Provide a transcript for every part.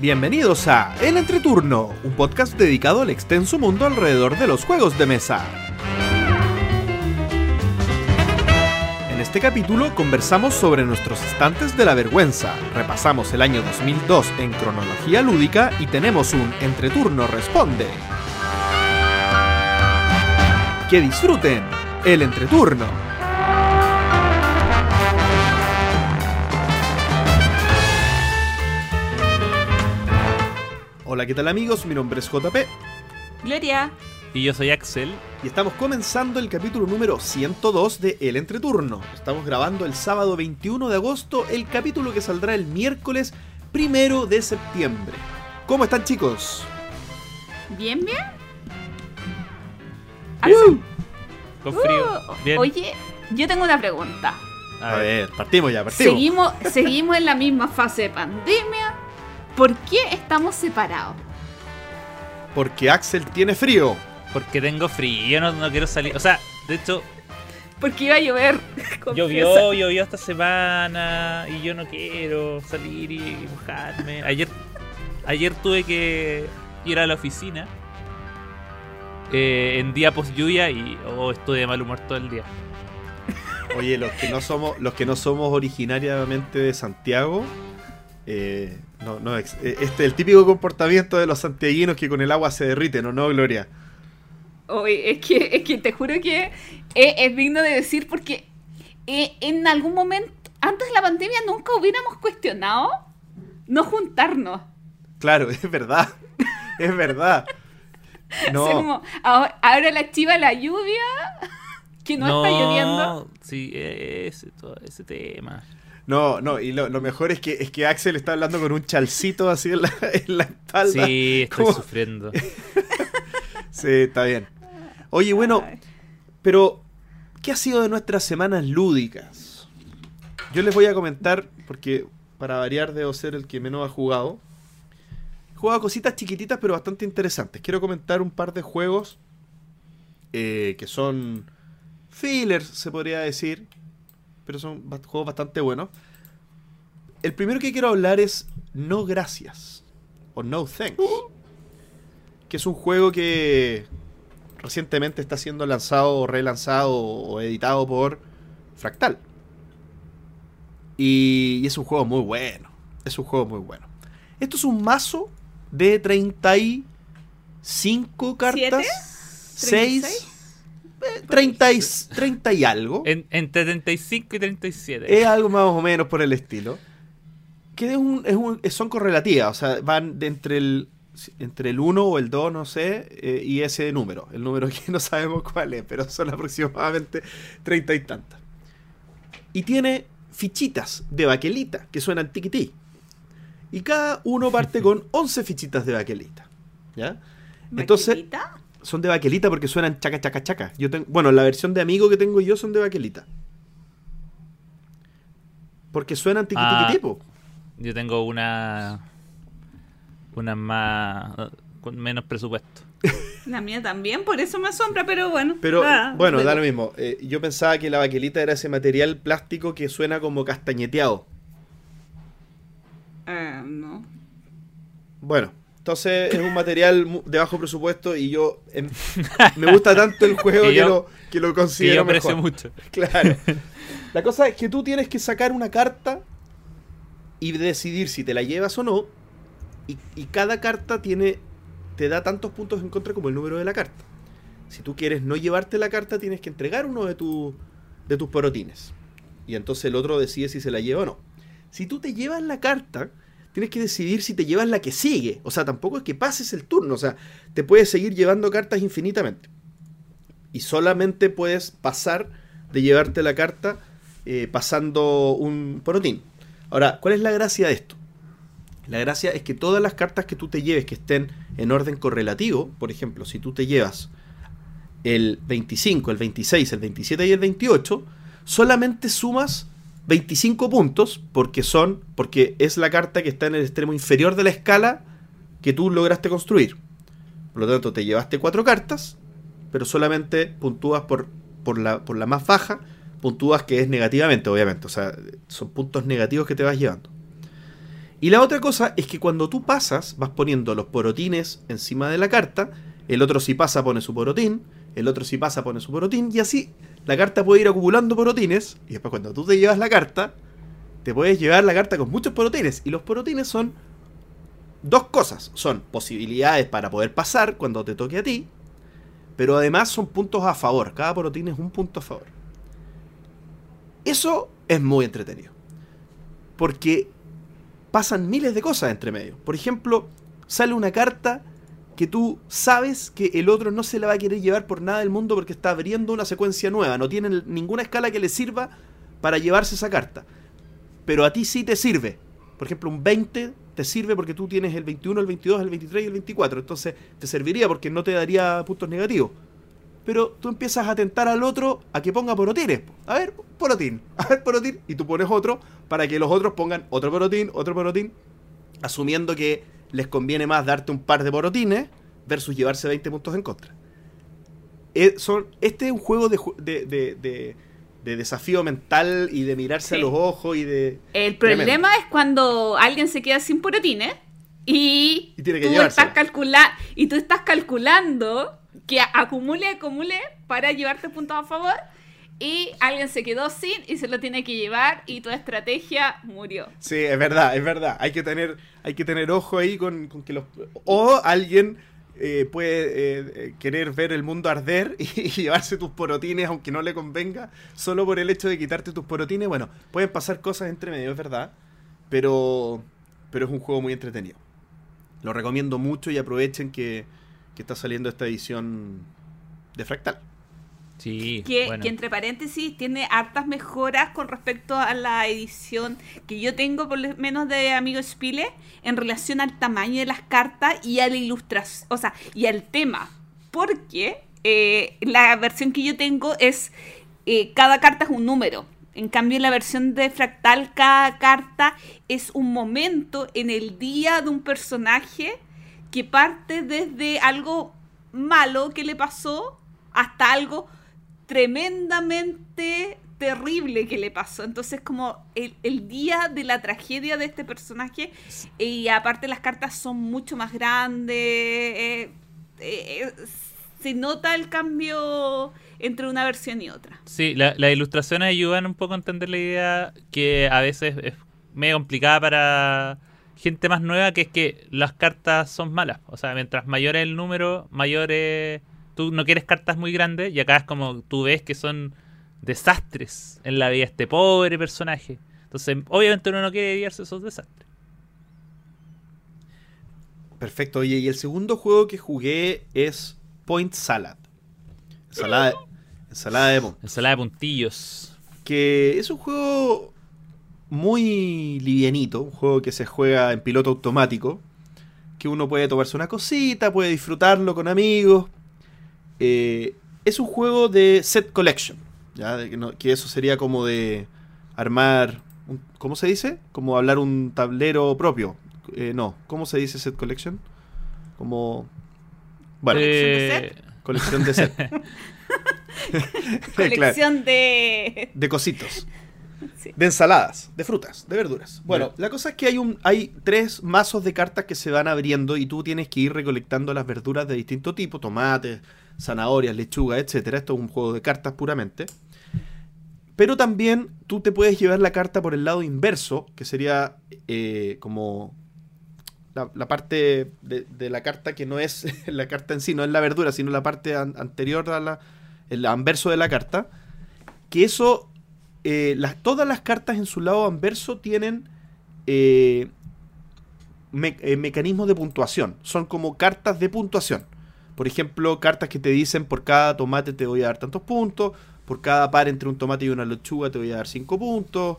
Bienvenidos a El Entreturno, un podcast dedicado al extenso mundo alrededor de los juegos de mesa. En este capítulo conversamos sobre nuestros estantes de la vergüenza, repasamos el año 2002 en cronología lúdica y tenemos un Entreturno Responde. Que disfruten el Entreturno. Hola, ¿qué tal amigos? Mi nombre es JP Gloria. Y yo soy Axel. y estamos comenzando el capítulo número 102 de El Entreturno. Estamos grabando el sábado 21 de agosto, el capítulo que saldrá el miércoles primero de septiembre. ¿Cómo están chicos? ¿Bien, bien? ¡Uh! Con frío. Uh, Bien. Oye, yo tengo una pregunta. A ver, partimos ya, partimos. Seguimos, seguimos en la misma fase de pandemia. ¿Por qué estamos separados? Porque Axel tiene frío. Porque tengo frío. Yo no, no quiero salir. O sea, de hecho, Porque iba a llover. llovió, llovió esta semana. Y yo no quiero salir y mojarme. Ayer, ayer tuve que ir a la oficina. eh, en día post lluvia y oh, estuve de mal humor todo el día. Oye, los que no somos, los que no somos originariamente de Santiago, eh, no, no, eh, este es el típico comportamiento de los santiaguinos que con el agua se derriten, ¿o no, Gloria? Oye, es que, es que te juro que es, es digno de decir porque eh, en algún momento, antes de la pandemia, nunca hubiéramos cuestionado no juntarnos. Claro, es verdad. Es verdad. O sea, No, como, ahora, ahora la chiva la lluvia, que no, está lloviendo. Sí, ese, todo ese tema. No, no, y lo, lo mejor es que, es que Axel está hablando con un chalcito así en la, en la espalda. Sí, estoy ¿Cómo? sufriendo. Sí, está bien. Oye, bueno, pero ¿qué ha sido de nuestras semanas lúdicas? Yo les voy a comentar, porque para variar debo ser el que menos ha jugado. He jugado cositas chiquititas pero bastante interesantes. Quiero comentar un par de juegos eh, que son fillers, se podría decir, pero son juegos bastante buenos. El primero que quiero hablar es No Gracias, o No Thanks, que es un juego que recientemente está siendo lanzado o relanzado o editado por Fractal. Y, y es un juego muy bueno. Es un juego muy bueno. Esto es un mazo de 35 cartas. ¿Siete? 6. 30 y, 30 y algo. En- entre 35 y 37. Es algo más o menos por el estilo. Que es un, es un- son correlativas, o sea, van de entre el entre el 1 o el 2, no sé, eh, y ese número. El número que no sabemos cuál es, pero son aproximadamente 30 y tantas. Y tiene fichitas de baquelita que suenan tiquití. Y cada uno parte con 11 fichitas de baquelita. ¿Ya? Entonces, ¿Maquinita? Son de baquelita porque suenan chaca, chaca, chaca. Yo tengo, bueno, la versión de amigo que tengo yo son de baquelita. Porque suenan tiqui, Ah. tiqui, tipo. Yo tengo una. Una más. con menos presupuesto. La mía también, por eso me asombra, pero bueno. Pero Ah, bueno, da lo mismo. Eh, yo pensaba que la baquelita era ese material plástico que suena como castañeteado. Ah, no. Bueno, entonces es un material de bajo presupuesto y yo em, me gusta tanto el juego Que yo- lo, que lo considero yo aprecio mejor. mucho. Claro. La cosa es que tú tienes que sacar una carta y decidir si te la llevas o no. Y, y cada carta tiene te da tantos puntos en contra como el número de la carta. Si tú quieres no llevarte la carta, tienes que entregar uno de, tu- de tus porotines. Y entonces el otro decide si se la lleva o no. Si tú te llevas la carta, tienes que decidir si te llevas la que sigue. O sea, tampoco es que pases el turno. O sea, te puedes seguir llevando cartas infinitamente. Y solamente puedes pasar de llevarte la carta eh, pasando un porotín. Ahora, ¿cuál es la gracia de esto? La gracia es que todas las cartas que tú te lleves que estén en orden correlativo, por ejemplo, si tú te llevas el 25, el 26, el 27 y el 28, solamente sumas 25 puntos porque son porque es la carta que está en el extremo inferior de la escala que tú lograste construir. Por lo tanto, te llevaste cuatro cartas, pero solamente puntúas por, por, la, por la más baja, puntúas que es negativamente, obviamente. O sea, son puntos negativos que te vas llevando. Y la otra cosa es que cuando tú pasas, vas poniendo los porotines encima de la carta, el otro si pasa pone su porotín, el otro si pasa pone su porotín, y así la carta puede ir acumulando porotines, y después cuando tú te llevas la carta, te puedes llevar la carta con muchos porotines, y los porotines son dos cosas, son posibilidades para poder pasar cuando te toque a ti, pero además son puntos a favor, cada porotín es un punto a favor. Eso es muy entretenido, porque pasan miles de cosas entre medio. Por ejemplo, sale una carta que tú sabes que el otro no se la va a querer llevar por nada del mundo porque está abriendo una secuencia nueva, no tiene ninguna escala que le sirva para llevarse esa carta. Pero a ti sí te sirve. Por ejemplo, un 20 te sirve porque tú tienes el 21, el 22, el 23 y el 24. Entonces te serviría porque no te daría puntos negativos. Pero tú empiezas a tentar al otro a que ponga porotines. A ver, porotín, a ver, porotín. Y tú pones otro para que los otros pongan otro porotín, otro porotín. Asumiendo que les conviene más darte un par de porotines versus llevarse 20 puntos en contra. Eh, son, este es un juego de, de, de- de- de desafío mental y de mirarse a los ojos y de... El Tremendo. problema es cuando alguien se queda sin porotines y, Y tiene que tú llevársela. estás calcula y tú estás calculando que acumule, acumule para llevarte puntos a favor y alguien se quedó sin y se lo tiene que llevar y tu estrategia murió. Sí, es verdad, es verdad. Hay que tener, hay que tener ojo ahí con, que los... O alguien eh, puede eh, eh, querer ver el mundo arder y, llevarse tus porotines aunque no le convenga, solo por el hecho de quitarte tus porotines. Bueno, pueden pasar cosas entre medio, es verdad, pero, pero es un juego muy entretenido. Lo recomiendo mucho y aprovechen que, que está saliendo esta edición de Fractal. Sí, Que, bueno. que entre paréntesis tiene hartas mejoras con respecto a la edición que yo tengo por lo menos de Amigo Spile en relación al tamaño de las cartas y a la ilustración, o sea, y al tema. Porque eh, la versión que yo tengo es eh, cada carta es un número. En cambio, en la versión de Fractal, cada carta es un momento en el día de un personaje que parte desde algo malo que le pasó hasta algo tremendamente terrible que le pasó. Entonces, como el, el día de la tragedia de este personaje, y aparte las cartas son mucho más grandes, eh, eh, eh, se nota el cambio entre una versión y otra. Sí, la- las ilustraciones ayudan un poco a entender la idea que a veces es medio complicada para gente más nueva, que es que las cartas son malas. O sea, mientras mayor es el número, mayor es... Tú no quieres cartas muy grandes y acá es como tú ves que son desastres en la vida de este pobre personaje. Entonces, obviamente uno no quiere llevarse esos desastres. Perfecto, oye, y el segundo juego que jugué es Point Salad. Ensalada, ensalada de punta. Ensalada de puntillos. que es un juego muy livianito, un juego que se juega en piloto automático, que uno puede tomarse una cosita, puede disfrutarlo con amigos. Eh, es un juego de set collection, ¿ya? De que, no- que eso sería como de armar, un- ¿cómo se dice? Como hablar un tablero propio. Eh, no, ¿cómo se dice set collection? Como... Bueno, Eh, colección de set. Colección de... de cositos. Sí. De ensaladas, de frutas, de verduras. Bueno, la cosa es que hay un hay tres mazos de cartas que se van abriendo y tú tienes que ir recolectando las verduras de distinto tipo, tomates, zanahorias, lechuga, etcétera. Esto es un juego de cartas puramente. Pero también tú te puedes llevar la carta por el lado inverso, que sería eh, como la, parte de, la carta que no es la carta en sí, no es la verdura, sino la parte an- anterior a la, el anverso de la carta. Que eso, eh, las, todas las cartas en su lado anverso tienen eh, mecanismos de puntuación. Son como cartas de puntuación. Por ejemplo, cartas que te dicen por cada tomate te voy a dar tantos puntos, por cada par entre un tomate y una lechuga te voy a dar 5 puntos,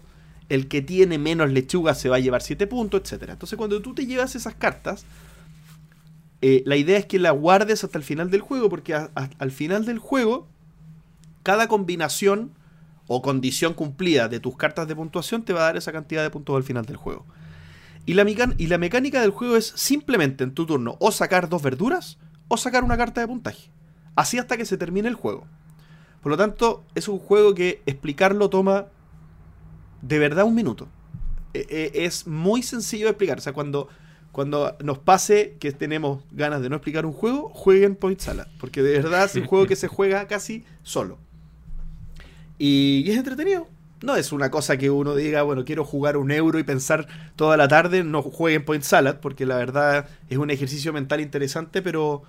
el que tiene menos lechuga se va a llevar 7 puntos, etc. Entonces cuando tú te llevas esas cartas, eh, la idea es que las guardes hasta el final del juego, porque al final del juego, cada combinación o condición cumplida de tus cartas de puntuación te va a dar esa cantidad de puntos al final del juego. Y la, y la mecánica del juego es simplemente en tu turno o sacar dos verduras o sacar una carta de puntaje. Así hasta que se termine el juego. Por lo tanto, es un juego que explicarlo toma de verdad un minuto. eh, eh, es muy sencillo de explicar. O sea, cuando, cuando nos pase que tenemos ganas de no explicar un juego, jueguen Point Salad. Porque de verdad es un juego que se juega casi solo. Y, y es entretenido. No es una cosa que uno diga, bueno, quiero jugar un euro y pensar toda la tarde. No jueguen Point Salad, porque la verdad es un ejercicio mental interesante, pero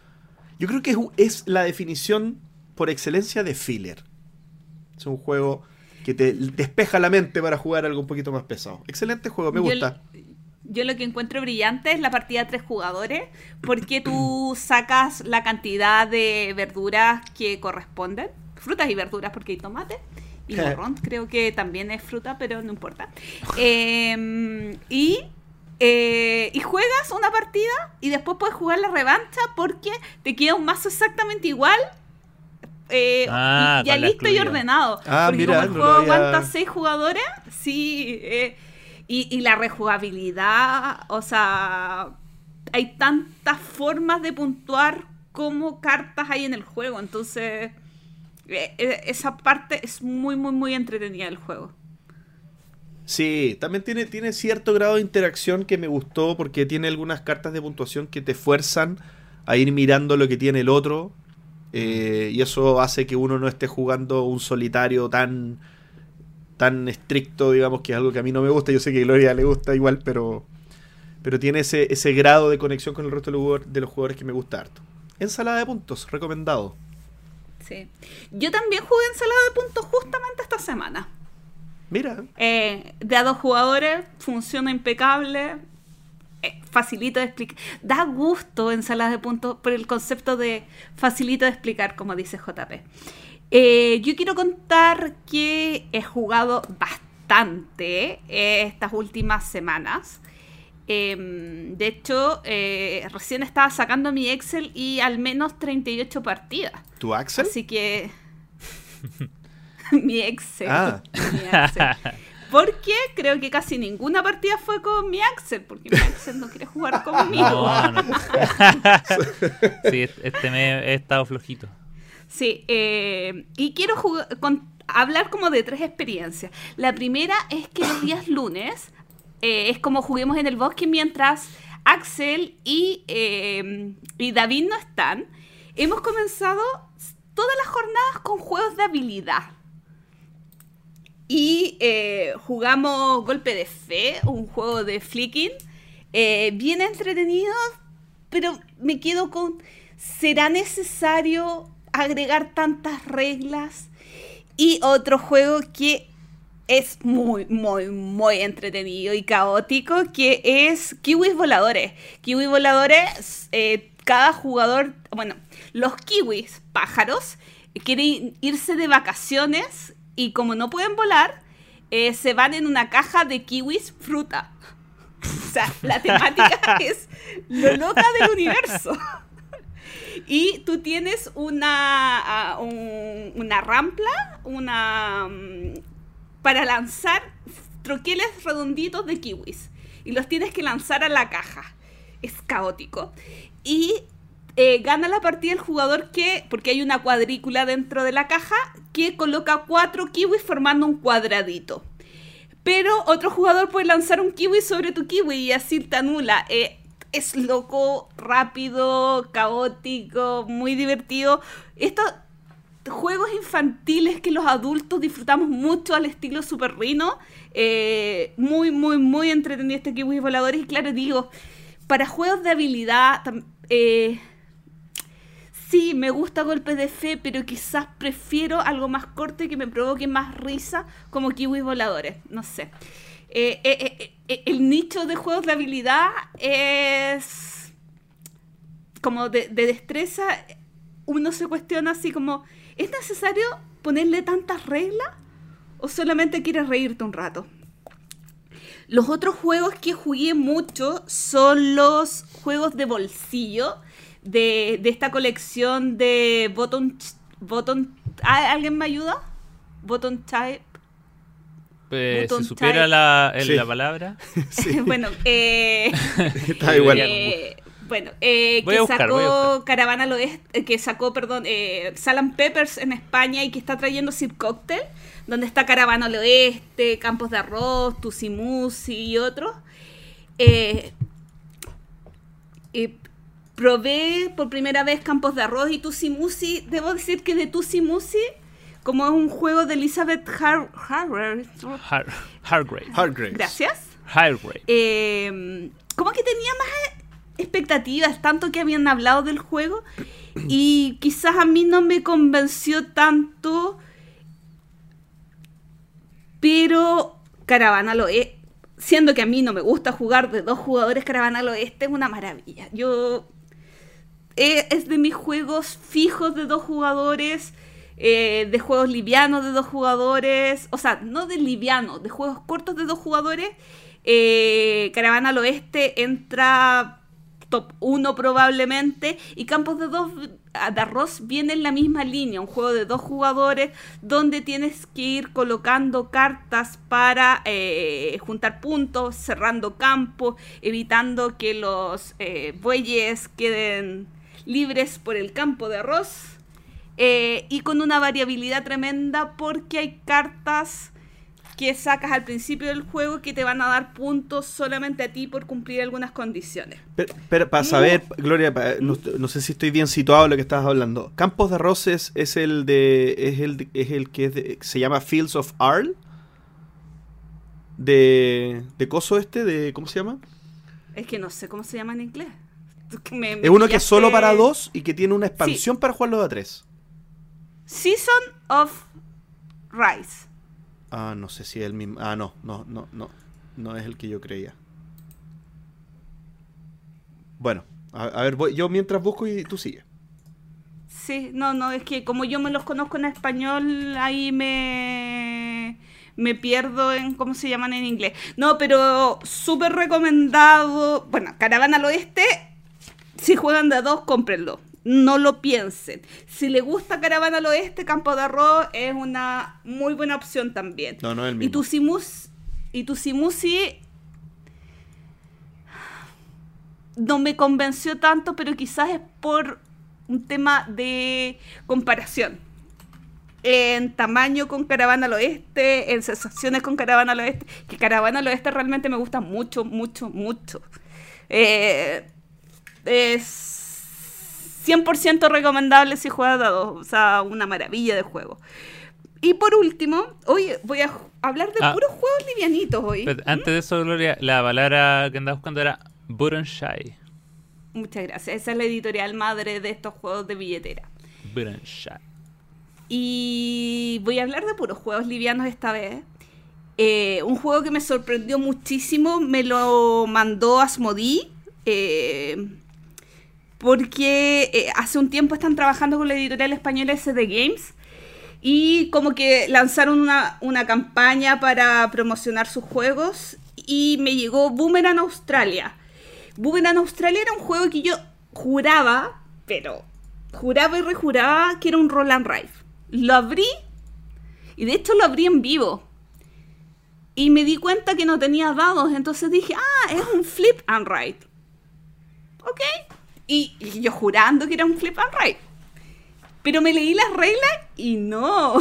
yo creo que es, es la definición por excelencia de filler. Es un juego que te despeja la mente para jugar algo un poquito más pesado. Excelente juego, me gusta. Yo, lo que encuentro brillante es la partida de tres jugadores, porque tú sacas la cantidad de verduras que corresponden, frutas y verduras, porque hay tomate. Y morrón, creo que también es fruta, pero no importa. Eh, y, eh, y juegas una partida y después puedes jugar la revancha porque te queda un mazo exactamente igual. eh, Ah, y- ya listo y ordenado. Ah, porque mira, como el juego había- aguanta seis jugadores, sí. eh, y, y la rejugabilidad, o sea, hay tantas formas de puntuar como cartas hay en el juego. Entonces, esa parte es muy, muy, muy entretenida del juego. Sí, también tiene, tiene cierto grado de interacción que me gustó porque tiene algunas cartas de puntuación que te fuerzan a ir mirando lo que tiene el otro. eh, y eso hace que uno no esté jugando un solitario tan, tan estricto, digamos, que es algo que a mí no me gusta. Yo sé que a Gloria le gusta igual, pero, pero tiene ese, ese grado de conexión con el resto de los jugadores que me gusta harto. Ensalada de puntos, recomendado. Sí. Yo también jugué ensalada de puntos justamente esta semana. Mira, Eh, de a dos jugadores, funciona impecable. eh, facilito de explicar. Da gusto ensaladas de puntos por el concepto de facilito de explicar, como dice JP. Eh, yo quiero contar que he jugado bastante eh, estas últimas semanas. Em, de hecho, recién estaba sacando mi Excel y al menos 38 partidas. ¿tu Axel? Así que. mi Excel. Ah. mi Excel. Porque creo que casi ninguna partida fue con mi Axel, porque mi Axel no quiere jugar conmigo. No, no. sí, este mes he estado flojito. Sí, eh, y quiero jug- con- hablar como de tres experiencias. La primera es que los días lunes eh, es como juguemos en el bosque mientras Axel y, eh, y David no están. Hemos comenzado todas las jornadas con juegos de habilidad. Y eh, jugamos Golpe de Fe, un juego de flicking, eh, bien entretenido, pero me quedo con, ¿será necesario agregar tantas reglas? Y otro juego que es muy, muy, muy entretenido y caótico, que es Kiwis Voladores. Kiwis Voladores, eh, cada jugador, bueno, los kiwis, pájaros, quieren irse de vacaciones y como no pueden volar, eh, se van en una caja de kiwis fruta. O sea, la temática es lo loca del universo. Y tú tienes una, ah, un- una rampla, una mm, para lanzar troqueles redonditos de kiwis. Y los tienes que lanzar a la caja. Es caótico. Y eh, gana la partida el jugador que, porque hay una cuadrícula dentro de la caja, que coloca cuatro kiwis formando un cuadradito. Pero otro jugador puede lanzar un kiwi sobre tu kiwi y así te anula. Eh, es loco, rápido, caótico, muy divertido. Estos juegos infantiles que los adultos disfrutamos mucho al estilo Super Rino. eh, muy, muy, muy entretenido este kiwi voladores. Y claro, digo, para juegos de habilidad, eh, sí, me gusta golpes de fe, pero quizás prefiero algo más corto y que me provoque más risa como kiwis voladores. No sé. Eh, eh, eh, el nicho de juegos de habilidad es como de, de destreza. Uno se cuestiona así como, ¿es necesario ponerle tantas reglas? ¿O solamente quieres reírte un rato? Los otros juegos que jugué mucho son los juegos de bolsillo de, de esta colección de Bottom... bottom ¿Ah, ¿Alguien me ayuda? Bottom Type. Eh, si supiera la, el- Sí. la palabra. Sí, bueno, eh, está igual. eh, Bueno, eh, Voy a que buscar, sacó. Caravana al Oeste, que sacó, perdón, eh, Salam Peppers en España y que está trayendo Sip Cocktail, donde está Caravana al Oeste, Campos de Arroz, Tusimusi y otros. Eh, eh, probé por primera vez Campos de Arroz y Tusimusi. Debo decir que de Tusimusi, como es un juego de Elizabeth Har Hargrave, Har Hargrave. Gracias. Hargrave. Eh, como que tenía más expectativas, tanto que habían hablado del juego y quizás a mí no me convenció tanto, pero Caravana lo es, siendo que a mí no me gusta jugar de dos jugadores, Caravana al Oeste es una maravilla. Yo es de mis juegos fijos de dos jugadores. eh, de juegos livianos de dos jugadores, o sea, no de livianos, de juegos cortos de dos jugadores, eh, Caravana al Oeste entra top 1 probablemente y Campos de, dos, de Arroz viene en la misma línea, un juego de dos jugadores donde tienes que ir colocando cartas para eh, juntar puntos, cerrando campos, evitando que los eh, bueyes queden libres por el campo de arroz. eh, y con una variabilidad tremenda porque hay cartas que sacas al principio del juego que te van a dar puntos solamente a ti por cumplir algunas condiciones. Pero, pero para saber, Gloria, pa- no, no sé si estoy bien situado en lo que estabas hablando. Campos de Arroz es, el de. es el, es el que es de- se llama Fields of Arl. De. de coso este, de. ¿cómo se llama? Es que no sé cómo se llama en inglés. Que me- me Es uno que es solo para dos y que tiene una expansión para jugarlo de a tres. Season of Rise. Ah, no sé si es el mismo. Ah, no, no, no, no. No es el que yo creía. Bueno, a, a ver, voy- yo mientras busco y tú sigue. Sí, no, no, es que como yo me los conozco en español, ahí me, me pierdo en cómo se llaman en inglés. No, pero súper recomendado. Bueno, Caravana al Oeste, si juegan de a dos, cómprenlo. No lo piensen. Si le gusta Caravana al Oeste, Campo de Arroz es una muy buena opción también. No, no es el Y mismo. tu Simus y tu Simusi no me convenció tanto, pero quizás es por un tema de comparación. En tamaño con Caravana al Oeste, en sensaciones con Caravana al Oeste, que Caravana al Oeste realmente me gusta mucho, mucho, mucho. Eh, es 100% recomendable si juegas dados, o sea, una maravilla de juego. Y por último, hoy voy a hablar de Ah. puros juegos livianitos hoy. Antes de eso, Gloria, la palabra que andaba buscando era Burenshae. Muchas gracias. Esa es la editorial madre de estos juegos de billetera. Burenshae. Y voy a hablar de puros juegos livianos esta vez. Eh, un juego que me sorprendió muchísimo, me lo mandó Asmodee. eh, porque eh, hace un tiempo están trabajando con la editorial española SD Games. Y como que lanzaron una, una campaña para promocionar sus juegos. Y me llegó Boomerang Australia. Boomerang Australia era un juego que yo juraba, pero juraba y rejuraba que era un roll and ride. Lo abrí y de hecho lo abrí en vivo. Y me di cuenta que no tenía dados, entonces dije, ah, es un flip and ride. Ok. Y, yo jurando que era un flip and ride. Pero me leí las reglas y no.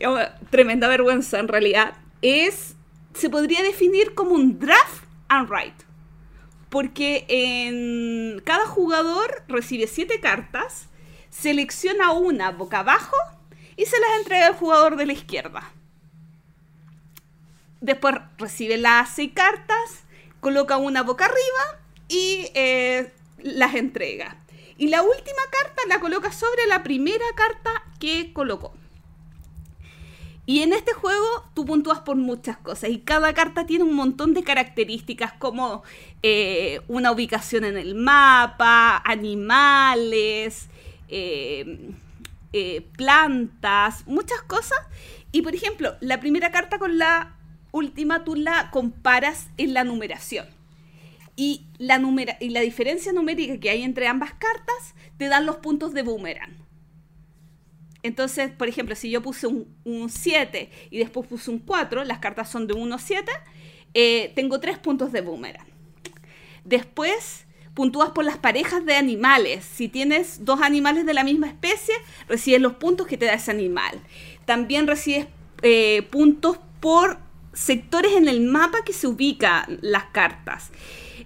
Tremenda vergüenza en realidad. Es, se podría definir como un draft and write. Porque en cada jugador recibe siete cartas, selecciona una boca abajo y se las entrega al jugador de la izquierda. Después recibe las seis cartas, coloca una boca arriba y eh, las entrega. Y la última carta la coloca sobre la primera carta que colocó. Y en este juego tú puntúas por muchas cosas y cada carta tiene un montón de características como eh, una ubicación en el mapa, animales, eh, plantas, muchas cosas. Y por ejemplo, la primera carta con la última tú la comparas en la numeración. Y la, numera y la diferencia numérica que hay entre ambas cartas te dan los puntos de boomerang. Entonces, por ejemplo, si yo puse un 7 y después puse un 4, las cartas son de 1 a 7, eh, tengo 3 puntos de boomerang. Después puntúas por las parejas de animales. Si tienes dos animales de la misma especie, recibes los puntos que te da ese animal. También recibes eh, puntos por sectores en el mapa que se ubican las cartas.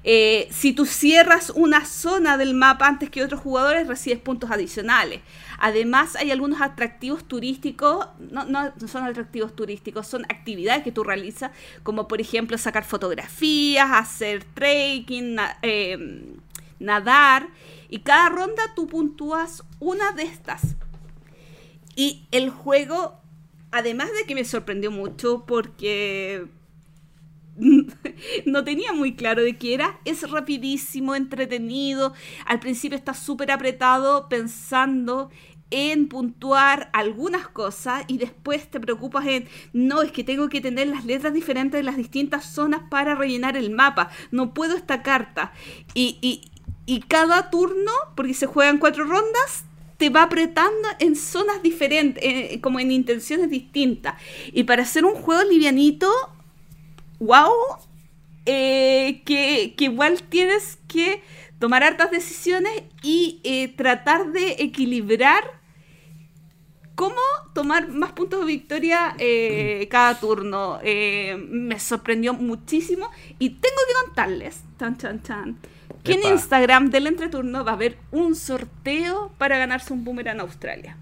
Eh, si tú cierras una zona del mapa antes que otros jugadores, recibes puntos adicionales. Además, hay algunos atractivos turísticos, no, son atractivos turísticos, son actividades que tú realizas, como por ejemplo sacar fotografías, hacer trekking, eh, nadar, y cada ronda tú puntúas una de estas. Y el juego, además de que me sorprendió mucho porque no tenía muy claro de qué era. Es rapidísimo, entretenido. Al principio está súper apretado pensando en puntuar algunas cosas y después te preocupas en, no, es que tengo que tener las letras diferentes de las distintas zonas para rellenar el mapa. No puedo esta carta. Y, y, cada turno, porque se juegan cuatro rondas, te va apretando en zonas diferentes, eh, como en intenciones distintas. Y para hacer un juego livianito, wow, eh, que, igual tienes que tomar hartas decisiones y eh, tratar de equilibrar cómo tomar más puntos de victoria eh, cada turno. me sorprendió muchísimo y tengo que contarles, chan, chan, chan, que en Instagram del entreturno va a haber un sorteo para ganarse un boomerang en Australia.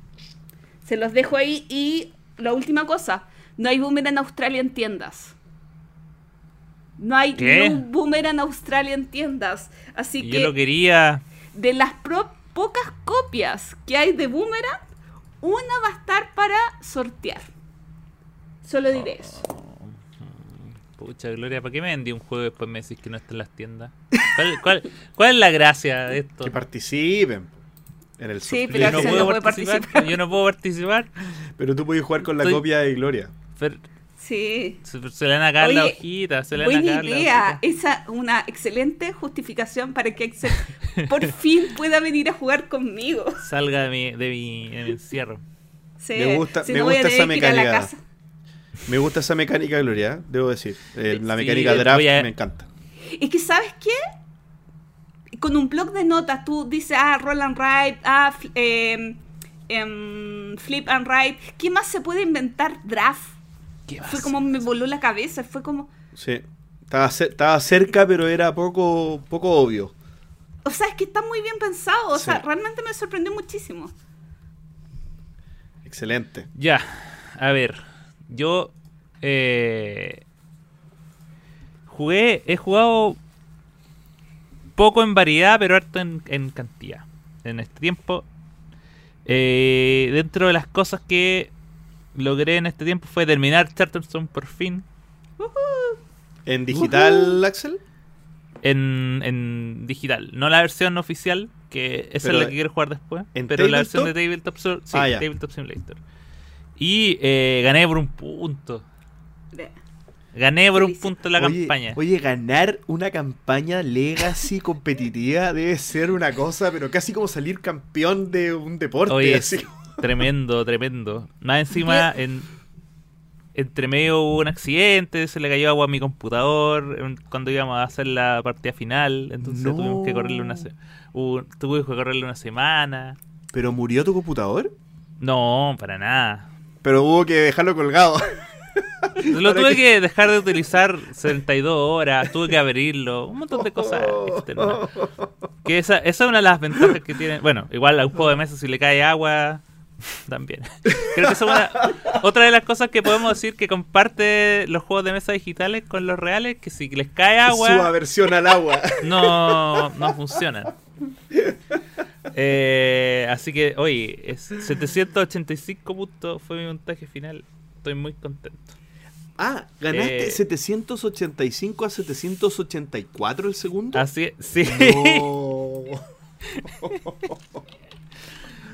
Se los dejo ahí y la última cosa, no hay boomerang en Australia en tiendas. No hay un boomerang en Australia en tiendas. Así que. Yo lo quería. De las pocas copias que hay de boomerang, una va a estar para sortear. Solo diré eso. Oh, pucha, Gloria, ¿para qué me vendí un juego y después me decís que no está en las tiendas? ¿Cuál, cuál, es la gracia de esto? Que participen. En el sí, pero yo no, puedo participar. Yo no puedo participar. Pero tú puedes jugar con la copia de Gloria. Sí. Se, le van a caer la hojita, se le van a caer idea. Esa es una excelente justificación para que Excel por fin pueda venir a jugar conmigo. Salga de mi, de mi, encierro. Sí. Me gusta, me gusta esa mecánica. Me gusta esa mecánica, Gloria, debo decir. Eh, la mecánica draft me encanta. Es que, ¿sabes qué? Con un blog de notas tú dices, ah, roll and write, ah, em, em, flip and write. ¿Qué más se puede inventar? Draft fue como me voló la cabeza, fue como... Sí, estaba, estaba cerca, pero era poco, poco obvio. O sea, es que está muy bien pensado, o sea, realmente me sorprendió muchísimo. Excelente. Ya, a ver, yo eh, jugué, he jugado poco en variedad, pero harto en, en cantidad. En este tiempo, eh, dentro de las cosas que logré en este tiempo fue terminar Charterstone por fin. ¿En digital, Axel? En, en, digital. No la versión oficial, que esa es la que quiero jugar después. pero la versión de Tabletop, sí, ah, Tabletop Simulator. Y eh, gané por un punto. Gané por un punto la campaña. Oye, ganar una campaña legacy competitiva debe ser una cosa, pero casi como salir campeón de un deporte. Oye, así. Tremendo, tremendo. Más encima, en, entre medio hubo un accidente, se le cayó agua a mi computador cuando íbamos a hacer la partida final. Entonces tuvimos que correrle una, tuve que correrle una semana. ¿Pero murió tu computador? No, para nada. Pero hubo que dejarlo colgado. Lo tuve que... dejar de utilizar 72 horas, tuve que abrirlo, un montón de cosas Que esa, esa es una de las ventajas que tiene. Bueno, igual a un juego de mesa si le cae agua, También. Creo que es otra de las cosas que podemos decir que comparte los juegos de mesa digitales con los reales, que si les cae agua... Su aversión al agua. No, no funcionan. Eh, así que, oye, es 785 puntos fue mi montaje final. Estoy muy contento. Ah, ¿ganaste 785 eh, a 784 el segundo? Así, sí.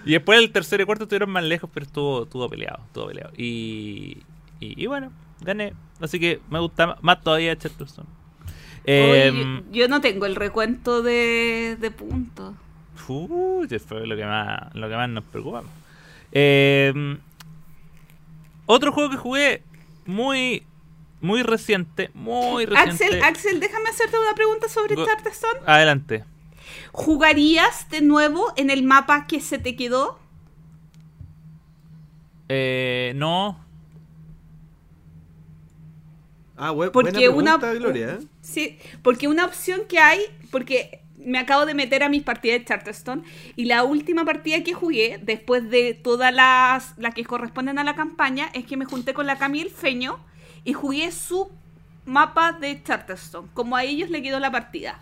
Y después el tercero y cuarto estuvieron más lejos, pero estuvo, estuvo peleado, estuvo peleado. Y, y, bueno, gané. Así que me gusta más todavía Chatterton. Eh, yo, no tengo el recuento de, de puntos. Uy, fue lo que más, lo que más nos preocupa. Eh, otro juego que jugué muy muy reciente, muy reciente. Axel, Axel, déjame hacerte una pregunta sobre Go- Charterstone. Adelante. ¿Jugarías de nuevo en el mapa que se te quedó? Eh, no, Ah, bu- Porque buena una- Gloria. ¿eh? Sí, porque una opción que hay, porque me acabo de meter a mis partidas de Charterstone y la última partida que jugué, después de todas las, las que corresponden a la campaña, es que me junté con la Camille Feño y jugué su mapa de Charterstone, como a ellos le quedó la partida.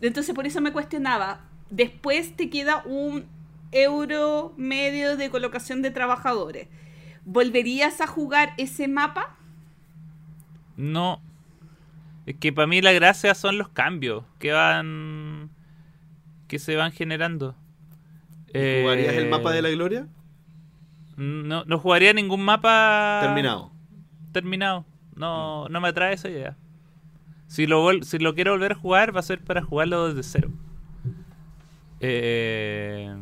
Entonces por eso me cuestionaba, después te queda un euro medio de colocación de trabajadores. ¿Volverías a jugar ese mapa? no. Es que para mí la gracia son los cambios que van. que se van generando. ¿Jugarías el Eh, mapa de la Gloria? No, no jugaría ningún mapa. Terminado. terminado. No, no me atrae esa idea. Si lo, si lo quiero volver a jugar, va a ser para jugarlo desde cero. Eh,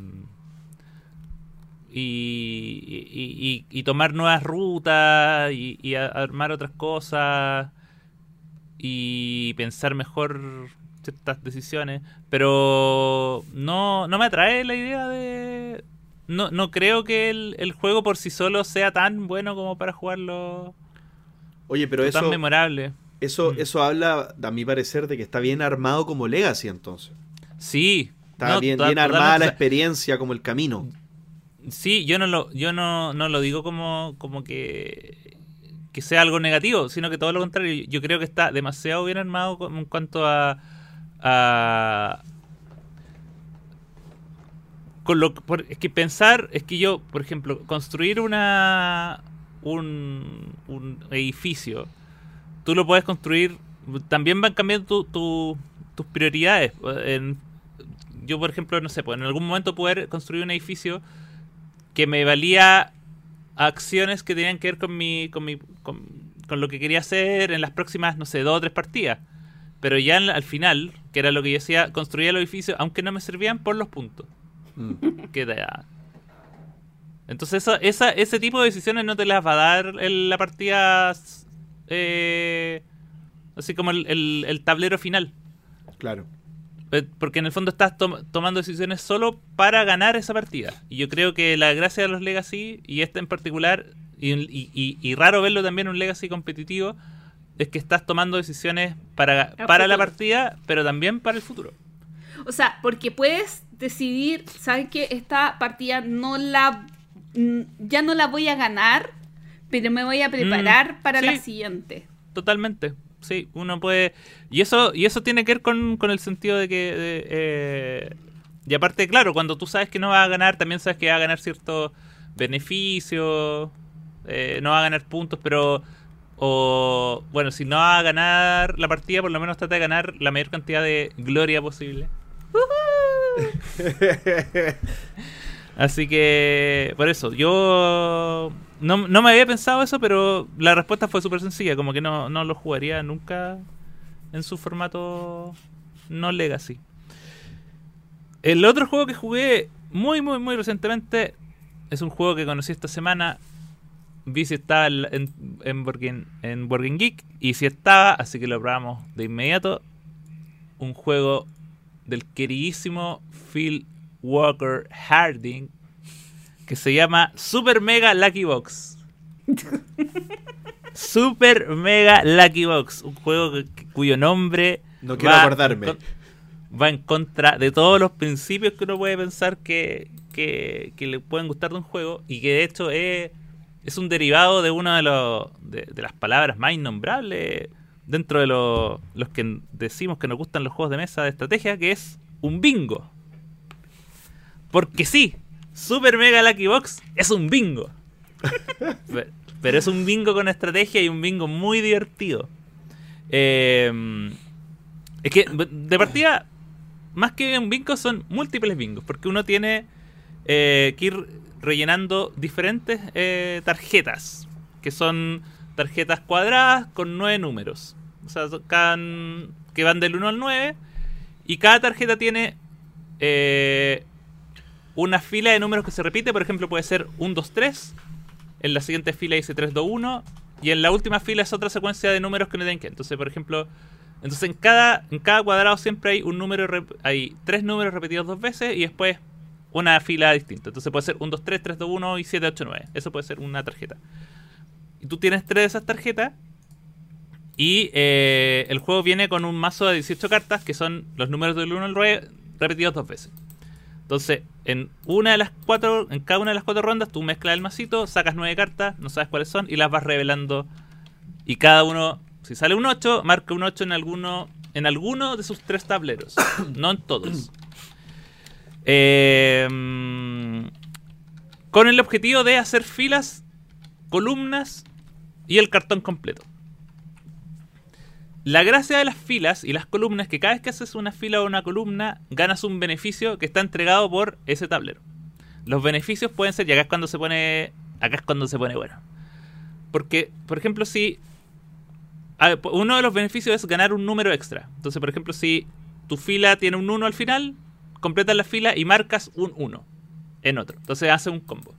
y, y- y- y tomar nuevas rutas y, armar otras cosas y pensar mejor ciertas decisiones. Pero no, no me atrae la idea de... No, no creo que el, el juego por sí solo sea tan bueno como para jugarlo Oye, pero tan eso, memorable. Eso, Mm. eso habla, a mi parecer, de que está bien armado como Legacy entonces. Sí. Está no, bien, bien armada la experiencia, como el camino. Sí, yo no lo, yo no, no lo digo como, como que, que sea algo negativo, sino que todo lo contrario. Yo creo que está demasiado bien armado con- en cuanto a, a con lo por- es que pensar es que yo, por ejemplo, construir una un, un edificio, tú lo puedes construir, también van cambiando tu- tu- tus prioridades. En- yo, por ejemplo, no sé, pues en algún momento poder construir un edificio que me valía acciones que tenían que ver con mi, con mi, con, con lo que quería hacer en las próximas, no sé, dos o tres partidas. Pero ya en al final, que era lo que yo decía, construía el edificio, aunque no me servían por los puntos Mm. que te da. Entonces eso- esa, ese tipo de decisiones no te las va a dar el- la partida eh, así como el, el- el tablero final. Claro. Eh, Porque en el fondo estás tom- tomando decisiones solo para ganar esa partida. Y yo creo que la gracia de los Legacy, y esta en particular, y, y- y- y raro verlo también en un Legacy competitivo, es que estás tomando decisiones para, para la partida, pero también para el futuro. O sea, porque puedes decidir, ¿sabes qué? Esta partida no la. ya no la voy a ganar, pero me voy a preparar para sí. la siguiente. Totalmente. Sí, uno puede. Y eso, y eso tiene que ver con, con el sentido de que. de, eh, Y aparte, claro, cuando tú sabes que no vas a ganar, también sabes que va a ganar ciertos beneficios. eh, no va a ganar puntos, pero. O. Bueno, si no va a ganar la partida, por lo menos trata de ganar la mayor cantidad de gloria posible. Así que, por eso, yo no, no me había pensado eso, pero la respuesta fue súper sencilla, como que no, no lo jugaría nunca en su formato no legacy. El otro juego que jugué muy, muy, muy recientemente es un juego que conocí esta semana. Vi si estaba en, en, en, Geek y si estaba, así que lo probamos de inmediato. Un juego del queridísimo Phil Walker Harding que se llama Super Mega Lucky Box. Super Mega Lucky Box, un juego que- cuyo nombre No quiero va acordarme. en va en contra de todos los principios que uno puede pensar que, que, que le pueden gustar de un juego y que de hecho es, es un derivado de una de, los, de, de las palabras más innombrables dentro de los, los que decimos que nos gustan los juegos de mesa de estrategia, que es un bingo. Porque sí, Super Mega Lucky Box es un bingo. Pe- Pero es un bingo con estrategia y un bingo muy divertido. Eh, es que de partida, más que un bingo, son múltiples bingos. Porque uno tiene eh, que ir rellenando diferentes eh, tarjetas. Que son tarjetas cuadradas con nueve números. O sea, cada- que van del 1 al 9. Y cada tarjeta tiene eh, una fila de números que se repite. Por ejemplo, puede ser 1, 2, 3. En la siguiente fila dice 3, 2, 1. y en la última fila es otra secuencia de números que no tienen que. Entonces, por ejemplo, entonces en cada, en cada cuadrado siempre hay un número, hay tres números repetidos dos veces y después una fila distinta. Entonces puede ser 1, 2, 3, 3, 2, 1 y 7, 8, 9. Eso puede ser una tarjeta. Y tú tienes tres de esas tarjetas y eh, el juego viene con un mazo de 18 cartas que son los números del 1 al 9 repetidos dos veces. Entonces, en una de las cuatro, en cada una de las cuatro rondas, tú mezclas el masito, sacas nueve cartas, no sabes cuáles son, y las vas revelando. Y cada uno, si sale un 8, marca un 8 en alguno, en alguno de sus tres tableros. no en todos. Eh, mm, con el objetivo de hacer filas, columnas y el cartón completo. La gracia de las filas y las columnas es que cada vez que haces una fila o una columna, ganas un beneficio que está entregado por ese tablero. Los beneficios pueden ser, y acá es cuando se pone. Acá es cuando se pone bueno. Porque, por ejemplo, si. Uno de los beneficios es ganar un número extra. Entonces, por ejemplo, si tu fila tiene un 1 al final, completas la fila y marcas un 1 en otro. Entonces hace un combo.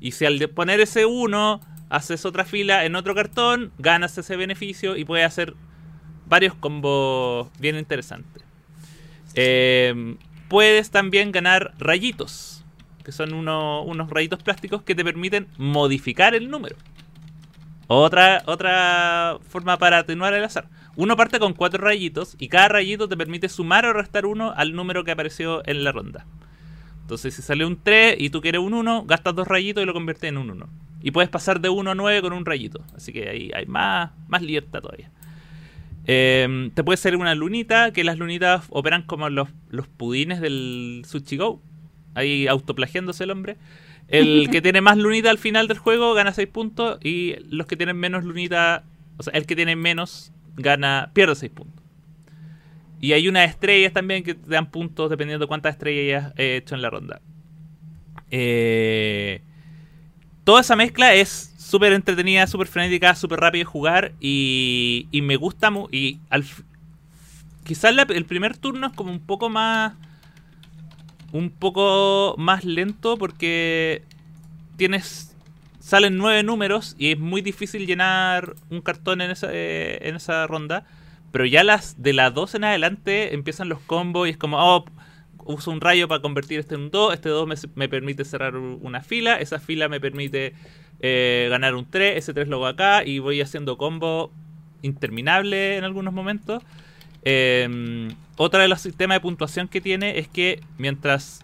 Y si al poner ese 1 haces otra fila en otro cartón, ganas ese beneficio y puedes hacer varios combos bien interesantes. Eh, puedes también ganar rayitos, que son uno- unos rayitos plásticos que te permiten modificar el número. Otra, otra forma para atenuar el azar. Uno parte con cuatro rayitos y cada rayito te permite sumar o restar uno al número que apareció en la ronda. Entonces, si sale un 3 y tú quieres un 1, gastas dos rayitos y lo conviertes en un 1. Y puedes pasar de 1 a 9 con un rayito. Así que ahí hay más, más libertad todavía. Eh, te puede salir una lunita, que las lunitas operan como los, los pudines del Sushi Go. Ahí autoplagiándose el hombre. El que tiene más lunita al final del juego gana 6 puntos. Y los que tienen menos lunita, o sea, el que tiene menos gana, pierde 6 puntos. Y hay unas estrellas también que te dan puntos dependiendo de cuántas estrellas hayas eh, hecho en la ronda. Eh, toda esa mezcla es súper entretenida, súper frenética, súper rápido de jugar y, y me gusta mu- y al quizás el primer turno es como un poco más un poco más lento porque tienes salen nueve números y es muy difícil llenar un cartón en esa, eh, en esa ronda pero ya las de las 2 en adelante empiezan los combos y es como oh uso un rayo para convertir este en un 2 este 2 me, me permite cerrar una fila esa fila me permite eh, ganar un 3, ese 3 lo hago acá y voy haciendo combo interminable en algunos momentos. Eh, otra de los sistemas de puntuación que tiene es que mientras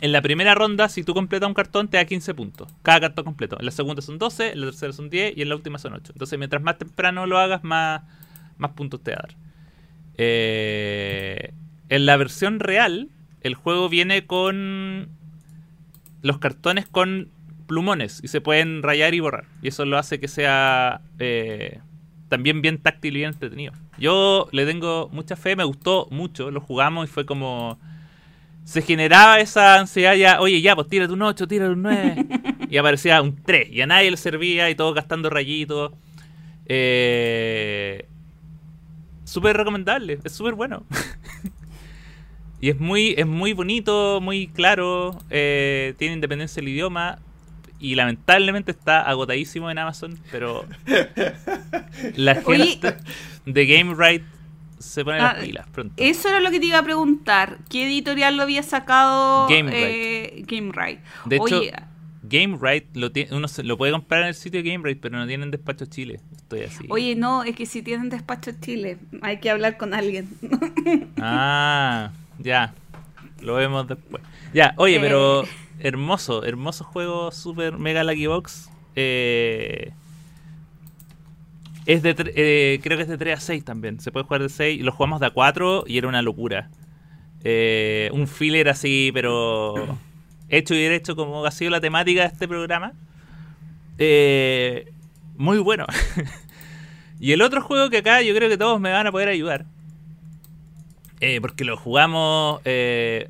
en la primera ronda, si tú completas un cartón, te da 15 puntos. Cada cartón completo. En la segunda son 12, en la tercera son 10 y en la última son 8. Entonces, mientras más temprano lo hagas, más, más puntos te va a dar. Eh, en la versión real, el juego viene con los cartones con plumones y se pueden rayar y borrar. Y eso lo hace que sea eh, también bien táctil y bien entretenido. Yo le tengo mucha fe, me gustó mucho, lo jugamos y fue como... Se generaba esa ansiedad ya, oye, ya, pues tírate un 8, tírate un 9. y aparecía un 3 y a nadie le servía y todos gastando rayitos. Eh, súper recomendable, es súper bueno. y es muy, es muy bonito, muy claro, eh, tiene independencia del idioma y lamentablemente está agotadísimo en Amazon, pero la gente de Game Right se pone Ah, las pilas pronto. Eso era lo que te iba a preguntar. ¿Qué editorial lo había sacado Gamewright. eh? De hecho, Oye, Game Right lo tiene, uno se- lo puede comprar en el sitio de Game Right, pero no tienen despacho Chile. Estoy así. oye, no, es que si tienen despacho Chile, hay que hablar con alguien. Ah, ya. Lo vemos después. Ya, oye, Eh. pero hermoso, hermoso juego, super mega Lucky Box. Eh, es de eh, creo que es de 3 a 6 también. Se puede jugar de 6. Lo jugamos de a 4 y era una locura. Eh, un filler así, pero hecho y derecho como ha sido la temática de este programa. Eh, muy bueno. y el otro juego que acá yo creo que todos me van a poder ayudar. Eh, porque lo jugamos eh,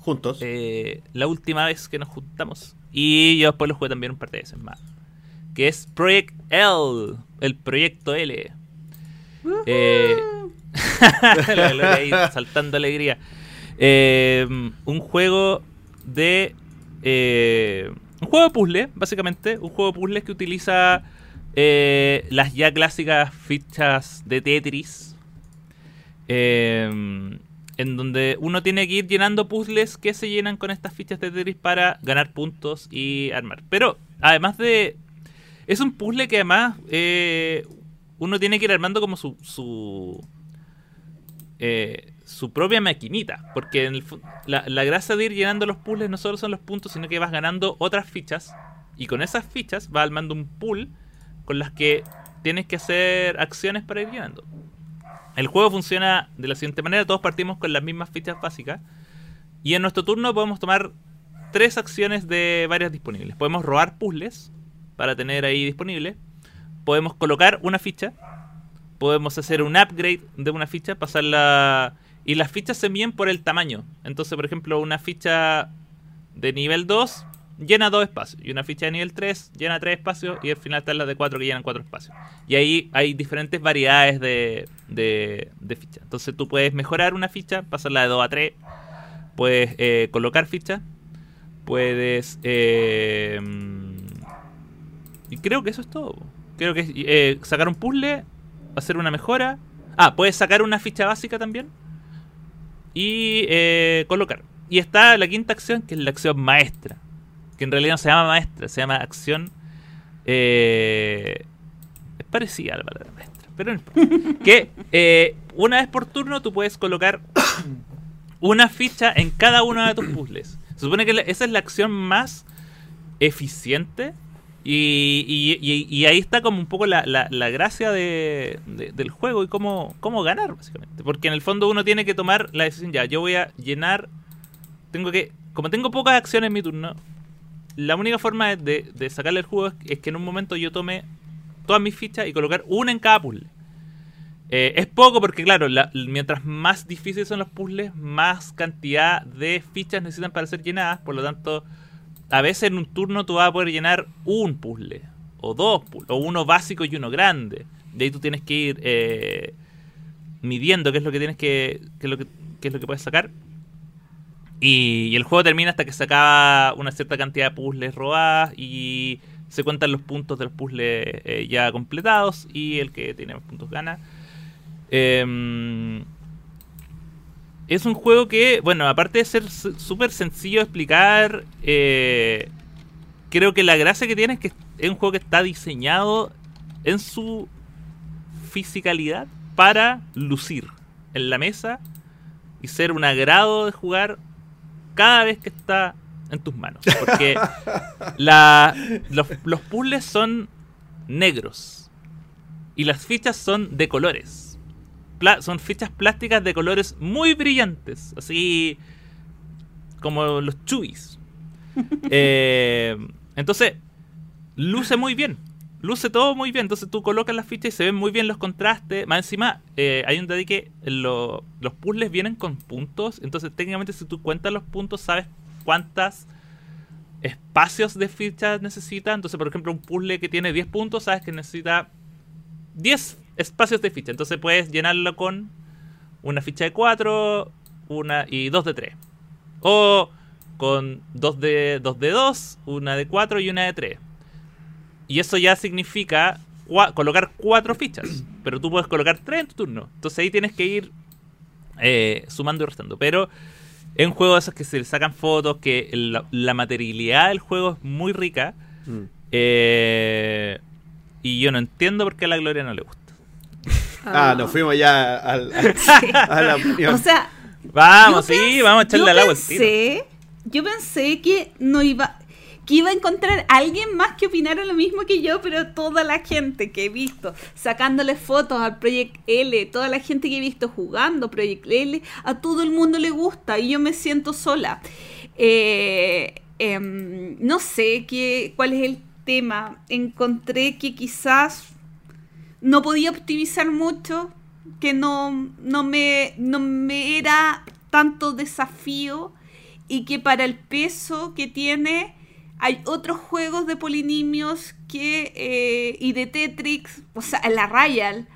Juntos. eh, la última vez que nos juntamos. Y yo después lo jugué también un par de veces más. Que es Project L. El proyecto L. Eh, la Gloria ahí saltando alegría. Eh, un juego de. eh, un juego de puzzle, básicamente. Un juego de puzzles que utiliza eh, las ya clásicas fichas de Tetris. eh, en donde uno tiene que ir llenando puzzles que se llenan con estas fichas de Tetris para ganar puntos y armar. Pero además de... Es un puzzle que además eh, uno tiene que ir armando como su... su eh, su propia maquinita. Porque en el la, la gracia de ir llenando los puzzles no solo son los puntos, sino que vas ganando otras fichas. Y con esas fichas vas armando un pool con las que tienes que hacer acciones para ir llenando. El juego funciona de la siguiente manera: todos partimos con las mismas fichas básicas. Y en nuestro turno podemos tomar tres acciones de varias disponibles. Podemos robar puzzles para tener ahí disponible. Podemos colocar una ficha. Podemos hacer un upgrade de una ficha, pasarla. Y las fichas se miden por el tamaño. Entonces, por ejemplo, una ficha de nivel 2 llena dos espacios. Y una ficha de nivel 3 llena tres espacios. Y al final están las de 4 que llenan cuatro espacios. Y ahí hay diferentes variedades de, de, fichas. Entonces tú puedes mejorar una ficha, pasarla de 2 a 3. Puedes eh, colocar fichas. Puedes... eh, y creo que eso es todo. Creo que es eh, sacar un puzzle, hacer una mejora. Ah, puedes sacar una ficha básica también. Y colocar. Y está la quinta acción, que es la acción maestra. Que en realidad no se llama maestra, se llama acción. es parecida a la palabra maestra, pero que eh, una vez por turno tú puedes colocar una ficha en cada uno de tus puzzles. Se supone que esa es la acción más eficiente. Y, y- ahí está como un poco la, la- la gracia de- de- del juego y cómo, cómo ganar, básicamente. Porque en el fondo uno tiene que tomar la decisión, ya, yo voy a llenar, tengo que, como tengo pocas acciones en mi turno, la única forma de, de sacarle el juego es que en un momento yo tome todas mis fichas y colocar una en cada puzzle. Eh, es poco porque, claro, la- mientras más difíciles son los puzzles, más cantidad de fichas necesitan para ser llenadas. Por lo tanto, a veces en un turno tú vas a poder llenar un puzzle, o dos puzzles, o uno básico y uno grande. De ahí tú tienes que ir eh, midiendo qué es lo que tienes que, qué es lo que, qué es lo que puedes sacar. Y, y el juego termina hasta que se acaba una cierta cantidad de puzzles robadas y se cuentan los puntos de los puzzles eh, ya completados y el que tiene más puntos gana. Em, es un juego que, bueno, aparte de ser súper sencillo de explicar, eh, creo que la gracia que tiene es que es un juego que está diseñado en su fisicalidad para lucir en la mesa y ser un agrado de jugar cada vez que está en tus manos. Porque la, los, los puzzles son negros y las fichas son de colores. Pla- son fichas plásticas de colores muy brillantes, así como los chubis. Eh, entonces, luce muy bien. Luce todo muy bien. Entonces tú colocas las fichas y se ven muy bien los contrastes. Más encima, eh, hay un detalle que lo- los puzzles vienen con puntos. Entonces, técnicamente, si tú cuentas los puntos, sabes cuántas espacios de fichas necesita. Entonces, por ejemplo, un puzzle que tiene 10 puntos, sabes que necesita 10 espacios de ficha. Entonces puedes llenarlo con una ficha de 4 una, y dos de 3. O con dos de 2 de 2, una de 4 y una de 3. Y eso ya significa colocar 4 fichas. Pero tú puedes colocar 3 en tu turno. Entonces ahí tienes que ir eh, sumando y restando. Pero es un juego de esos que se le sacan fotos, que la, la materialidad del juego es muy rica. Mm. Eh, y yo no entiendo por qué a la Gloria no le gusta. Ah, nos fuimos ya al, a la opinión. O sea, Vamos, sí, vamos a echarle al agua pensé, Yo pensé que no iba que iba a encontrar a alguien más que opinara lo mismo que yo, pero toda la gente que he visto sacándole fotos al Project L, toda la gente que he visto jugando Project L, a todo el mundo le gusta y yo me siento sola. Eh, em, no sé qué, cuál es el tema. Encontré que quizás no podía optimizar mucho, que no, no, me, no me era tanto desafío y que para el peso que tiene hay otros juegos de polinimios que, eh, y de Tetris, o sea, la Royal,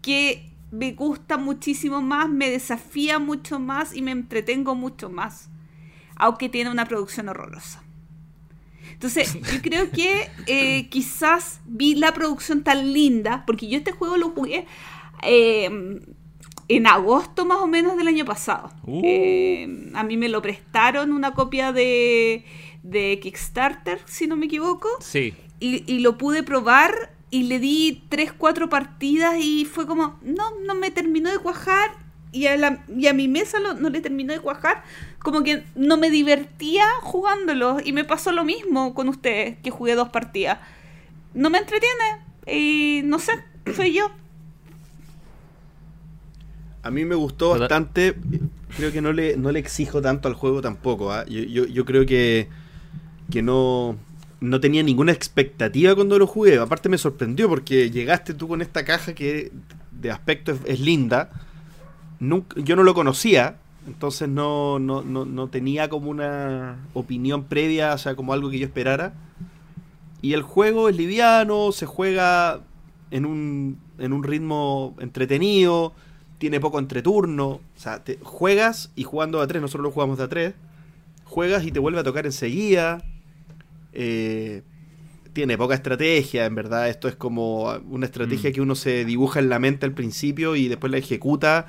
que me gusta muchísimo más, me desafía mucho más y me entretengo mucho más, aunque tiene una producción horrorosa. Entonces, yo creo que eh, quizás vi la producción tan linda, porque yo este juego lo jugué eh, en agosto más o menos del año pasado. Uh. Eh, a mí me lo prestaron una copia de, de Kickstarter, si no me equivoco, Sí. y, y lo pude probar y le di 3, 4 partidas y fue como, no, no me terminó de cuajar y a, la- y a mi mesa lo- no le terminó de cuajar, como que no me divertía jugándolo y me pasó lo mismo con ustedes, que jugué dos partidas. No me entretiene y no sé, soy yo. A mí me gustó bastante. Creo que no le, no le exijo tanto al juego tampoco. ¿ah? Yo, yo- yo creo que, que no, no tenía ninguna expectativa cuando lo jugué. Aparte me sorprendió porque llegaste tú con esta caja que de aspecto es, linda. Yo no lo conocía. Entonces no, no, no, no tenía como una opinión previa, o sea, como algo que yo esperara. Y el juego es liviano, se juega en un, en un ritmo entretenido, tiene poco entreturno. O sea, te, juegas y jugando a tres, nosotros lo jugamos de a tres, juegas y te vuelve a tocar enseguida. Eh, tiene poca estrategia, en verdad. Esto es como una estrategia Mm. que uno se dibuja en la mente al principio y después la ejecuta.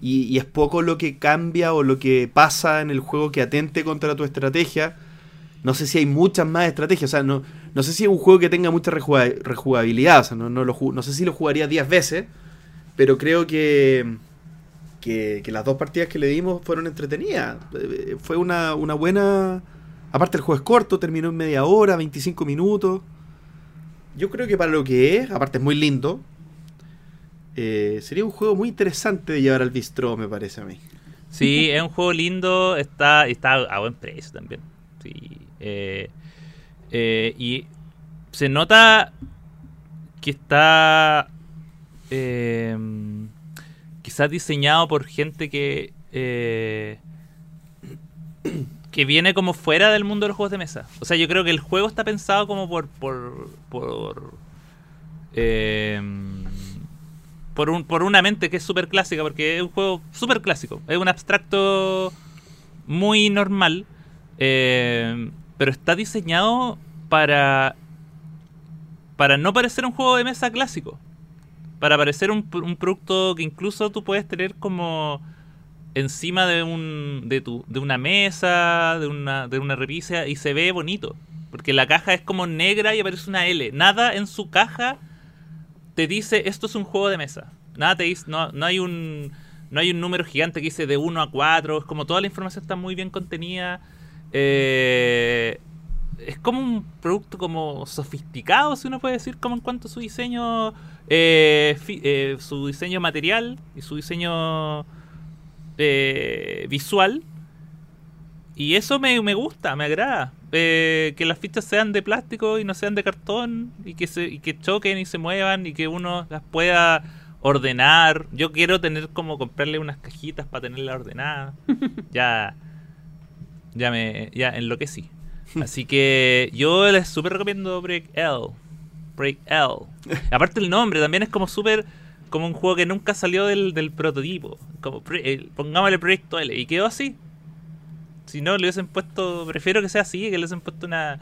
Y, y es poco lo que cambia o lo que pasa en el juego que atente contra tu estrategia. No sé si hay muchas más estrategias. O sea, no, no sé si es un juego que tenga mucha rejugab- rejugabilidad. O sea, no, no, lo no sé si lo jugaría 10 veces. Pero creo que, que, que las dos partidas que le dimos fueron entretenidas. Eh, Fue una, una buena... Aparte el juego es corto, terminó en media hora, 25 minutos. Yo creo que para lo que es, aparte es muy lindo, eh, sería un juego muy interesante de llevar al bistro, me parece a mí. Sí, es un juego lindo, está, está a buen precio también. Sí, eh, eh, y se nota que está quizás diseñado por gente que que viene como fuera del mundo de los juegos de mesa. O sea, yo creo que el juego está pensado como por por por eh, por, un, por una mente que es súper clásica, porque es un juego súper clásico. Es un abstracto muy normal, eh, pero está diseñado para, para no parecer un juego de mesa clásico. Para parecer un, un producto que incluso tú puedes tener como encima de un de, tu, de una mesa, de una, de una repisa y se ve bonito. Porque la caja es como negra y aparece una L. Nada en su caja te dice esto es un juego de mesa. Nada te dice, no, no hay un no hay un número gigante que dice de 1 a 4, es como toda la información está muy bien contenida. Eh, es como un producto como sofisticado, si uno puede decir, como en cuanto a su diseño eh, fi- eh, su diseño material y su diseño eh, visual. Y eso me, me gusta, me agrada. Eh, que las fichas sean de plástico y no sean de cartón y que, se, y que choquen y se muevan y que uno las pueda ordenar. Yo quiero tener como comprarle unas cajitas para tenerla ordenada. ya, ya me ya enloquecí. Así que yo les súper recomiendo Break L. Break L. Aparte el nombre también es como súper como un juego que nunca salió del, del prototipo. Como pre- eh, pongámosle Proyecto L. Y quedó así. Si no, le hubiesen puesto. Prefiero que sea así, que le hubiesen puesto una.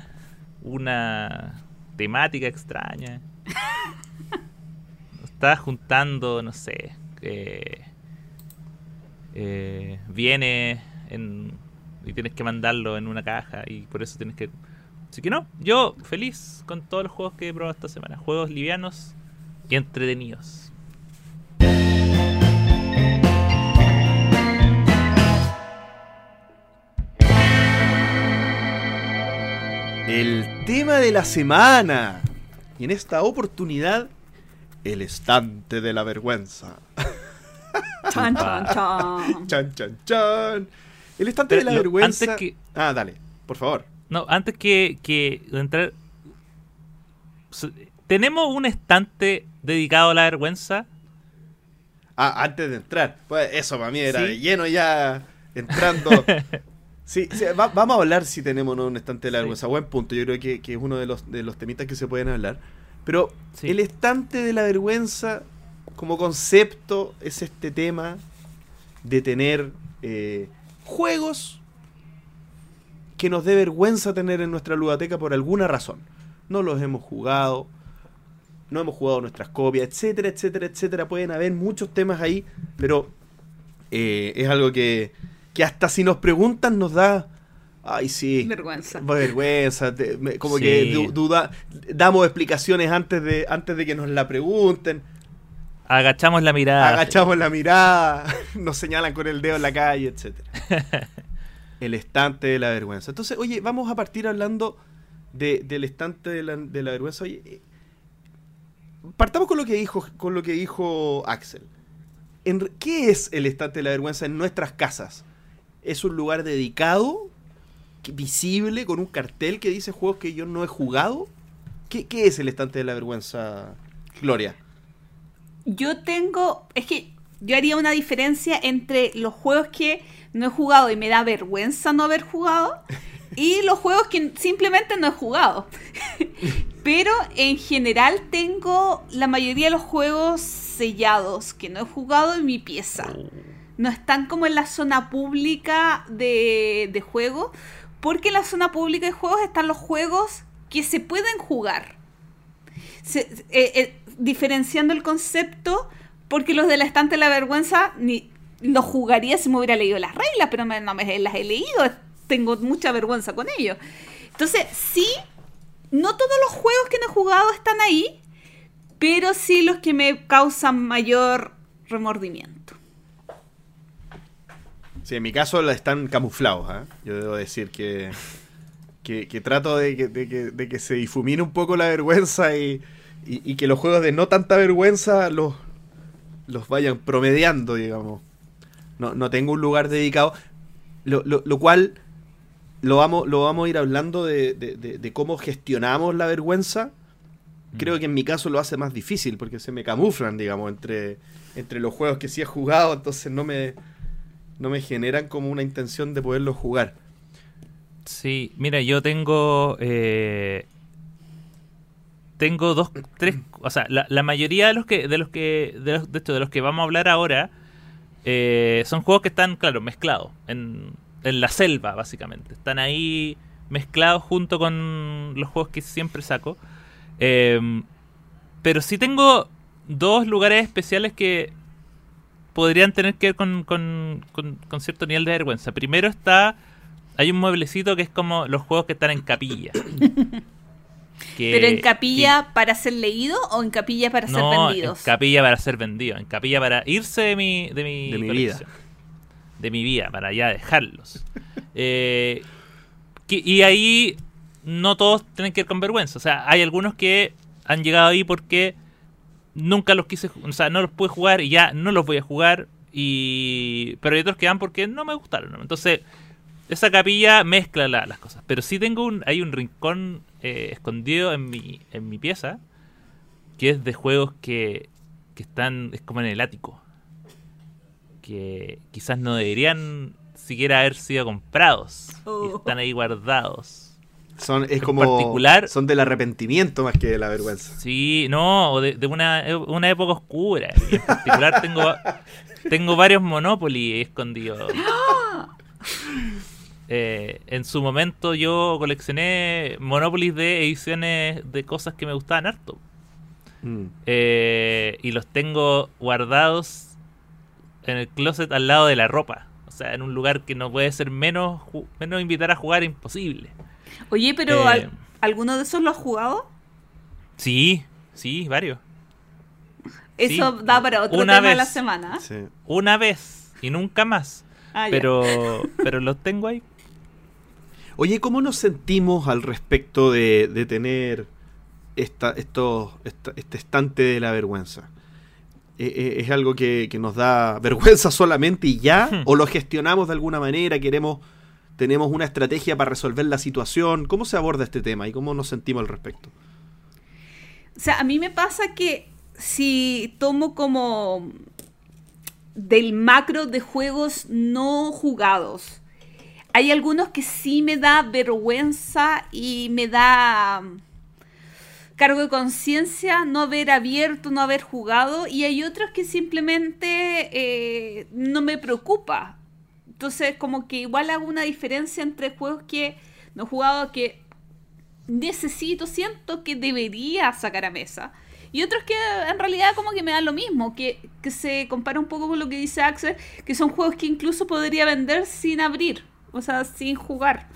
Una temática extraña. Estás juntando, no sé. eh, eh, viene en, y tienes que mandarlo en una caja y por eso tienes que. Así que no, yo feliz con todos los juegos que he probado esta semana. Juegos livianos y entretenidos. El tema de la semana. Y en esta oportunidad, el estante de la vergüenza. Chan, chan, chan. Chan, chan, chan. El estante Pero de la lo- vergüenza. antes que- Ah, dale, por favor. No, antes que, que entrar. Tenemos un estante dedicado a la vergüenza. Ah, antes de entrar. Pues eso para mí era Sí. de lleno ya entrando. Sí, sí, va- vamos a hablar si tenemos no un estante de la Sí. vergüenza. Buen punto. Yo creo que, que es uno de los, de los temitas que se pueden hablar. Pero Sí. el estante de la vergüenza, como concepto, es este tema de tener eh, juegos que nos dé vergüenza tener en nuestra ludoteca por alguna razón. No los hemos jugado, no hemos jugado nuestras copias, etcétera, etcétera, etcétera. Pueden haber muchos temas ahí, pero eh, es algo que, que hasta si nos preguntan nos da... Ay, sí. Vergüenza. Vergüenza. te- me- como Sí. que du- duda, damos explicaciones antes de, antes de que nos la pregunten. Agachamos la mirada. Agachamos la mirada, nos señalan con el dedo en la calle, etcétera. el estante de la vergüenza. Entonces, oye, vamos a partir hablando de- del estante de la, de la vergüenza. Oye, eh, partamos con lo que dijo, con lo que dijo Axel. En ¿Qué es el estante de la vergüenza en nuestras casas? ¿Es un lugar dedicado, visible, con un cartel que dice juegos que yo no he jugado? ¿Qué, qué es el estante de la vergüenza, Gloria? Yo tengo. Es que yo haría una diferencia entre los juegos que no he jugado y me da vergüenza no haber jugado y los juegos que simplemente no he jugado. Pero en general tengo la mayoría de los juegos sellados que no he jugado en mi pieza. No están como en la zona pública de, de juego, porque en la zona pública de juegos están los juegos que se pueden jugar. Eh, eh, diferenciando el concepto, porque los del estante de la vergüenza ni los jugaría si me hubiera leído las reglas, pero no me las he leído, tengo mucha vergüenza con ellos. Entonces, sí, no todos los juegos que no he jugado están ahí, pero sí los que me causan mayor remordimiento. Sí, en mi caso la están camuflados. ¿ah? Yo debo decir que, que, que trato de que, de, que, de que se difumine un poco la vergüenza y, y- y que los juegos de no tanta vergüenza los, los vayan promediando, digamos. No, no tengo un lugar dedicado. Lo, lo- lo cual lo vamos, lo vamos a ir hablando de, de- de- de cómo gestionamos la vergüenza. Creo que en mi caso lo hace más difícil porque se me camuflan, digamos, entre, entre los juegos que sí he jugado, entonces no me, no me generan como una intención de poderlo jugar. Sí, mira, yo tengo. eh, tengo dos, tres. O sea, la, mayoría de los que. De los que. De, los, de hecho, de los que vamos a hablar ahora. eh, son juegos que están, claro, mezclados. En, en la selva, básicamente. Están ahí mezclados junto con los juegos que siempre saco. Eh, pero sí tengo dos lugares especiales que podrían tener que ver con, con- con- con cierto nivel de vergüenza. Primero está, hay un mueblecito que es como los juegos que están en capilla. Que- ¿Pero en capilla para ser leído o en capilla para ser no, vendidos? en capilla para ser vendido, en capilla para irse de mi, de mi, De mi colección. De mi vida, para ya dejarlos. Eh, que- y ahí no todos tienen que ver con vergüenza. O sea, hay algunos que han llegado ahí porque nunca los quise, o sea, no los pude jugar y ya no los voy a jugar. Y pero hay otros que van porque no me gustaron. ¿no? Entonces, esa capilla mezcla la- las cosas. Pero sí tengo un, hay un rincón eh, escondido en mi, en mi pieza que es de juegos que, que están, es como en el ático. Que quizás no deberían siquiera haber sido comprados. Y Oh. están ahí guardados. Son, es como. particular- son del arrepentimiento más que de la vergüenza. Sí, no, o de, de una, e- una época oscura. En particular tengo, tengo varios Monopoly escondidos. Eh, en su momento yo coleccioné Monopoly de ediciones de cosas que me gustaban harto. Mm. Eh, y los tengo guardados en el closet al lado de la ropa. O sea, en un lugar que no puede ser menos, menos invitar a jugar imposible. Oye, pero Eh, ¿al- ¿alguno de esos lo has jugado? Sí, sí, varios. Eso Sí. da para otro Una tema de la vez. semana. Sí. Una vez y nunca más. Ah. Pero, pero los tengo ahí. Oye, ¿cómo nos sentimos al respecto de, de tener esta, esto, esta- este estante de la vergüenza? Eh, eh, ¿Es algo que, que nos da vergüenza solamente y ya? Hmm. ¿O lo gestionamos de alguna manera? ¿Queremos, tenemos una estrategia para resolver la situación? ¿Cómo se aborda este tema y cómo nos sentimos al respecto? O sea, a mí me pasa que si tomo como del macro de juegos no jugados, hay algunos que sí me da vergüenza y me da mm, cargo de conciencia no haber abierto, no haber jugado, y hay otros que simplemente eh, no me preocupa. Entonces, como que igual hago una diferencia entre juegos que no he jugado que necesito, siento que debería sacar a mesa. Y otros que en realidad como que me dan lo mismo, que, que se compara un poco con lo que dice Axel, que son juegos que incluso podría vender sin abrir, o sea, sin jugar.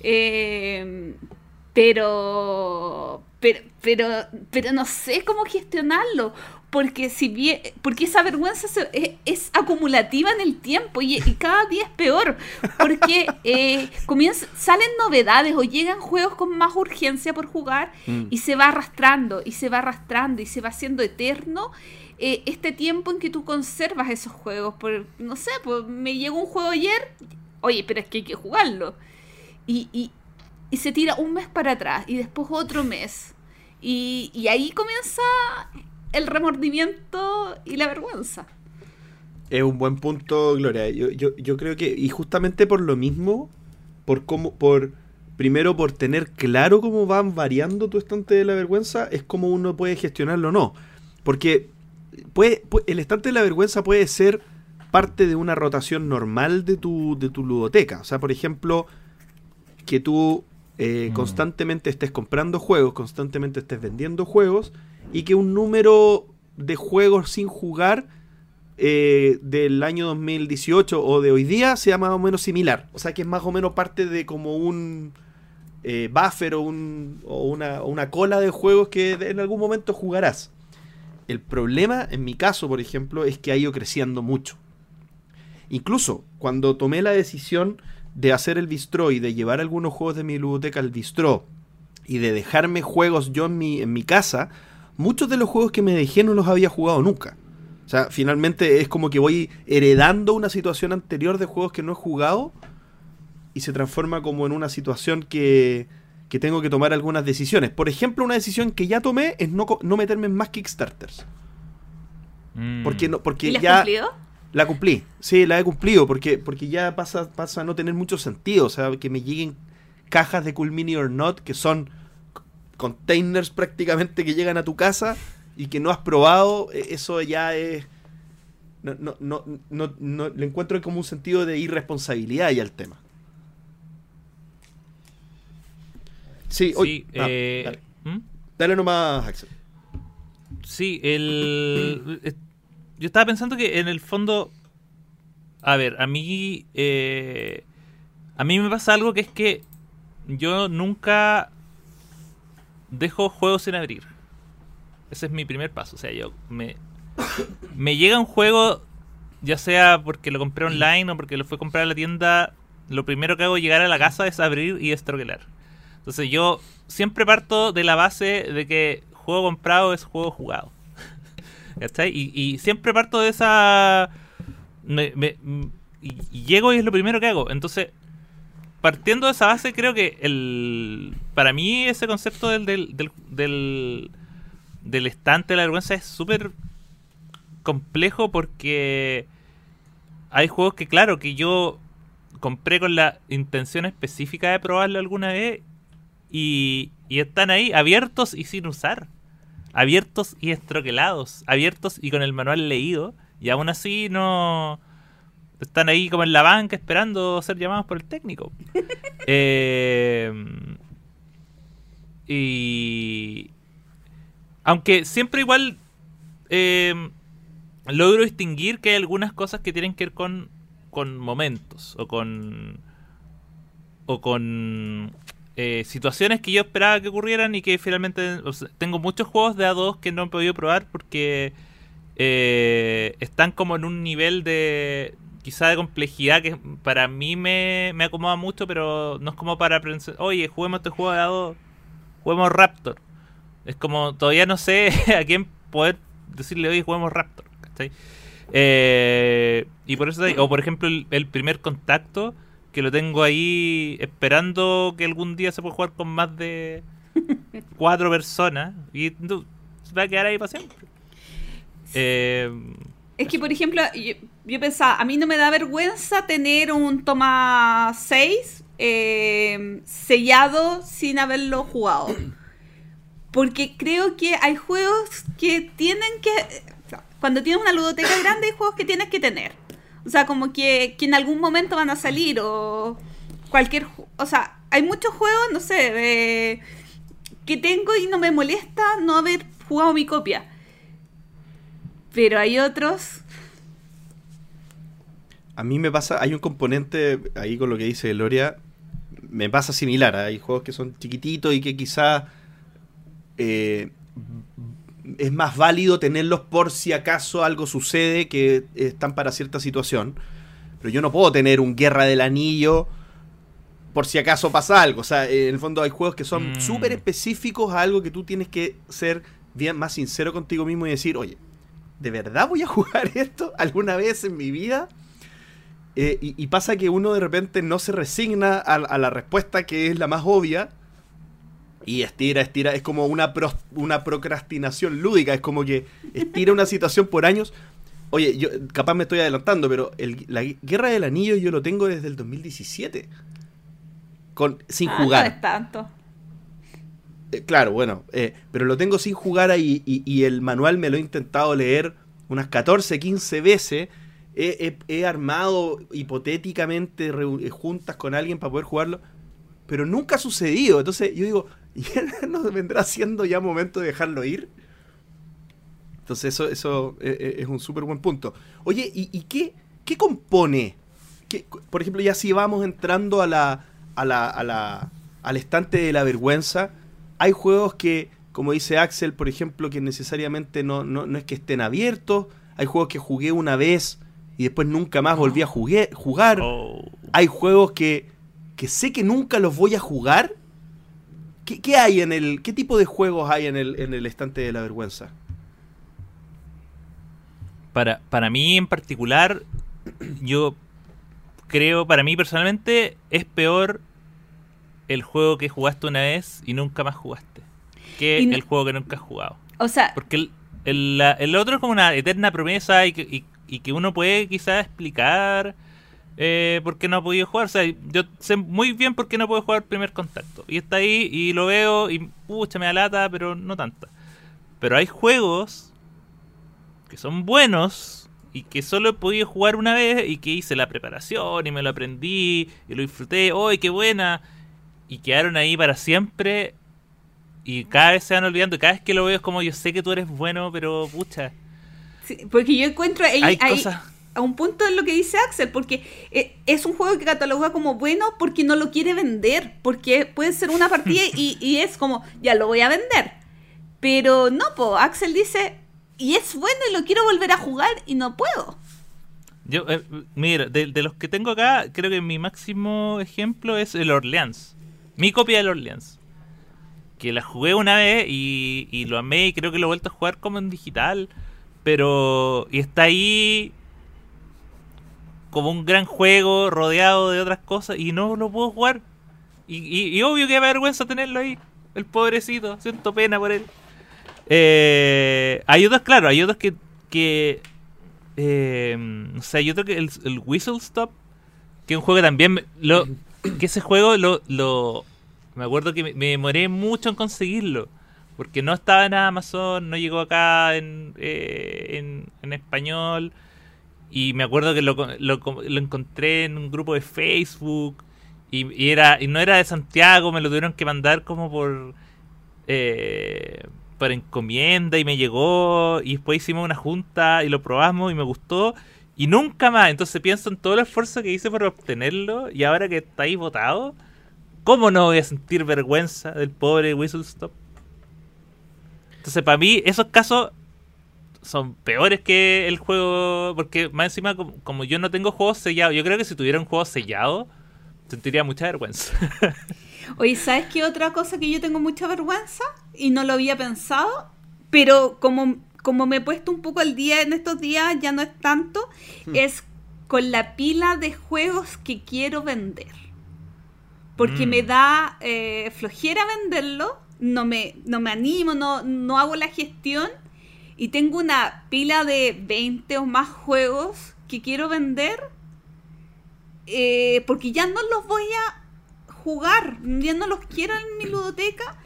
Eh, pero, pero, pero, pero no sé cómo gestionarlo, porque si bien, porque esa vergüenza se- es, es acumulativa en el tiempo y, y cada día es peor, porque eh, comienza- salen novedades o llegan juegos con más urgencia por jugar Mm. y se va arrastrando y se va arrastrando y se va haciendo eterno eh, este tiempo en que tú conservas esos juegos. Por, no sé, pues me llegó un juego ayer, oye, pero es que hay que jugarlo. Y, y, y se tira un mes para atrás y después otro mes. Y, y ahí comienza el remordimiento y la vergüenza. Es un buen punto, Gloria. Yo, yo, yo creo que, y justamente por lo mismo, por cómo, por primero por tener claro cómo van variando tu estante de la vergüenza, es como uno puede gestionarlo o no. Porque puede, pu- el estante de la vergüenza puede ser parte de una rotación normal de tu, de tu ludoteca. O sea, por ejemplo, que tú eh, Mm. constantemente estés comprando juegos, constantemente estés vendiendo juegos, y que un número de juegos sin jugar eh, del año 2018 o de hoy día sea más o menos similar. O sea que es más o menos parte de como un eh, buffer o, un- o una, una cola de juegos que en algún momento jugarás. El problema, en mi caso, por ejemplo, es que ha ido creciendo mucho. Incluso cuando tomé la decisión de hacer el bistró y de llevar algunos juegos de mi biblioteca al bistró y de dejarme juegos yo en mi casa, muchos de los juegos que me dejé no los había jugado nunca. O sea, finalmente es como que voy heredando una situación anterior de juegos que no he jugado y se transforma como en una situación que, que tengo que tomar algunas decisiones. Por ejemplo, una decisión que ya tomé es no, no meterme en más Kickstarters. Mm. Porque, no, porque ¿Y la has ya cumplido? la cumplí. Sí, la he cumplido porque, porque ya pasa, pasa a no tener mucho sentido. O sea, que me lleguen cajas de Cool Mini or Not que son containers prácticamente que llegan a tu casa y que no has probado, e- eso ya es... No, no, no, no, no- le encuentro como un sentido de irresponsabilidad ya el tema. Sí, Sí, oye, ah, eh, dale. ¿hmm? Dale nomás, Axel. Sí, el. Yo estaba pensando que en el fondo. A ver, a mí. eh, a mí me pasa algo que es que yo nunca dejo juegos sin abrir. Ese es mi primer paso. O sea, yo me. Me llega un juego, ya sea porque lo compré online o porque lo fui a comprar a la tienda. Lo primero que hago llegar a la casa es abrir y estroquelar. Entonces yo siempre parto de la base de que juego comprado es juego jugado. ¿Cachai? Y, y siempre parto de esa... me- llego y es lo primero que hago. Entonces, partiendo de esa base, creo que el para mí ese concepto del, del, del, del, estante de la vergüenza es súper complejo porque hay juegos que, claro, que yo compré con la intención específica de probarlo alguna vez y, y están ahí abiertos y sin usar. Abiertos y estroquelados. Abiertos y con el manual leído. Y aún así no... Están ahí como en la banca esperando ser llamados por el técnico. Eh, y... Aunque siempre igual... eh, logro distinguir que hay algunas cosas que tienen que ver con, con momentos o con o con eh, situaciones que yo esperaba que ocurrieran y que finalmente o sea, tengo muchos juegos de A2 que no he podido probar porque eh, están como en un nivel de quizá de complejidad que para mí me, me acomoda mucho pero no es como para pensar, oye juguemos este juego de A2 juguemos Raptor es como todavía no sé a quién poder decirle oye juguemos Raptor ¿cachai? Eh, y por eso o por ejemplo el, el primer contacto que lo tengo ahí esperando que algún día se pueda jugar con más de cuatro personas y no, se va a quedar ahí para siempre. Eh, Es que, por ejemplo, yo, yo pensaba, a mí no me da vergüenza tener un toma 6 eh, sellado sin haberlo jugado. Porque creo que hay juegos que tienen que... Cuando tienes una ludoteca grande hay juegos que tienes que tener. O sea, como que, que en algún momento van a salir o cualquier... O sea, hay muchos juegos, no sé, que tengo y no me molesta no haber jugado mi copia. Pero hay otros. A mí me pasa, hay un componente ahí con lo que dice Gloria, me pasa similar. Hay juegos que son chiquititos y que quizá eh, es más válido tenerlos por si acaso algo sucede que están para cierta situación. Pero yo no puedo tener un Guerra del Anillo por si acaso pasa algo. O sea, en el fondo hay juegos que son Mm. súper específicos a algo que tú tienes que ser bien más sincero contigo mismo y decir, oye, ¿de verdad voy a jugar esto alguna vez en mi vida? Eh, y, y pasa que uno de repente no se resigna a, a la respuesta que es la más obvia. Y estira, estira. Es como una, una procrastinación lúdica. Es como que estira una situación por años. Oye, yo capaz me estoy adelantando, pero el- la Guerra del Anillo yo lo tengo desde el 2017. Con, sin Ah, jugar. No es tanto. Eh, claro, bueno, eh, pero lo tengo sin jugar ahí y, y el manual me lo he intentado leer unas 14, 15 veces. He, armado hipotéticamente eh, juntas con alguien para poder jugarlo, pero nunca ha sucedido. Entonces yo digo, ¿ya no vendrá siendo ya momento de dejarlo ir? Entonces eso, eso eh, eh, es un súper buen punto. Oye, ¿y, y qué, qué compone? ¿Qué- por ejemplo, ya si vamos entrando a la, a la, a la, al estante de la vergüenza, hay juegos que, como dice Axel, por ejemplo, que necesariamente no, no, no es que estén abiertos. Hay juegos que jugué una vez y después nunca más volví a jugué- jugar. Oh. Hay juegos que, que sé que nunca los voy a jugar. ¿Qué, qué hay en el. ¿Qué tipo de juegos hay en el, en el estante de la vergüenza? Para, para mí en particular, yo creo, para mí personalmente, es peor el juego que jugaste una vez y nunca más jugaste que no- el juego que nunca has jugado. O sea, Porque el, el, el otro es como una eterna promesa y que, y- y que uno puede quizás explicar eh, por qué no ha podido jugar. O sea, yo sé muy bien por qué no puedo jugar primer contacto. Y está ahí y lo veo y pucha, me da lata, pero no tanta. Pero hay juegos que son buenos y que solo he podido jugar una vez y que hice la preparación y me lo aprendí y lo disfruté. ¡Uy, qué buena! Y quedaron ahí para siempre y cada vez se van olvidando. Cada vez que lo veo es como yo sé que tú eres bueno, pero pucha. Sí, porque yo encuentro ahí, Hay ahí cosas. a un punto en lo que dice Axel, porque eh, es un juego que cataloga como bueno porque no lo quiere vender, porque puede ser una partida y, y es como, ya lo voy a vender. Pero no, po, Axel dice, y es bueno y lo quiero volver a jugar y no puedo. Yo, eh, mira, de, de los que tengo acá, creo que mi máximo ejemplo es el Orleans. Mi copia del Orleans. Que la jugué una vez y, y lo amé y creo que lo he vuelto a jugar como en digital. Pero. Y está ahí. Como un gran juego rodeado de otras cosas y no lo puedo jugar. Y, y- obvio que da vergüenza tenerlo ahí. El pobrecito. Siento pena por él. Eh, hay otros, claro, hay otros que. que eh, hay otro que el, el Whistle Stop. Que es un juego también. me- Lo, que ese juego lo, lo. Me acuerdo que me, me demoré mucho en conseguirlo. Porque no estaba en Amazon, no llegó acá en, eh, en, español. Y me acuerdo que lo, lo, lo encontré en un grupo de Facebook. Y, era y no era de Santiago, me lo tuvieron que mandar como por. Eh, por encomienda y me llegó. Y después hicimos una junta y lo probamos y me gustó. Y nunca más. Entonces pienso en todo el esfuerzo que hice por obtenerlo. Y ahora que está ahí votado, ¿cómo no voy a sentir vergüenza del pobre Whistle Stop? Entonces, para mí, esos casos son peores que el juego. Porque más encima, como, como yo no tengo juegos sellados, yo creo que si tuviera un juego sellado, sentiría mucha vergüenza. Oye, ¿sabes qué otra cosa que yo tengo mucha vergüenza? Y no lo había pensado, pero como, como me he puesto un poco al día en estos días, ya no es tanto, es con la pila de juegos que quiero vender. Porque Mm. me da eh, flojera venderlo, no me, no me animo, no, no hago la gestión y tengo una pila de 20 o más juegos que quiero vender eh, porque ya no los voy a jugar, ya no los quiero en mi ludoteca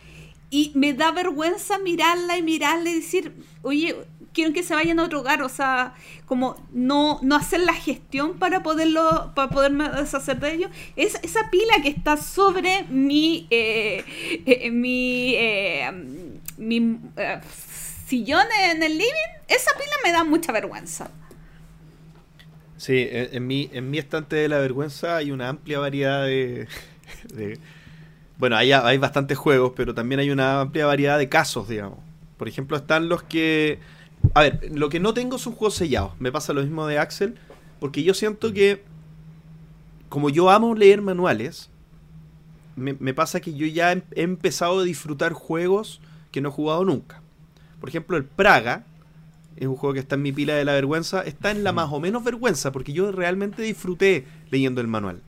y me da vergüenza mirarla y mirarla y decir, oye, quiero que se vayan a otro hogar, o sea, como no, no hacer la gestión para poderlo, para poderme deshacer de ellos. Es, esa pila que está sobre mi, eh, eh, mi, eh, mi sillón en el living, esa pila me da mucha vergüenza. Sí, en, mi, en mi estante de la vergüenza hay una amplia variedad de... de- bueno, hay, hay bastantes juegos, pero también hay una amplia variedad de casos, digamos. Por ejemplo, están los que... A ver, lo que no tengo son juegos sellados. Me pasa lo mismo de Axel, porque yo siento que... Como yo amo leer manuales, me, me pasa que yo ya he, he empezado a disfrutar juegos que no he jugado nunca. Por ejemplo, el Praga, es un juego que está en mi pila de la vergüenza, está en la más o menos vergüenza, porque yo realmente disfruté leyendo el manual.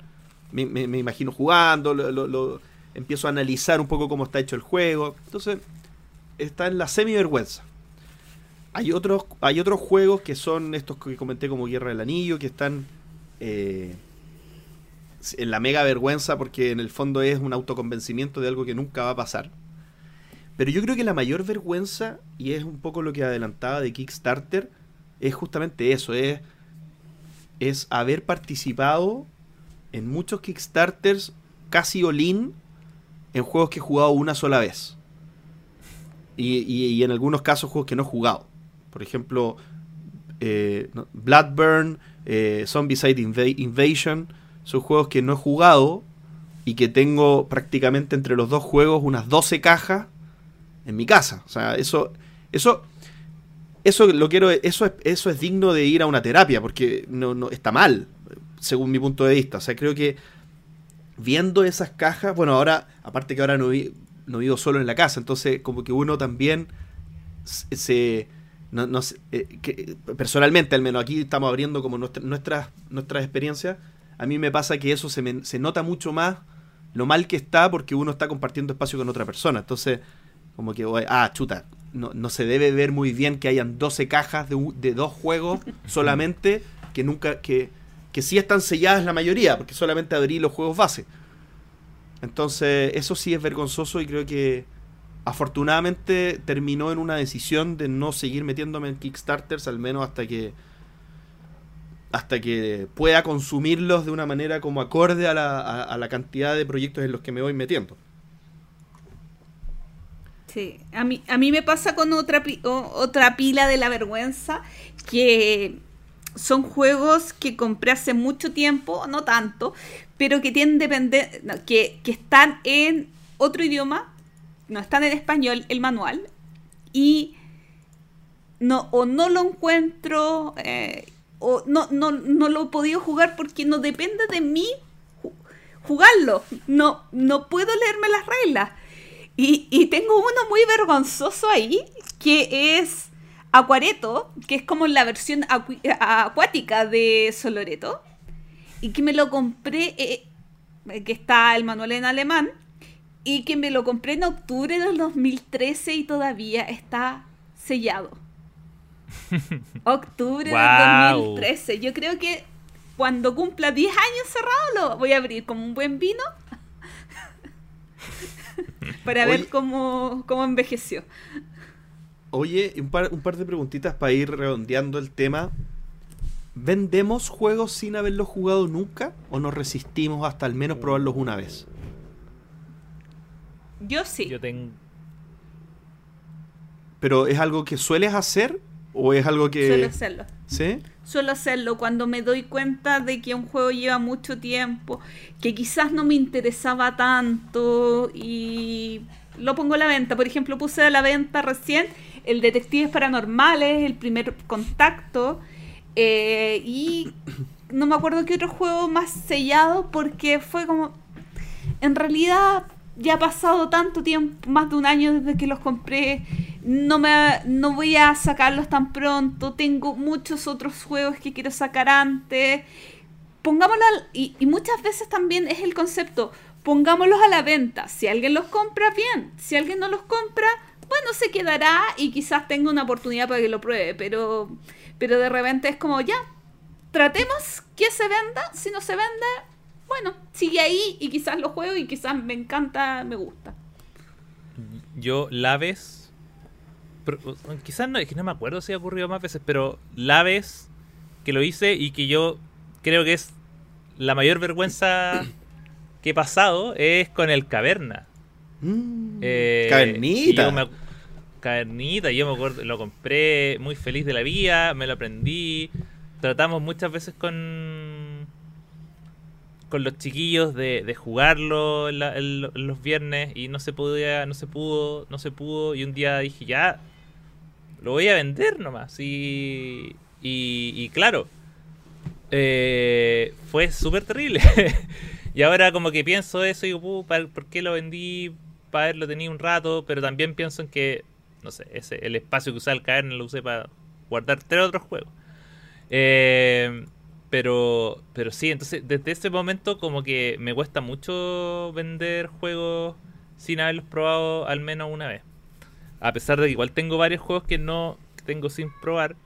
Me, me- me imagino jugando, lo, lo- lo- empiezo a analizar un poco cómo está hecho el juego. Entonces, está en la semi-vergüenza. Hay otros, hay otros juegos que son estos que comenté como Guerra del Anillo, que están eh, en la mega vergüenza porque en el fondo es un autoconvencimiento de algo que nunca va a pasar. Pero yo creo que la mayor vergüenza, y es un poco lo que adelantaba de Kickstarter, es justamente eso, es, es haber participado en muchos Kickstarters casi all-in en juegos que he jugado una sola vez. Y, y- y en algunos casos juegos que no he jugado. Por ejemplo, eh, Bloodburn, eh, Inva- Invasion, son juegos que no he jugado y que tengo prácticamente entre los dos juegos unas 12 cajas en mi casa. O sea, eso, eso, eso lo quiero, eso es, eso es digno de ir a una terapia, porque no, no está mal, según mi punto de vista. O sea, creo que viendo esas cajas, bueno, ahora, aparte que ahora no, no vivo solo en la casa, entonces como que uno también se- no, no sé, eh, que, personalmente al menos aquí estamos abriendo como nuestra- nuestras nuestras experiencias. A mí me pasa que eso se, me- se nota mucho más lo mal que está porque uno está compartiendo espacio con otra persona. Entonces, como que, ah, chuta, no, no se debe ver muy bien que hayan 12 cajas de, de dos juegos solamente que nunca, que, que sí están selladas la mayoría, porque solamente abrí los juegos base. Entonces, eso sí es vergonzoso y creo que afortunadamente terminó en una decisión de no seguir metiéndome en Kickstarters, al menos hasta que hasta que pueda consumirlos de una manera como acorde a la, a- la cantidad de proyectos en los que me voy metiendo. Sí, a mí, a mí me pasa con otra, otra pila de la vergüenza, que son juegos que compré hace mucho tiempo, no tanto, pero que tienen depende- que, que están en otro idioma, no están en español, el manual, y no, o no lo encuentro, eh, o no, no, no lo he podido jugar porque no depende de mí ju- jugarlo. No, no puedo leerme las reglas. Y, y tengo uno muy vergonzoso ahí, que es Acuareto, que es como la versión acu- acuática de Soloreto. Y que me lo compré, eh, eh, que está el manual en alemán, y que me lo compré en octubre del 2013 y todavía está sellado. Octubre Guau. del 2013. Yo creo que cuando cumpla 10 años cerrado lo voy a abrir como un buen vino para ver Oye. cómo, cómo envejeció. Oye, un par, un par de preguntitas para ir redondeando el tema. ¿Vendemos juegos sin haberlos jugado nunca o nos resistimos hasta al menos probarlos una vez? Yo sí. Yo tengo. ¿Pero es algo que sueles hacer o es algo que... Suelo hacerlo. ¿Sí? Suelo hacerlo cuando me doy cuenta de que un juego lleva mucho tiempo, que quizás no me interesaba tanto y lo pongo a la venta. Por ejemplo, puse a la venta recién el Detectives Paranormales, el primer contacto eh, y no me acuerdo qué otro juego más sellado porque fue como... En realidad ya ha pasado tanto tiempo, más de un año desde que los compré, no me no voy a sacarlos tan pronto, tengo muchos otros juegos que quiero sacar antes. Pongámoslo al- y, y muchas veces también es el concepto, pongámoslos a la venta. Si alguien los compra, bien. Si alguien no los compra, bueno, se quedará y quizás tenga una oportunidad para que lo pruebe, pero pero de repente es como ya, tratemos que se venda, si no se vende, bueno, sigue ahí y quizás lo juego y quizás me encanta, me gusta. Yo, Laves, pero, quizás no, es que no me acuerdo si ha ocurrido más veces, pero la vez que lo hice y que yo creo que es la mayor vergüenza que he pasado es con el Caverna. Mm. Eh, Cavernita. yo me Cavernita, yo me acuerdo, lo compré muy feliz de la vida, me lo aprendí. Tratamos muchas veces con con los chiquillos de, jugarlo los viernes y no se podía, no se pudo, no se pudo. Y un día dije, ya, lo voy a vender nomás. Y, y, y claro, eh, fue súper terrible. y ahora como que pienso eso y digo, "Puh, ¿pa- ¿por qué lo vendí? Para haberlo tenido un rato, pero también pienso en que, no sé, ese, el espacio que usaba el caverna lo usé para guardar tres otros juegos. Eh, pero, pero sí, entonces desde ese momento como que me cuesta mucho vender juegos sin haberlos probado al menos una vez. A pesar de que igual tengo varios juegos que no tengo sin probar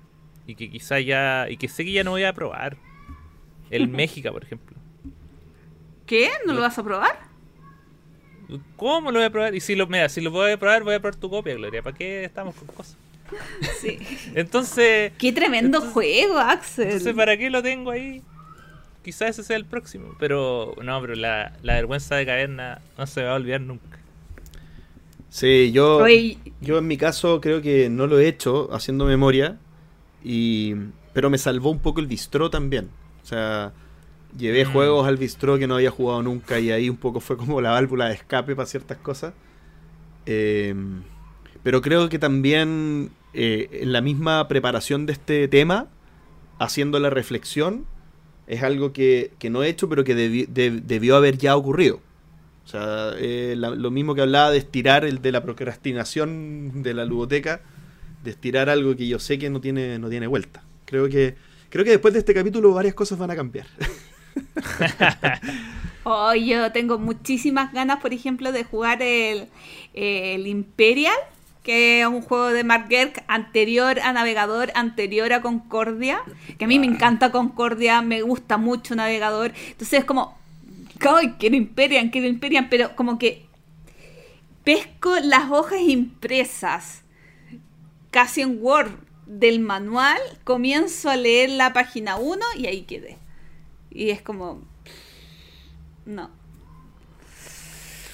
y que quizá ya y que sé que ya no voy a probar. El México, por ejemplo. ¿Qué? ¿No lo vas a probar? ¿Cómo lo voy a probar? Y si lo, mira, si lo voy a probar, voy a probar tu copia, Gloria. ¿Para qué estamos con cosas? Sí. Entonces, Qué tremendo Entonces- juego, Axel. entonces ¿para qué lo tengo ahí? Quizás ese sea el próximo. Pero no, pero la, la vergüenza de caverna no se va a olvidar nunca. Sí, yo, yo en mi caso creo que no lo he hecho haciendo memoria, y, pero me salvó un poco el bistró también. O sea, llevé Mm. juegos al bistró que no había jugado nunca y ahí un poco fue como la válvula de escape para ciertas cosas. Eh, pero creo que también eh, en la misma preparación de este tema, haciendo la reflexión, es algo que, que no he hecho, pero que debi- de- debió haber ya ocurrido. O sea, eh, la- lo mismo que hablaba de estirar el de la procrastinación de la ludoteca, de estirar algo que yo sé que no tiene, no tiene vuelta. Creo que, creo que después de este capítulo varias cosas van a cambiar. oh, yo tengo muchísimas ganas, por ejemplo, de jugar el, el Imperial, que es un juego de Mark Gerk anterior a Navegador, anterior a Concordia, que a mí me encanta Concordia, me gusta mucho Navegador, entonces es como, ¡ay, quiero Imperial, quiero Imperial! Pero como que pesco las hojas impresas, casi en Word, del manual, comienzo a leer la página 1 y ahí quedé. Y es como... No.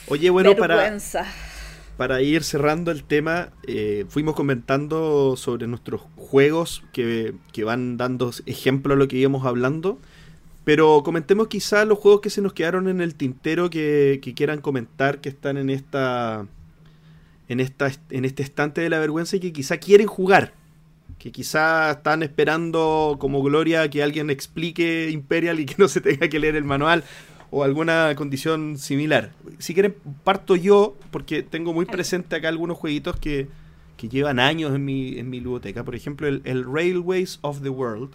Oye, bueno, para, vergüenza. para ir cerrando el tema, eh, fuimos comentando sobre nuestros juegos que, que van dando ejemplo a lo que íbamos hablando. Pero comentemos quizá los juegos que se nos quedaron en el tintero que, que quieran comentar, que están en esta, en esta en este estante de la vergüenza y que quizá quieren jugar. Que quizá están esperando como Gloria que alguien explique Imperial y que no se tenga que leer el manual o alguna condición similar. Si quieren, parto yo, porque tengo muy presente acá algunos jueguitos que, que llevan años en mi, en mi ludoteca. Por ejemplo, el, el Railways of the World,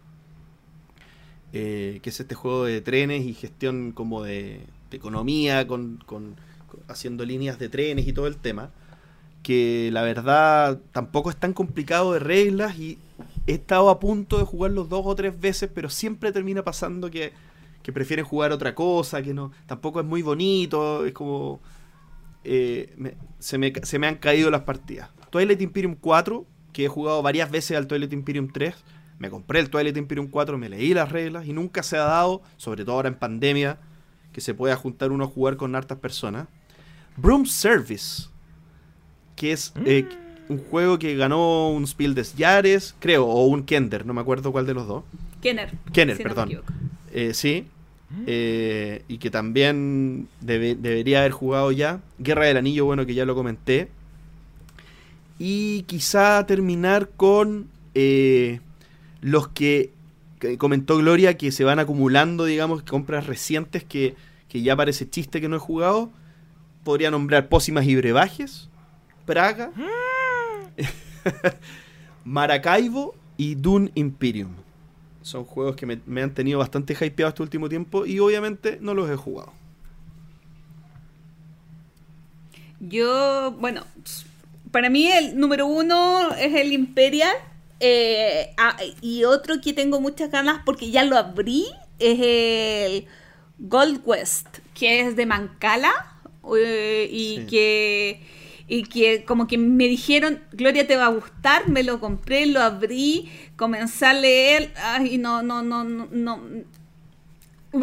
eh, que es este juego de trenes y gestión como de, de economía, con, con- con- haciendo líneas de trenes y todo el tema. Que la verdad tampoco es tan complicado de reglas y he estado a punto de jugarlo dos o tres veces, pero siempre termina pasando que, que prefieren jugar otra cosa, que no, tampoco es muy bonito, es como... eh, me- se, me, se me han caído las partidas. Twilight Imperium 4, que he jugado varias veces al Twilight Imperium 3, me compré el Twilight Imperium 4, me leí las reglas y nunca se ha dado, sobre todo ahora en pandemia, que se pueda juntar uno a jugar con hartas personas. Broom Service, que es eh, un juego que ganó un Spiel des Jahres, creo, o un Kender, no me acuerdo cuál de los dos. Kenner. Kenner, si perdón. Eh, sí. Eh, y que también debe- debería haber jugado ya. Guerra del Anillo, bueno, que ya lo comenté. Y quizá terminar con eh, los que, que comentó Gloria, que se van acumulando, digamos, compras recientes que, que ya parece chiste que no he jugado. Podría nombrar Pócimas y Brebajes, Praga, Maracaibo y Dune Imperium. Son juegos que me, me han tenido bastante hypeado este último tiempo y obviamente no los he jugado. Yo, bueno, para mí el número uno es el Imperial. eh, ah, y otro que tengo muchas ganas porque ya lo abrí es el Gold West, que es de Mancala. eh, y Sí. que y que como que me dijeron, Gloria te va a gustar, me lo compré, lo abrí, comencé a leer, ay, no, no, no, no, no.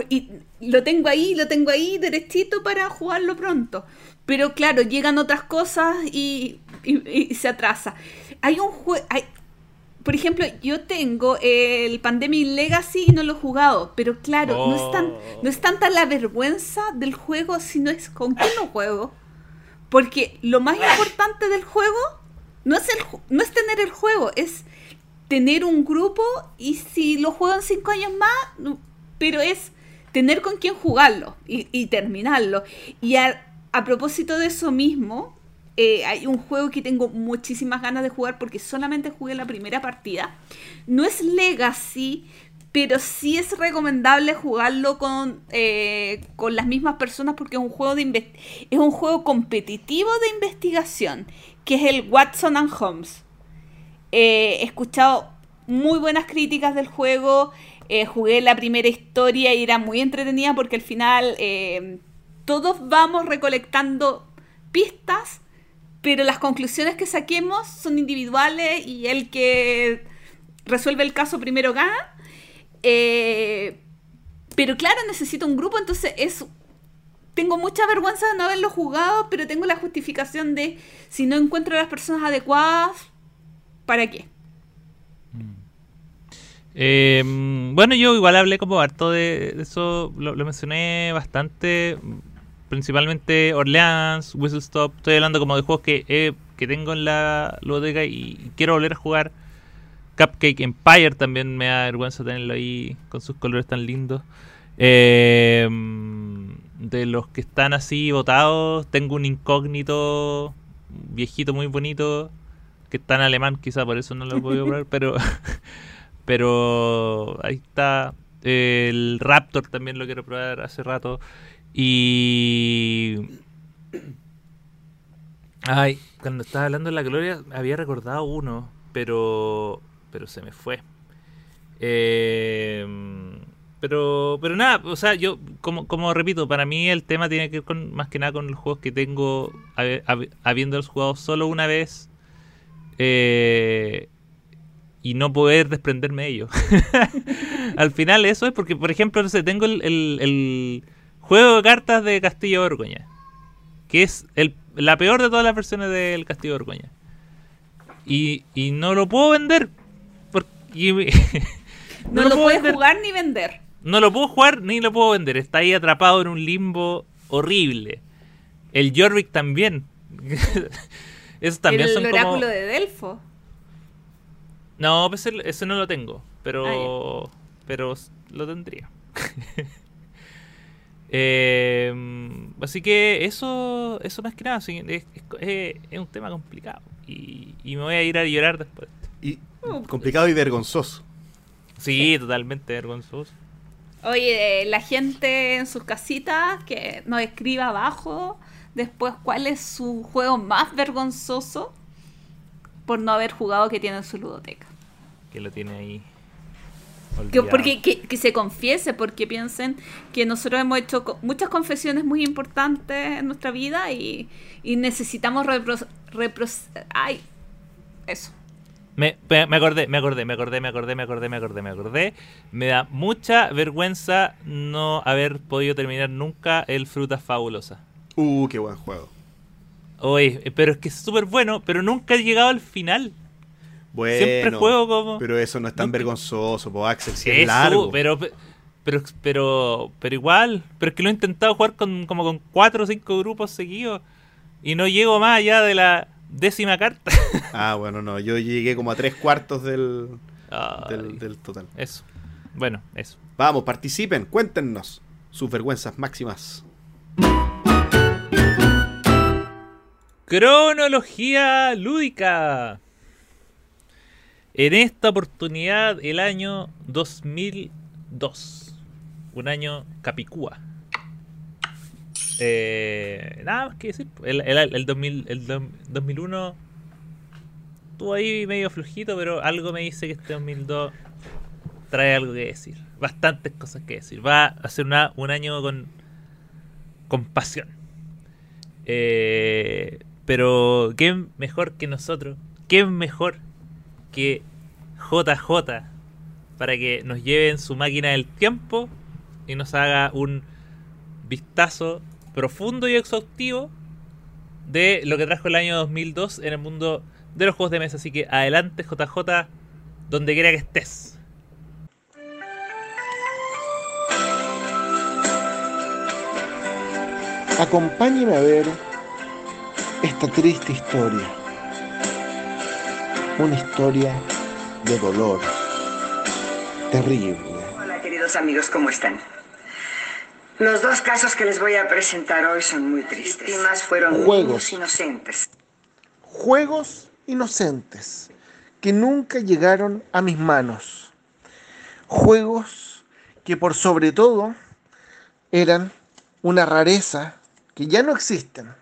Y lo tengo ahí, lo tengo ahí derechito para jugarlo pronto. Pero claro, llegan otras cosas y, y- y se atrasa. Hay un juego, por ejemplo, yo tengo el Pandemic Legacy y no lo he jugado, pero claro, no, es tan, no es tanta la vergüenza del juego, sino es con quién lo juego. Porque lo más importante del juego no es, el, no es tener el juego, es tener un grupo y si lo juego en cinco años más, pero es tener con quién jugarlo y, y terminarlo. Y a, a propósito de eso mismo, eh, hay un juego que tengo muchísimas ganas de jugar porque solamente jugué la primera partida. No es Legacy, pero sí es recomendable jugarlo con, eh, con las mismas personas porque es un juego de es un juego competitivo de investigación, que es el Watson and Holmes. Eh, he escuchado muy buenas críticas del juego. eh, jugué la primera historia y era muy entretenida porque al final eh, todos vamos recolectando pistas, pero las conclusiones que saquemos son individuales y el que resuelve el caso primero gana. Eh, pero claro, necesito un grupo, entonces es tengo mucha vergüenza de no haberlo jugado, pero tengo la justificación de si no encuentro a las personas adecuadas, ¿para qué? Eh, bueno, yo igual hablé como harto de, eso, lo, lo mencioné bastante, principalmente Orleans, Whistle Stop, estoy hablando como de juegos que, he- que tengo en la biblioteca y quiero volver a jugar. Cupcake Empire también me da vergüenza tenerlo ahí con sus colores tan lindos. Eh, de los que están así votados, tengo un incógnito viejito muy bonito que está en alemán, quizá por eso no lo he podido comprar, pero pero ahí está. El Raptor también lo quiero probar hace rato. Y. Ay, cuando estaba hablando de la gloria, había recordado uno, pero. Pero se me fue. Eh, pero, pero nada, o sea, yo, como, como repito, para mí el tema tiene que ver con, más que nada con los juegos que tengo, habi- habi- habiéndolos jugado solo una vez. Eh, y no poder desprenderme de ellos. Al final eso es porque, por ejemplo, no sé, tengo el, el- juego de cartas de Castillo de Borgoña, que es el, la peor de todas las versiones del Castillo de Borgoña. Y, y no lo puedo vender. No, lo, puedo puedes vender. jugar ni vender. No lo puedo jugar ni lo puedo vender. Está ahí atrapado en un limbo horrible. El Jorvik también. Esos también el son oráculo como... de Delfo. No, pues ese, ese no lo tengo, pero Ah, pero lo tendría. Eh, así que eso eso más que nada es, es- es- es un tema complicado y, y me voy a ir a llorar después. Y complicado y vergonzoso. Sí, totalmente vergonzoso. Oye, eh, la gente en sus casitas que nos escriba abajo después cuál es su juego más vergonzoso por no haber jugado que tiene en su ludoteca. Que lo tiene ahí. Que, porque, que, que se confiese, porque piensen que nosotros hemos hecho co- muchas confesiones muy importantes en nuestra vida y, y necesitamos repro, repros- ay, eso. Me, me acordé, me acordé, me acordé, me acordé, me acordé, me acordé, me acordé. Me da mucha vergüenza no haber podido terminar nunca el Fruta Fabulosa. Uh, qué buen juego. Oye, pero es que es súper bueno, pero nunca he llegado al final. Bueno, Siempre juego como... pero eso no es tan Nunca- vergonzoso, po, Axel, si Eso, es largo. pero, pero, pero, pero igual, pero es que lo he intentado jugar con, como con cuatro o cinco grupos seguidos y no llego más allá de la décima carta. Ah, bueno, no, yo llegué como a tres cuartos del, del total. Eso, bueno, eso. Vamos, participen, cuéntenos sus vergüenzas máximas. Cronología lúdica. En esta oportunidad, el año 2002. Un año capicúa. Eh, nada más que decir. El, el, el 2000 el do- 2001 estuvo ahí medio flojito, pero algo me dice que este 2002 trae algo que decir. Bastantes cosas que decir. Va a ser un año con, con pasión. Eh, Pero, ¿qué mejor que nosotros? ¿Qué mejor que JJ para que nos lleve en su máquina del tiempo y nos haga un vistazo profundo y exhaustivo de lo que trajo el año 2002 en el mundo de los juegos de mesa. Así que adelante, JJ, donde quiera que estés. Acompáñeme a ver esta triste historia. Una historia de dolor. Terrible. Hola queridos amigos, ¿cómo están? Los dos casos que les voy a presentar hoy son muy tristes. Las víctimas fueron Juegos. inocentes. Juegos inocentes que nunca llegaron a mis manos. Juegos que por sobre todo eran una rareza que ya no existen.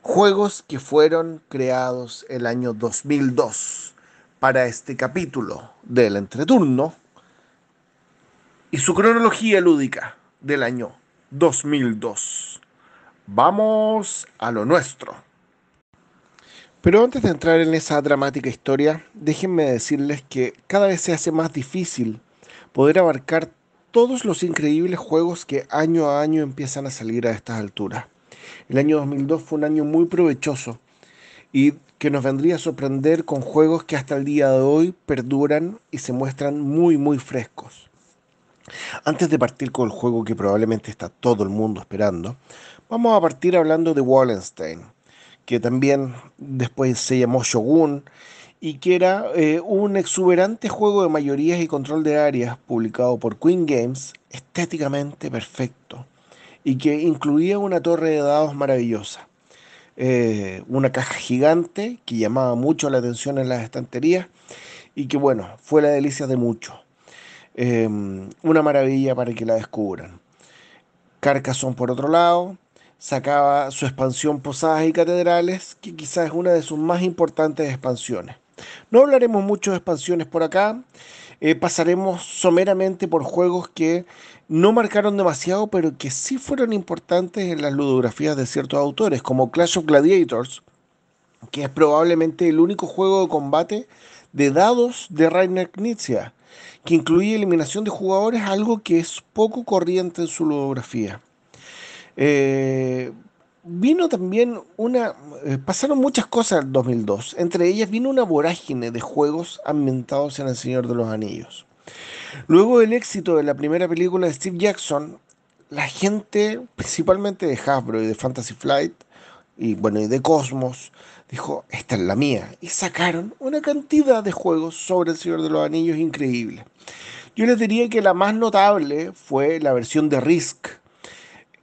Juegos que fueron creados el año 2002 para este capítulo del entreturno y su cronología lúdica del año 2002. Vamos a lo nuestro. Pero antes de entrar en esa dramática historia, déjenme decirles que cada vez se hace más difícil poder abarcar todos los increíbles juegos que año a año empiezan a salir a estas alturas. El año 2002 fue un año muy provechoso y que nos vendría a sorprender con juegos que hasta el día de hoy perduran y se muestran muy muy frescos. Antes de partir con el juego que probablemente está todo el mundo esperando, vamos a partir hablando de Wallenstein, que también después se llamó Shogun y que era eh, un exuberante juego de mayorías y control de áreas publicado por Queen Games, estéticamente perfecto, y que incluía una torre de dados maravillosa, eh, una caja gigante que llamaba mucho la atención en las estanterías y que bueno, fue la delicia de muchos. Eh, una maravilla para que la descubran. Carcassonne, por otro lado, sacaba su expansión Posadas y Catedrales, que quizás es una de sus más importantes expansiones. No hablaremos mucho de expansiones por acá, eh, pasaremos someramente por juegos que no marcaron demasiado, pero que sí fueron importantes en las ludografías de ciertos autores, como Clash of Gladiators, que es probablemente el único juego de combate de dados de Rainer Knizia, que incluye eliminación de jugadores, algo que es poco corriente en su ludografía. Eh, vino también una... eh, pasaron muchas cosas en 2002. Entre ellas vino una vorágine de juegos ambientados en El Señor de los Anillos. Luego del éxito de la primera película de Steve Jackson, la gente, principalmente de Hasbro y de Fantasy Flight, y bueno, y de Cosmos, dijo, esta es la mía. Y sacaron una cantidad de juegos sobre El Señor de los Anillos increíble. Yo les diría que la más notable fue la versión de Risk,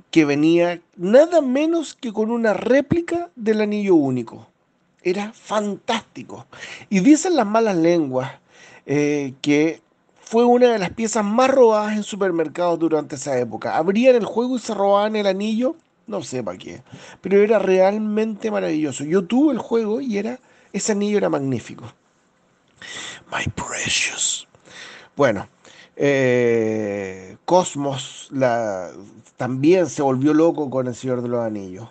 que venía nada menos que con una réplica del anillo único. Era fantástico. Y dicen las malas lenguas eh, que fue una de las piezas más robadas en supermercados durante esa época. Abrían el juego y se robaban el anillo, no sé para qué, pero era realmente maravilloso. Yo tuve el juego y era ese anillo era magnífico. My precious. Bueno, eh, Cosmos también se volvió loco con El Señor de los Anillos.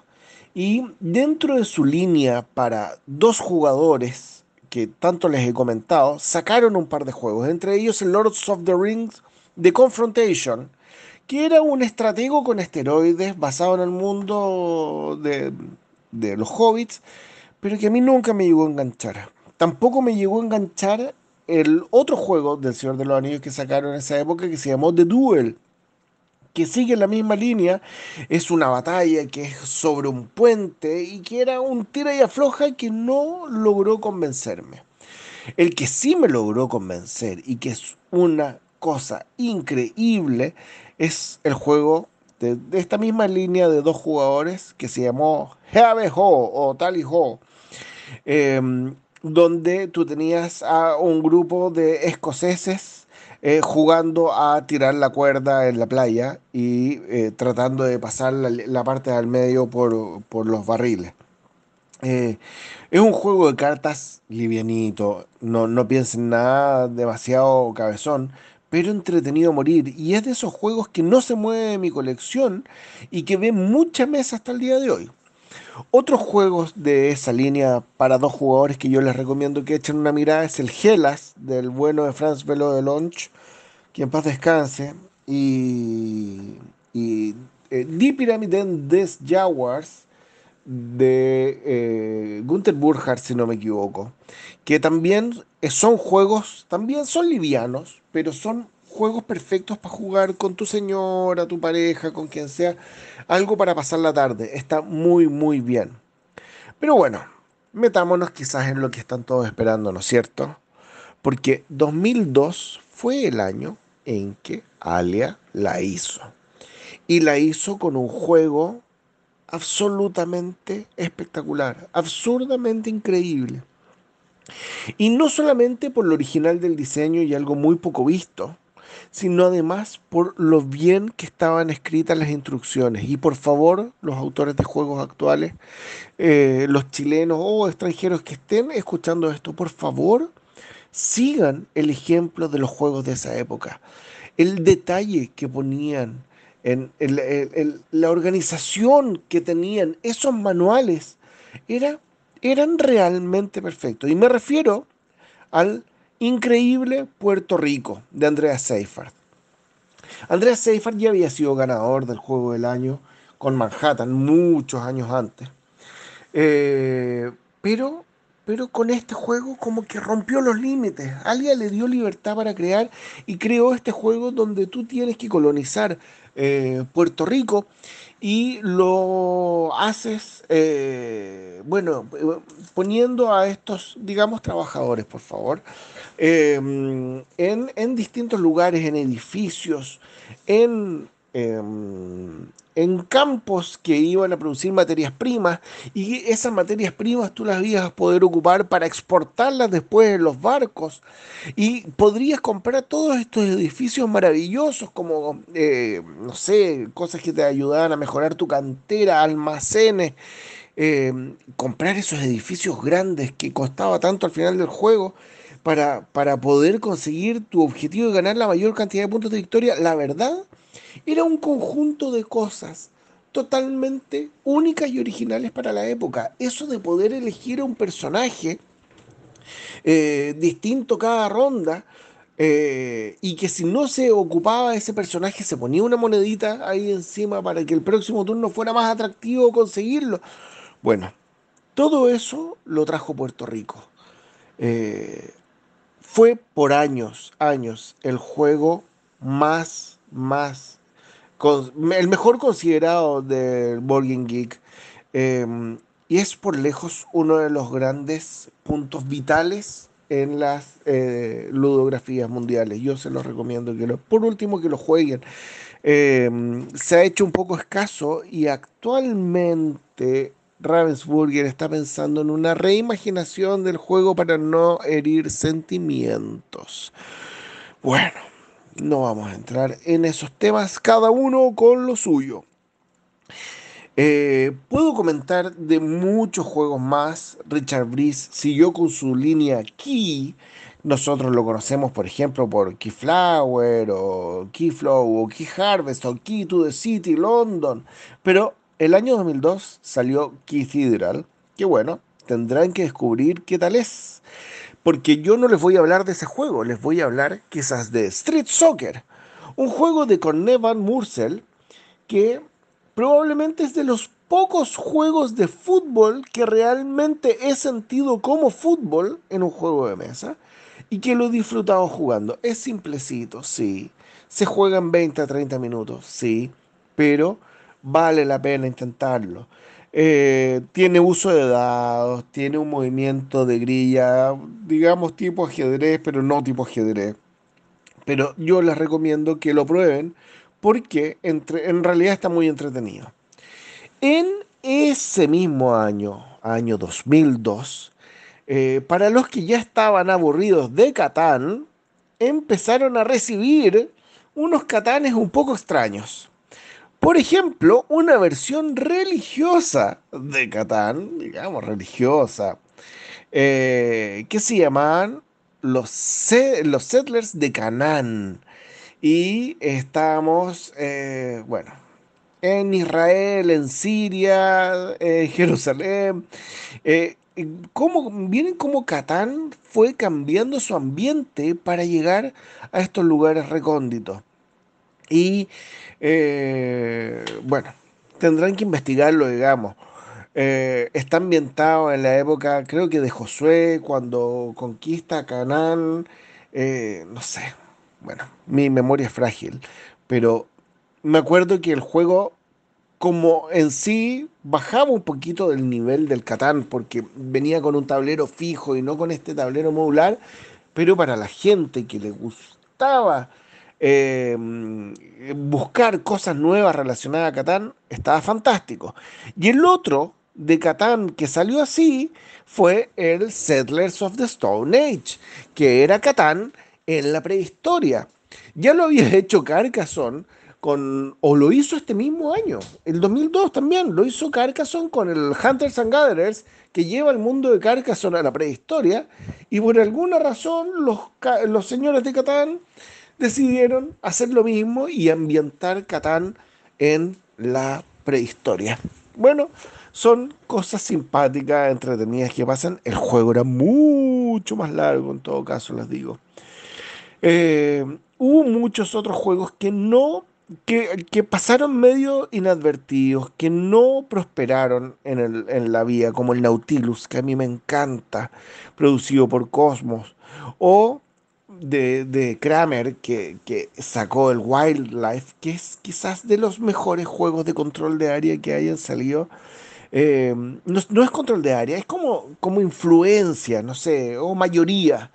Y dentro de su línea para dos jugadores, que tanto les he comentado, sacaron un par de juegos, entre ellos el Lords of the Rings de Confrontation, que era un estratego con esteroides basado en el mundo de, de los hobbits, pero que a mí nunca me llegó a enganchar. Tampoco me llegó a enganchar el otro juego del Señor de los Anillos que sacaron en esa época que se llamó The Duel, que sigue la misma línea, es una batalla que es sobre un puente y que era un tira y afloja que no logró convencerme. El que sí me logró convencer y que es una cosa increíble es el juego de, esta misma línea de dos jugadores que se llamó Heave Ho o Tally Ho. Em, donde tú tenías a un grupo de escoceses eh, jugando a tirar la cuerda en la playa y eh, tratando de pasar la, la parte del medio por, por los barriles. Eh, es un juego de cartas livianito, no, no piensen nada demasiado cabezón, pero entretenido a morir. Y es de esos juegos que no se mueve de mi colección y que ve mucha mesa hasta el día de hoy. Otros juegos de esa línea para dos jugadores que yo les recomiendo que echen una mirada es el Gelas del bueno de Franz Velo de Launch, que en paz descanse, y, y eh, Pyramid and Des Jaguars de eh, Gunther Burkhardt, si no me equivoco, que también son juegos, también son livianos, pero son juegos perfectos para jugar con tu señora, tu pareja, con quien sea, algo para pasar la tarde. Está muy, muy bien. Pero bueno, metámonos quizás en lo que están todos esperando, ¿no es cierto? Porque 2002 fue el año en que Alia la hizo. Y la hizo con un juego absolutamente espectacular, absurdamente increíble. Y no solamente por lo original del diseño y algo muy poco visto, sino además por lo bien que estaban escritas las instrucciones. Y por favor, los autores de juegos actuales, eh, los chilenos o extranjeros que estén escuchando esto, por favor, sigan el ejemplo de los juegos de esa época. El detalle que ponían, en la organización que tenían, esos manuales, era, eran realmente perfectos. Y me refiero al increíble Puerto Rico de Andrea Seifert. Andrea Seifert ya había sido ganador del juego del año con Manhattan muchos años antes. Eh, pero, pero con este juego como que rompió los límites. Alguien le dio libertad para crear y creó este juego donde tú tienes que colonizar eh, Puerto Rico y lo haces, eh, bueno, poniendo a estos, digamos, trabajadores, por favor, Em, en, distintos lugares, en edificios, en, em, en campos que iban a producir materias primas y esas materias primas tú las ibas a poder ocupar para exportarlas después en los barcos y podrías comprar todos estos edificios maravillosos como, eh, no sé, cosas que te ayudaban a mejorar tu cantera, almacenes. Em, comprar esos edificios grandes que costaba tanto al final del juego para, poder conseguir tu objetivo de ganar la mayor cantidad de puntos de victoria, la verdad, era un conjunto de cosas totalmente únicas y originales para la época. Eso de poder elegir a un personaje eh, distinto cada ronda, eh, y que si no se ocupaba ese personaje se ponía una monedita ahí encima para que el próximo turno fuera más atractivo conseguirlo. Bueno, todo eso lo trajo Puerto Rico. Eh, fue por años, años, el juego más, más, el mejor considerado del Board Geek. Em, y es por lejos uno de los grandes puntos vitales en las eh, ludografías mundiales. Yo se los recomiendo que lo, por último que lo jueguen. Em, se ha hecho un poco escaso y actualmente Ravensburger está pensando en una reimaginación del juego para no herir sentimientos. Bueno, no vamos a entrar en esos temas, cada uno con lo suyo. Eh, puedo comentar de muchos juegos más. Richard Brice siguió con su línea Key. Nosotros lo conocemos, por ejemplo, por Keyflower o Keyflow o Key Harvest o Key to the City, London. Pero el año 2002 salió Cathedral, que bueno, tendrán que descubrir qué tal es. Porque yo no les voy a hablar de ese juego, les voy a hablar quizás de Street Soccer, un juego de Corné Van Mursel que probablemente es de los pocos juegos de fútbol que realmente he sentido como fútbol en un juego de mesa y que lo he disfrutado jugando. Es simplecito, sí. Se juega en 20 a 30 minutos, sí. Pero vale la pena intentarlo. Eh, tiene uso de dados, tiene un movimiento de grilla, digamos tipo ajedrez, pero no tipo ajedrez. Pero yo les recomiendo que lo prueben porque entre, en realidad está muy entretenido. En ese mismo año, año 2002, eh, para los que ya estaban aburridos de Catán, empezaron a recibir unos Catanes un poco extraños. Por ejemplo, una versión religiosa de Catán, digamos religiosa, eh, que se llamaban los, los Settlers de Canaán. Y estamos, eh, bueno, en Israel, en Siria, en Jerusalén. Eh, cómo, miren cómo Catán fue cambiando su ambiente para llegar a estos lugares recónditos. Y eh, bueno, tendrán que investigarlo, digamos. Eh, está ambientado en la época, creo que de Josué, cuando conquista Canaán. Eh, no sé, bueno, mi memoria es frágil, pero me acuerdo que el juego como en sí bajaba un poquito del nivel del Catán, porque venía con un tablero fijo y no con este tablero modular, pero para la gente que le gustaba eh, buscar cosas nuevas relacionadas a Catán, estaba fantástico. Y el otro de Catán que salió así fue el Settlers of the Stone Age, que era Catán en la prehistoria. Ya lo había hecho Carcassonne con, o lo hizo este mismo año, el 2002 también, lo hizo Carcassonne con el Hunters and Gatherers, que lleva el mundo de Carcassonne a la prehistoria, y por alguna razón los, los señores de Catán decidieron hacer lo mismo y ambientar Catán en la prehistoria. Bueno, son cosas simpáticas, entretenidas que pasan. El juego era mucho más largo, en todo caso, les digo. Eh, hubo muchos otros juegos que no que, pasaron medio inadvertidos, que no prosperaron en, el, en, la vía, como el Nautilus, que a mí me encanta, producido por Cosmos, o de, de Kramer, que, que, sacó el Wildlife, que es quizás de los mejores juegos de control de área que hayan salido. Eh, no, no, es control de área, es como, como influencia, no sé, o mayoría,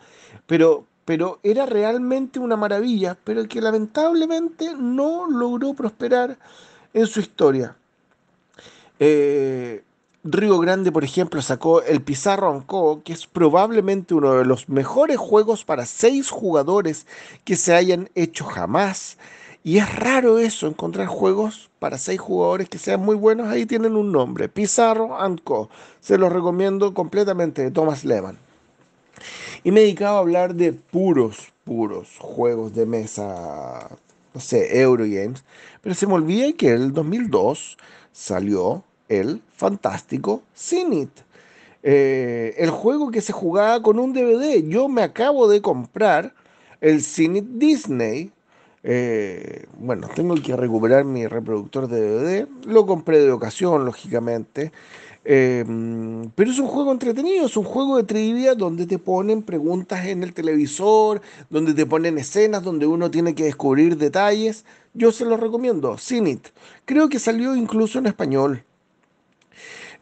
pero, pero era realmente una maravilla, pero que lamentablemente no logró prosperar en su historia. Eh, Río Grande, por ejemplo, sacó el Pizarro Anco, que es probablemente uno de los mejores juegos para seis jugadores que se hayan hecho jamás. Y es raro eso, encontrar juegos para seis jugadores que sean muy buenos. Ahí tienen un nombre, Pizarro Co. Se los recomiendo completamente de Thomas Lehman. Y me he dedicado a hablar de puros, puros juegos de mesa, no sé, Eurogames. Pero se me olvida que el 2002 salió el fantástico Cinit. Eh, el juego que se jugaba con un DVD. Yo me acabo de comprar el Cinit Disney. Eh, bueno, tengo que recuperar mi reproductor de DVD. Lo compré de ocasión, lógicamente. Em, pero es un juego entretenido, es un juego de trivia donde te ponen preguntas en el televisor, donde te ponen escenas, donde uno tiene que descubrir detalles. Yo se lo recomiendo, Cinit. Creo que salió incluso en español.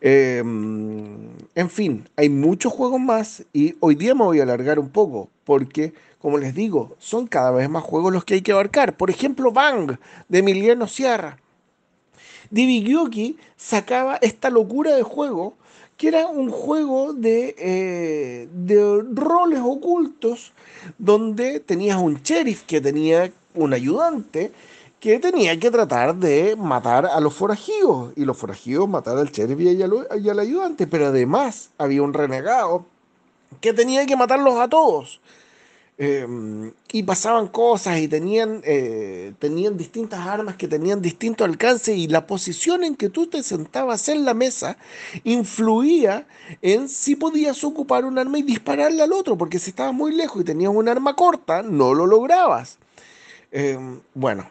Em, en fin, hay muchos juegos más y hoy día me voy a alargar un poco porque, como les digo, son cada vez más juegos los que hay que abarcar. Por ejemplo, Bang de Emiliano Sierra. Divi sacaba esta locura de juego que era un juego de, eh, de roles ocultos donde tenías un sheriff que tenía un ayudante que tenía que tratar de matar a los forajidos y los forajidos matar al sheriff y al ayudante, pero además había un renegado que tenía que matarlos a todos. Em, y pasaban cosas y tenían, eh, tenían distintas armas que tenían distinto alcance y la posición en que tú te sentabas en la mesa influía en si podías ocupar un arma y dispararle al otro, porque si estabas muy lejos y tenías un arma corta, no lo lograbas. Em, bueno,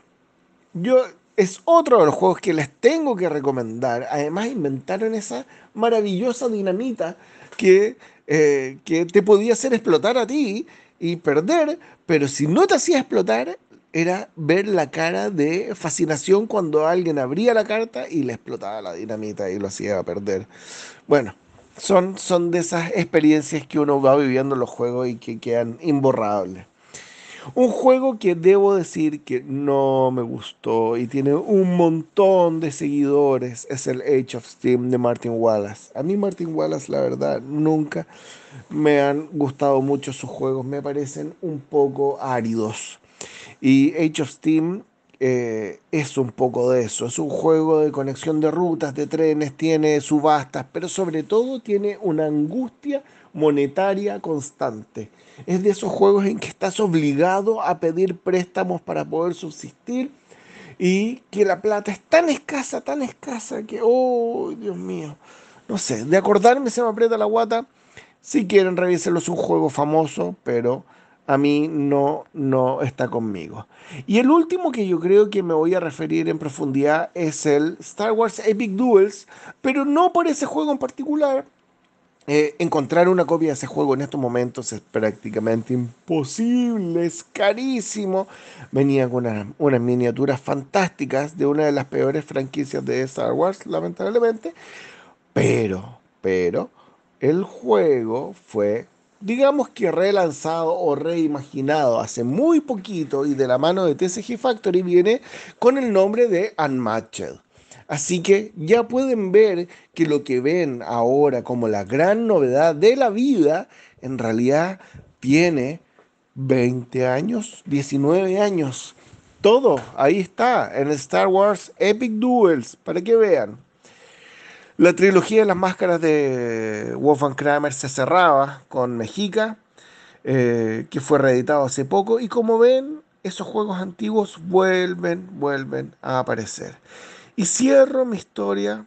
yo es otro de los juegos que les tengo que recomendar. Además inventaron esa maravillosa dinamita que, eh, que te podía hacer explotar a ti y perder, pero si no te hacía explotar, era ver la cara de fascinación cuando alguien abría la carta y le explotaba la dinamita y lo hacía perder. Bueno, son, son de esas experiencias que uno va viviendo en los juegos y que quedan imborrables. Un juego que debo decir que no me gustó y tiene un montón de seguidores es el Age of Steam de Martin Wallace. A mí Martin Wallace, la verdad, nunca me han gustado mucho sus juegos, me parecen un poco áridos. Y Age of Steam eh, es un poco de eso, es un juego de conexión de rutas, de trenes, tiene subastas, pero sobre todo tiene una angustia monetaria constante. Es de esos juegos en que estás obligado a pedir préstamos para poder subsistir y que la plata es tan escasa, tan escasa que, oh, Dios mío, no sé, de acordarme se me aprieta la guata. Si quieren revísenlo, es un juego famoso, pero a mí no, no está conmigo. Y el último que yo creo que me voy a referir en profundidad es el Star Wars Epic Duels, pero no por ese juego en particular. Eh, encontrar una copia de ese juego en estos momentos es prácticamente imposible, es carísimo. Venía con unas, unas miniaturas fantásticas de una de las peores franquicias de Star Wars, lamentablemente. Pero, pero, el juego fue digamos que relanzado o reimaginado hace muy poquito y de la mano de TCG Factory viene con el nombre de Unmatched. Así que ya pueden ver que lo que ven ahora como la gran novedad de la vida, en realidad tiene 20 años, 19 años. Todo ahí está en Star Wars Epic Duels, para que vean. La trilogía de las máscaras de Wolfgang Kramer se cerraba con Mexica, eh, que fue reeditado hace poco, y como ven, esos juegos antiguos vuelven, vuelven a aparecer. Y cierro mi historia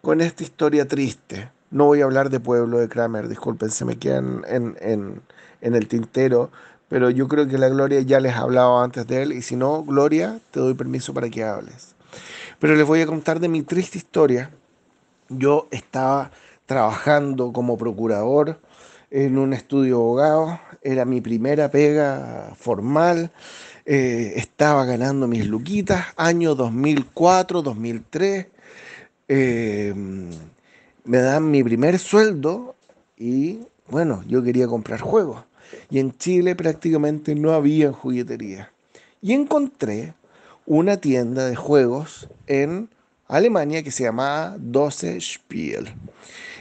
con esta historia triste. No voy a hablar de Pueblo de Kramer, disculpen, se me quedan en, en, en el tintero, pero yo creo que la Gloria ya les hablaba antes de él, y si no, Gloria, te doy permiso para que hables. Pero les voy a contar de mi triste historia yo estaba trabajando como procurador en un estudio de abogado, era mi primera pega formal, eh, estaba ganando mis luquitas, año 2004, 2003, eh, me dan mi primer sueldo y bueno, yo quería comprar juegos. Y en Chile prácticamente no había juguetería. Y encontré una tienda de juegos en Alemania que se llamaba 12 Spiel.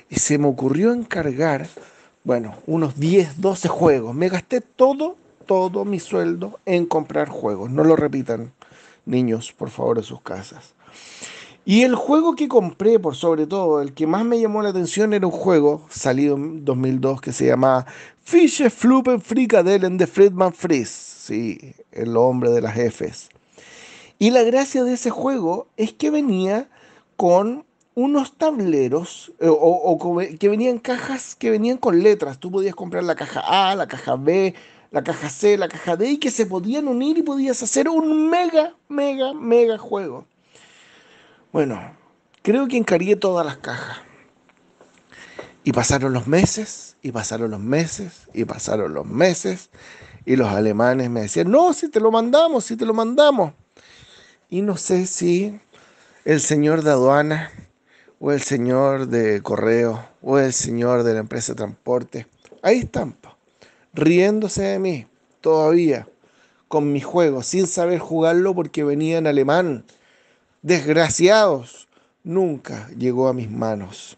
Y se me ocurrió encargar, bueno, unos 10, 12 juegos. Me gasté todo, todo mi sueldo en comprar juegos. No lo repitan, niños, por favor, en sus casas. Y el juego que compré, por sobre todo, el que más me llamó la atención era un juego salido en 2002 que se llamaba Fische Flupen Frikadellen de Friedman Fries. Sí, el hombre de las Fs. Y la gracia de ese juego es que venía con unos tableros eh, o, que venían cajas que venían con letras. Tú podías comprar la caja A, la caja B, la caja C, la caja D y que se podían unir y podías hacer un mega, mega, mega juego. Bueno, creo que encargué todas las cajas. Y pasaron los meses, y pasaron los meses, y pasaron los meses. Y los alemanes me decían, no, si te lo mandamos, si te lo mandamos. Y no sé si el señor de aduana o el señor de correo o el señor de la empresa de transporte, ahí están, riéndose de mí todavía con mi juego, sin saber jugarlo porque venía en alemán. Desgraciados, nunca llegó a mis manos.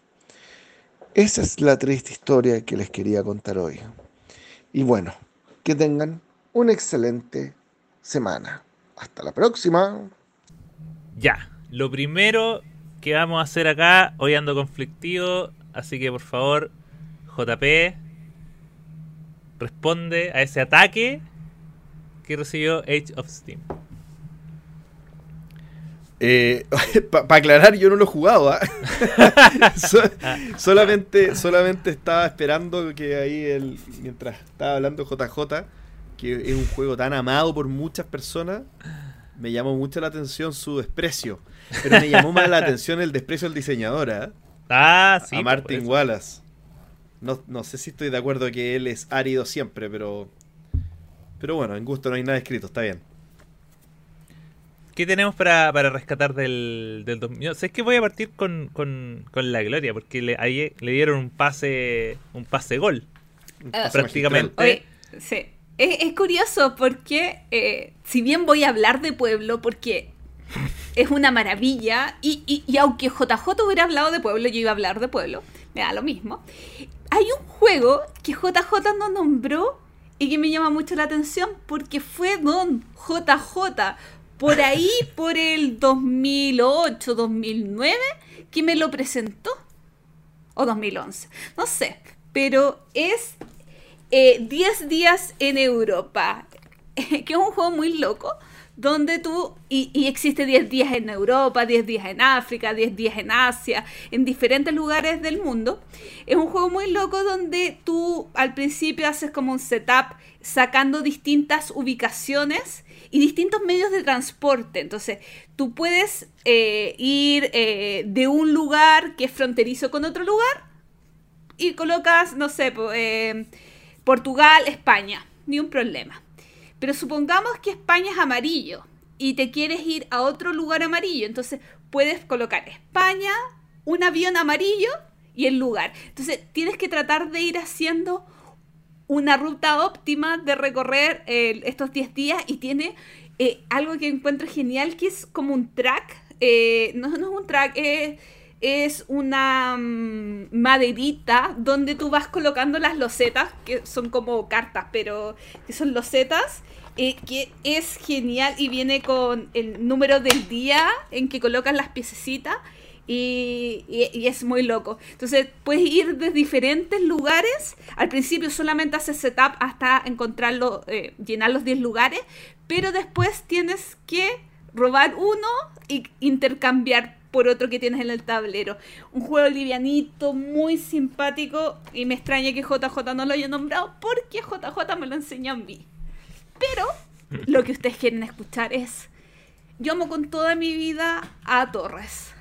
Esa es la triste historia que les quería contar hoy. Y bueno, que tengan una excelente semana. Hasta la próxima. Ya, lo primero que vamos a hacer acá, hoy ando conflictivo, así que por favor, JP, responde a ese ataque que recibió Age of Steam. Eh, Para aclarar, yo no lo he jugado. ¿ah? solamente, solamente estaba esperando que ahí, el, mientras estaba hablando JJ, que es un juego tan amado por muchas personas, me llamó mucho la atención su desprecio. Pero me llamó más la atención el desprecio del diseñador, ¿eh? Ah, sí. A Martin Wallace. No, sé si estoy de acuerdo que él es árido siempre, pero. Pero bueno, en gusto no hay nada escrito, está bien. ¿Qué tenemos para, rescatar del, del 2000? sé que voy a partir con, la gloria, porque le, ahí le dieron un pase un pase gol. prácticamente. sí es, curioso porque, eh, si bien voy a hablar de pueblo, porque es una maravilla, y, aunque JJ hubiera hablado de pueblo, yo iba a hablar de pueblo, me da lo mismo. Hay un juego que JJ no nombró y que me llama mucho la atención porque fue Don JJ por ahí, por el 2008, 2009, que me lo presentó. O 2011, no sé. Pero es 10 eh, días en Europa, que es un juego muy loco, donde tú, y, y existe 10 días en Europa, 10 días en África, 10 días en Asia, en diferentes lugares del mundo. Es un juego muy loco donde tú al principio haces como un setup sacando distintas ubicaciones y distintos medios de transporte. Entonces, tú puedes eh, ir eh, de un lugar que es fronterizo con otro lugar y colocas, no sé, eh, Portugal, España, ni un problema. Pero supongamos que España es amarillo y te quieres ir a otro lugar amarillo, entonces puedes colocar España, un avión amarillo y el lugar. Entonces tienes que tratar de ir haciendo una ruta óptima de recorrer eh, estos 10 días y tiene eh, algo que encuentro genial que es como un track. eh, no, no es un track, eh, es una mm, maderita donde tú vas colocando las losetas, que son como cartas, pero que son losetas, eh, que es genial y viene con el número del día en que colocas las piececitas. Y, y- es muy loco. Entonces puedes ir de diferentes lugares. Al principio solamente haces setup hasta encontrarlo, eh, llenar los 10 lugares. Pero después tienes que robar uno y intercambiar por otro que tienes en el tablero. Un juego livianito, muy simpático. Y me extraña que JJ no lo haya nombrado porque JJ me lo enseñó a mí. Pero lo que ustedes quieren escuchar es. Yo amo con toda mi vida a Torres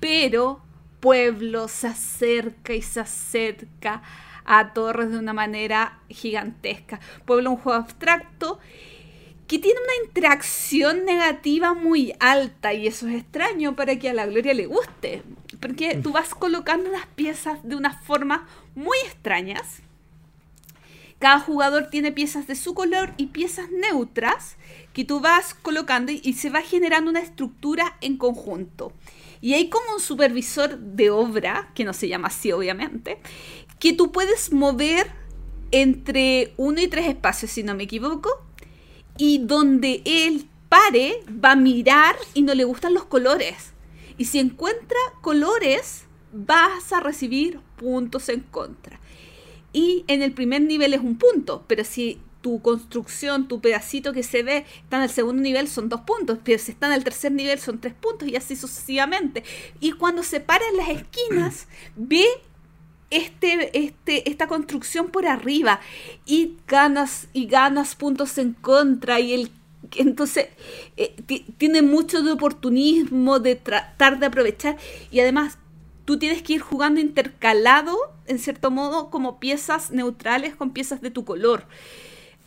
pero Pueblo se acerca y se acerca a Torres de una manera gigantesca. Pueblo un juego abstracto que tiene una interacción negativa muy alta y eso es extraño para que a la Gloria le guste, porque tú vas colocando las piezas de una forma muy extrañas. Cada jugador tiene piezas de su color y piezas neutras que tú vas colocando y se va generando una estructura en conjunto. Y hay como un supervisor de obra, que no se llama así obviamente, que tú puedes mover entre uno y tres espacios, si no me equivoco, y donde él pare, va a mirar y no le gustan los colores. Y si encuentra colores, vas a recibir puntos en contra. Y en el primer nivel es un punto, pero si tu construcción, tu pedacito que se ve está en el segundo nivel son dos puntos, pero si está en el tercer nivel son tres puntos y así sucesivamente. Y cuando se para en las esquinas, ve este, este, esta construcción por arriba y ganas y ganas puntos en contra y el entonces eh, ti- tiene mucho de oportunismo de tratar de aprovechar y además tú tienes que ir jugando intercalado en cierto modo como piezas neutrales con piezas de tu color.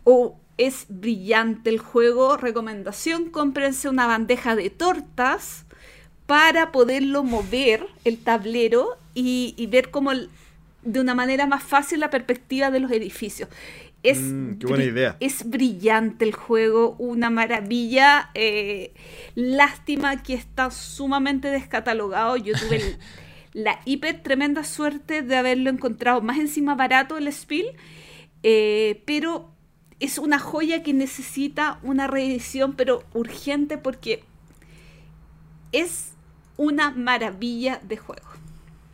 O es brillante el juego recomendación cómprense una bandeja de tortas para poderlo mover el tablero y, ver como el- de una manera más fácil la perspectiva de los edificios. Es, Mm, qué buena idea. es brillante el juego, una maravilla. eh, lástima que está sumamente descatalogado. Yo tuve el- la hiper tremenda suerte de haberlo encontrado más encima barato el Spiel, eh, pero es una joya que necesita una reedición, pero urgente porque es una maravilla de juego.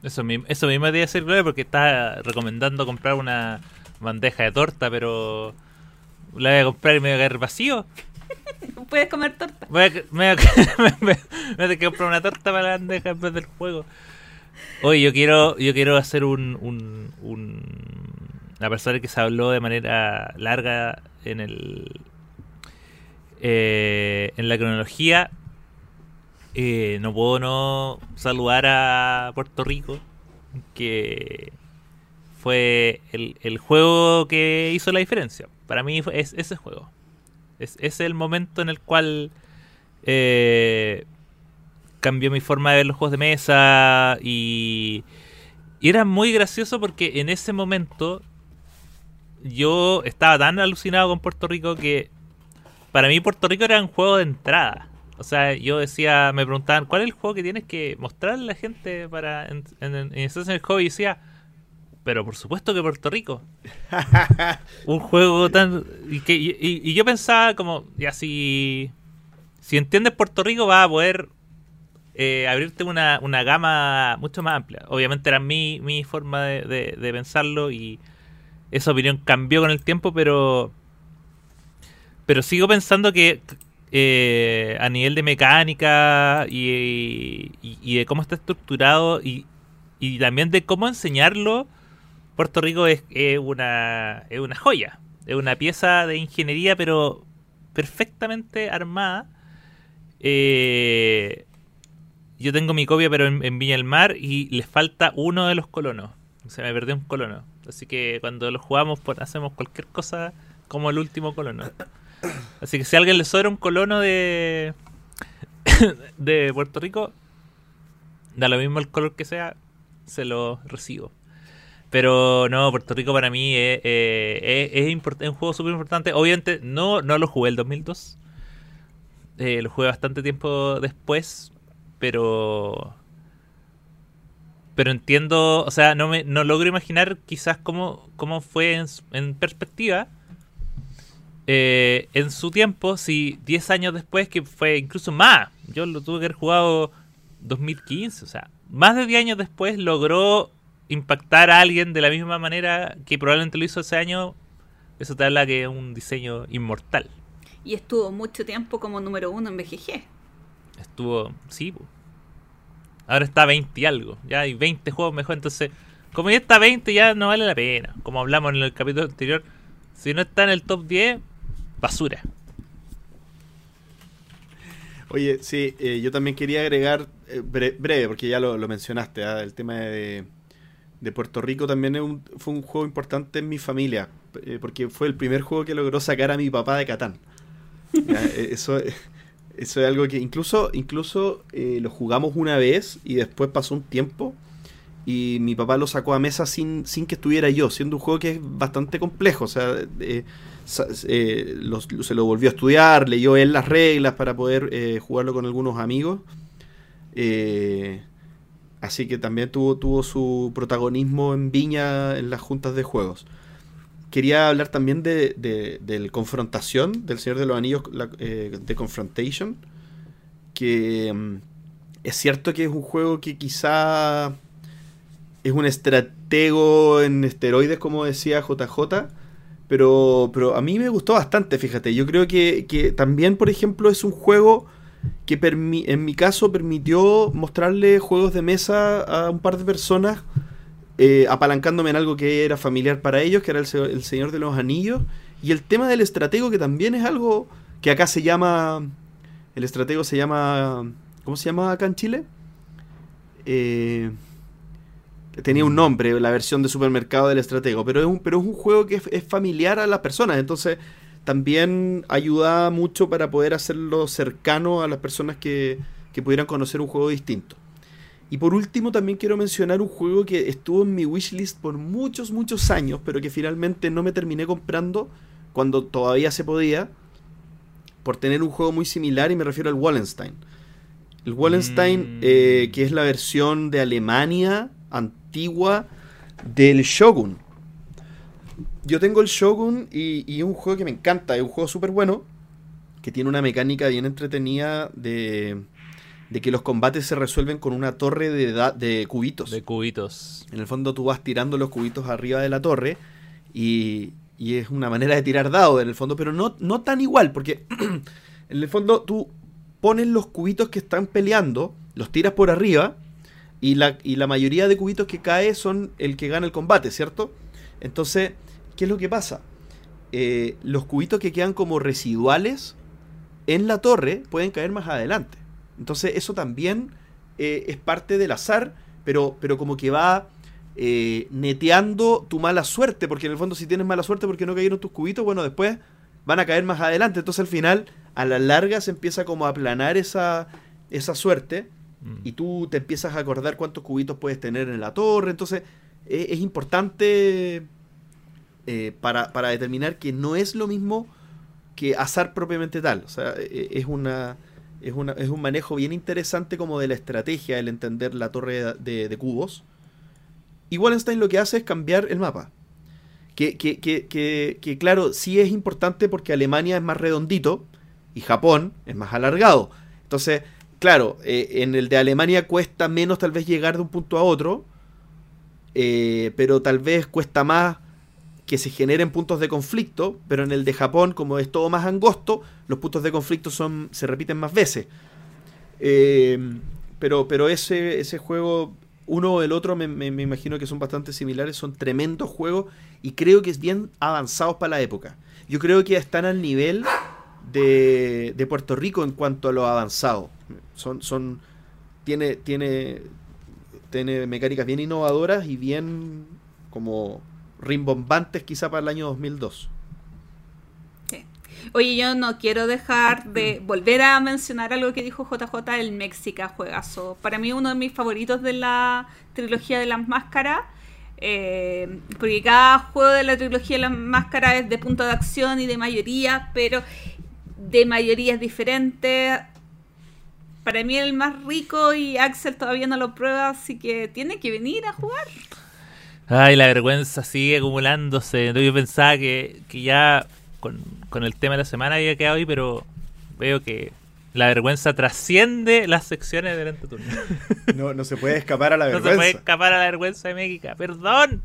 Eso mismo, eso mismo te iba a decir, Gloria, porque estaba recomendando comprar una bandeja de torta, pero la voy a comprar y me voy a caer vacío. Puedes comer torta. Voy a, me voy a, me- me- me a comprar una torta para la bandeja en vez del juego. Oye, yo quiero, yo quiero hacer un, un, un una persona que se habló de manera larga en el eh, en la cronología. Eh, no puedo no saludar a Puerto Rico, que fue el, el juego que hizo la diferencia. Para mí es ese juego. Es, es el momento en el cual eh, cambió mi forma de ver los juegos de mesa y, y era muy gracioso porque en ese momento yo estaba tan alucinado con Puerto Rico que para mí Puerto Rico era un juego de entrada. O sea, yo decía, me preguntaban, ¿cuál es el juego que tienes que mostrarle a la gente para en, en, en en el juego? Y decía, pero por supuesto que Puerto Rico. un juego tan... Y, que, y, y- y yo pensaba como, ya si... Si entiendes Puerto Rico vas a poder eh, abrirte una, una gama mucho más amplia. Obviamente era mi, mi forma de, de- de pensarlo y esa opinión cambió con el tiempo, pero... Pero sigo pensando que eh, a nivel de mecánica y, y- de cómo está estructurado y, y también de cómo enseñarlo, Puerto Rico es, una, es una joya. Es una pieza de ingeniería, pero perfectamente armada. Eh, yo tengo mi copia, pero en, en Viña del Mar, y les falta uno de los colonos. Se me perdió un colono. Así que cuando lo jugamos, pues, hacemos cualquier cosa como el último colono. Así que si a alguien le sobra un colono de, de Puerto Rico, da lo mismo el color que sea, se lo recibo. Pero no, Puerto Rico para mí es, eh, es, es un juego súper importante. Obviamente no, no lo jugué el 2002. Eh, lo jugué bastante tiempo después. Pero... Pero entiendo, o sea, no, me, no logro imaginar quizás cómo, cómo fue en perspectiva. Eh, en su tiempo, si 10 años después, que fue incluso más, yo lo tuve que haber jugado 2015, o sea, más de 10 años después logró impactar a alguien de la misma manera que probablemente lo hizo ese año, eso te habla que es un diseño inmortal. Y estuvo mucho tiempo como número uno en BGG. Estuvo, sí, ahora está 20 y algo, ya hay 20 juegos mejor, entonces, como ya está 20 ya no vale la pena, como hablamos en el capítulo anterior, si no está en el top 10, basura. Oye, sí, eh, yo también quería agregar, eh, bre- breve, porque ya lo, lo mencionaste, ¿ah? el tema de, de Puerto Rico también es un- fue un juego importante en mi familia, eh, porque fue el primer juego que logró sacar a mi papá de Catán. Eso, eso es algo que incluso, incluso lo jugamos una vez y después pasó un tiempo y mi papá lo sacó a mesa sin, sin que estuviera yo, siendo un juego que es bastante complejo. O sea, eh, se lo volvió a estudiar, leyó él las reglas para poder eh, jugarlo con algunos amigos. Eh, así que también tuvo, tuvo su protagonismo en Viña en las juntas de juegos. Quería hablar también de, de, Confrontación, del Señor de los Anillos, de Confrontation, que mm, es cierto que es un juego que quizá es un estratego en esteroides, como decía JJ, pero, pero a mí me gustó bastante, fíjate. Yo creo que, que también, por ejemplo, es un juego que en mi caso permitió mostrarle juegos de mesa a un par de personas, eh, apalancándome en algo que era familiar para ellos, que era el, el Señor de los Anillos, y el tema del estratego, que también es algo que acá se llama, el estratego se llama, ¿cómo se llama acá en Chile? Eh, tenía un nombre, la versión de supermercado del estratego, pero es un, pero es un juego que es, es familiar a las personas, entonces también ayuda mucho para poder hacerlo cercano a las personas que, que pudieran conocer un juego distinto. Y por último también quiero mencionar un juego que estuvo en mi wishlist por muchos, muchos años, pero que finalmente no me terminé comprando cuando todavía se podía, por tener un juego muy similar y me refiero al Wallenstein. El Wallenstein, Mm. eh, que es la versión de Alemania antigua del Shogun. Yo tengo el Shogun y, y es un juego que me encanta, es un juego súper bueno, que tiene una mecánica bien entretenida de, de que los combates se resuelven con una torre de, cubitos. De cubitos. En el fondo tú vas tirando los cubitos arriba de la torre y, y es una manera de tirar dados en el fondo, pero no, no tan igual, porque en el fondo tú pones los cubitos que están peleando, los tiras por arriba y la, mayoría de cubitos que cae son el que gana el combate, ¿cierto? Entonces, ¿qué es lo que pasa? Eh, los cubitos que quedan como residuales en la torre pueden caer más adelante. Entonces eso también eh, es parte del azar, pero, pero como que va eh, neteando tu mala suerte, porque en el fondo si tienes mala suerte porque no cayeron tus cubitos, bueno, después van a caer más adelante. Entonces al final, a la larga se empieza como a aplanar esa, esa suerte Y tú te empiezas a acordar cuántos cubitos puedes tener en la torre. Entonces eh, es importante eh, para, para determinar que no es lo mismo que azar propiamente tal. O sea, eh, es una... Es, una, es un manejo bien interesante como de la estrategia, el entender la torre de, de cubos. Y Wallenstein lo que hace es cambiar el mapa. Que, que, que, que, claro, sí es importante porque Alemania es más redondito y Japón es más alargado. Entonces, claro, eh, en el de Alemania cuesta menos tal vez llegar de un punto a otro, eh, pero tal vez cuesta más que se generen puntos de conflicto, pero en el de Japón, como es todo más angosto, los puntos de conflicto son se repiten más veces. Eh, pero pero ese, ese juego, uno o el otro, me, me- me imagino que son bastante similares, son tremendos juegos y creo que es bien avanzados para la época. Yo creo que están al nivel de, de Puerto Rico en cuanto a lo avanzado. Son, son, tiene, tiene, tiene mecánicas bien innovadoras y bien como rimbombantes quizá para el año 2002. Sí. Oye, yo no quiero dejar de volver a mencionar algo que dijo JJ, el Mexica juegazo. Para mí uno de mis favoritos de la trilogía de las máscaras. eh, porque cada juego de la trilogía de las máscaras es de punto de acción y de mayoría, pero de mayorías diferentes. Para mí el más rico y Axel todavía no lo prueba, así que tiene que venir a jugar. Ay, la vergüenza sigue acumulándose. Yo pensaba que, que ya con, con el tema de la semana había quedado ahí, pero veo que la vergüenza trasciende las secciones del entreturno. No, no se puede escapar a la No se vergüenza. puede escapar a la vergüenza de México. Perdón.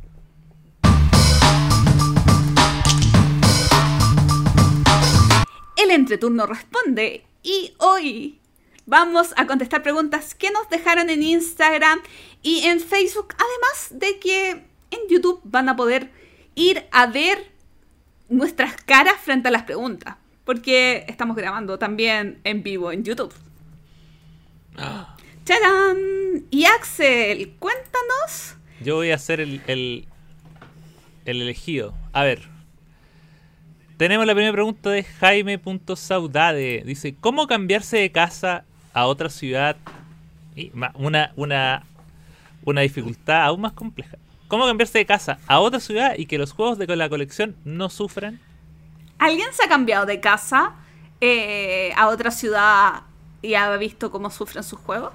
El entreturno responde y hoy vamos a contestar preguntas que nos dejaron en Instagram y en Facebook, además de que en YouTube van a poder ir a ver nuestras caras frente a las preguntas, porque estamos grabando también en vivo en YouTube. ¡Tarán! Y Axel, cuéntanos. Yo voy a ser el, el, el elegido. A ver. Tenemos la primera pregunta de Jaime.saudade. Dice, ¿cómo cambiarse de casa a otra ciudad? Y una, una, una dificultad aún más compleja. ¿Cómo cambiarse de casa a otra ciudad y que los juegos de la colección no sufran? ¿Alguien se ha cambiado de casa eh, a otra ciudad y ha visto cómo sufren sus juegos?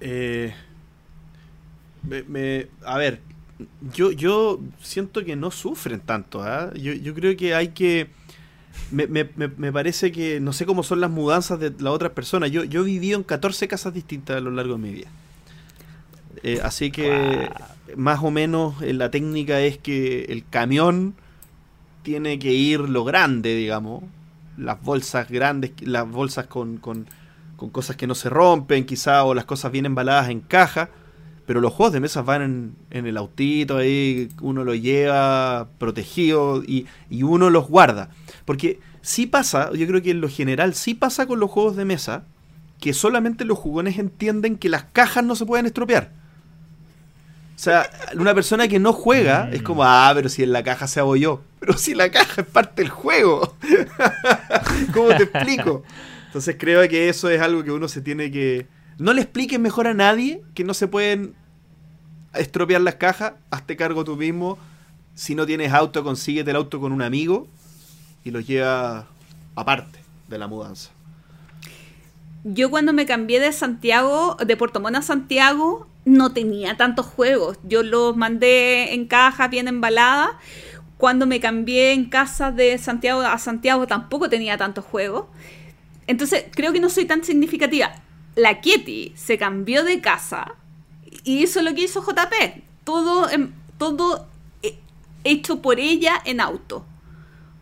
Eh, me- me- a ver, yo, yo siento que no sufren tanto. ¿ah? Yo, yo creo que hay que. Me, me- me- parece que no sé cómo son las mudanzas de las otras personas. Yo, yo he vivido en 14 casas distintas a lo largo de mi vida. Eh, así que más o menos eh, la técnica es que el camión tiene que ir lo grande, digamos. Las bolsas grandes, las bolsas con, con, con cosas que no se rompen, quizá, o las cosas bien embaladas en caja. Pero los juegos de mesa van en, en el autito ahí, uno lo lleva protegido y, y uno los guarda. Porque sí pasa, yo creo que en lo general sí pasa con los juegos de mesa, que solamente los jugones entienden que las cajas no se pueden estropear. O sea, una persona que no juega es como, ah, pero si en la caja se abolló. Pero si la caja es parte del juego. ¿Cómo te explico? Entonces creo que eso es algo que uno se tiene que... No le expliques mejor a nadie que no se pueden estropear las cajas. Hazte cargo tú mismo. Si no tienes auto, consíguete el auto con un amigo y lo lleva aparte de la mudanza. Yo cuando me cambié de Santiago, de Puerto Montt a Santiago, no tenía tantos juegos. Yo los mandé en caja bien embaladas. Cuando me cambié en casa de Santiago a Santiago tampoco tenía tantos juegos. Entonces creo que no soy tan significativa. La Kitty se cambió de casa y hizo lo que hizo JP. Todo, en- todo eh, hecho por ella en auto.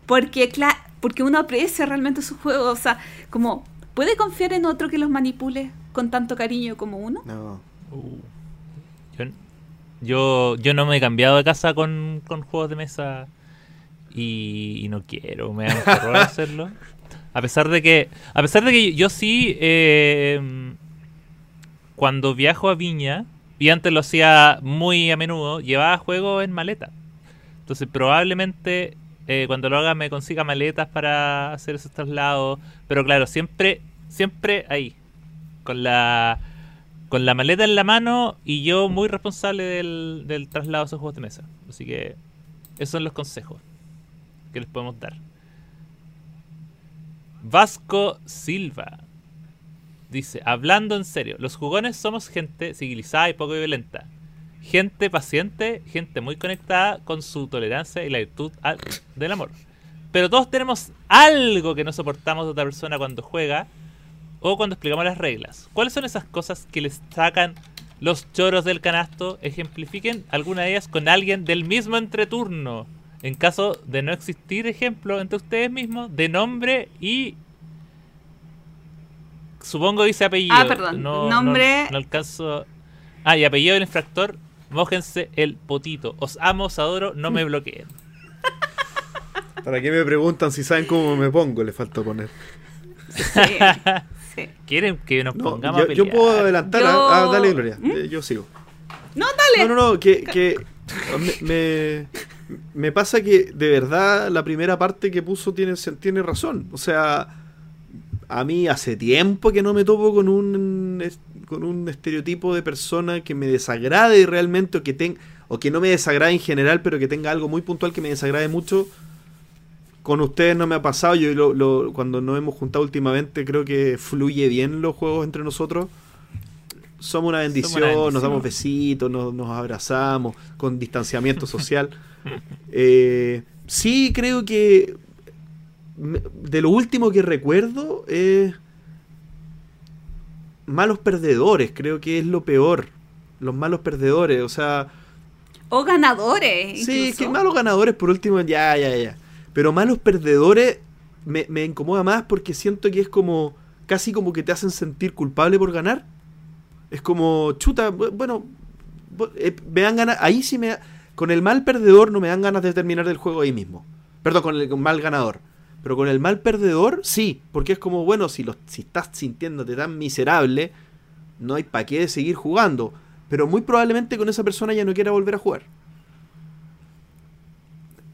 Porque, porque uno aprecia realmente sus juegos. O sea, como, ¿puede confiar en otro que los manipule con tanto cariño como uno? No. Yo, yo, yo no me he cambiado de casa con, con juegos de mesa y, y no quiero, me da horror hacerlo. A pesar de que, a pesar de que yo sí, eh, cuando viajo a Viña, y antes lo hacía muy a menudo, llevaba juegos en maleta. Entonces probablemente eh, cuando lo haga me consiga maletas para hacer esos traslados. Pero claro, siempre, siempre ahí. Con la, con la maleta en la mano y yo muy responsable del, del traslado de esos juegos de mesa. Así que esos son los consejos que les podemos dar. Vasco Silva dice, hablando en serio, los jugones somos gente civilizada y poco violenta. Gente paciente, gente muy conectada con su tolerancia y la virtud del amor. Pero todos tenemos algo que no soportamos de otra persona cuando juega o cuando explicamos las reglas. ¿Cuáles son esas cosas que les sacan los choros del canasto? Ejemplifiquen alguna de ellas con alguien del mismo entreturno. En caso de no existir ejemplo entre ustedes mismos de nombre y supongo dice apellido. Ah, perdón. No, Nombre- No, no alcanzo. Ah, y apellido del infractor. Mójense el potito. Os amo, os adoro, no me bloqueen. ¿Para qué me preguntan si saben cómo me pongo? Le falta poner. Sí, sí. ¿Quieren que nos No, pongamos a yo, yo puedo adelantar. Yo- Ah, dale, Gloria. Eh, Yo sigo. No, dale. No, no, no, que, que me, me, me pasa que de verdad la primera parte que puso tiene, tiene razón. O sea, a mí hace tiempo que no me topo con un, con un estereotipo de persona que me desagrade realmente o que, ten, o que no me desagrade en general, pero que tenga algo muy puntual que me desagrade mucho. Con ustedes no me ha pasado. Yo lo- lo- cuando nos hemos juntado últimamente creo que fluye bien los juegos entre nosotros. Somos una bendición, bendición. nos damos besitos, nos, nos abrazamos con distanciamiento social. Eh, sí, creo que de lo último que recuerdo es malos perdedores, creo que es lo peor. Los malos perdedores, o sea, O ganadores. Sí, que malos ganadores por último, ya, ya, ya. Pero malos perdedores me, me incomoda más porque siento que es como, casi como que te hacen sentir culpable por ganar. Es como, chuta, bu- bueno, bu- eh, me dan ganas, ahí sí me... da- Con el mal perdedor no me dan ganas de terminar el juego ahí mismo. Perdón, con el mal ganador. Pero con el mal perdedor, sí, porque es como, bueno, si, lo, si estás sintiéndote tan miserable, no hay para qué seguir jugando. Pero muy probablemente con esa persona ya no quiera volver a jugar.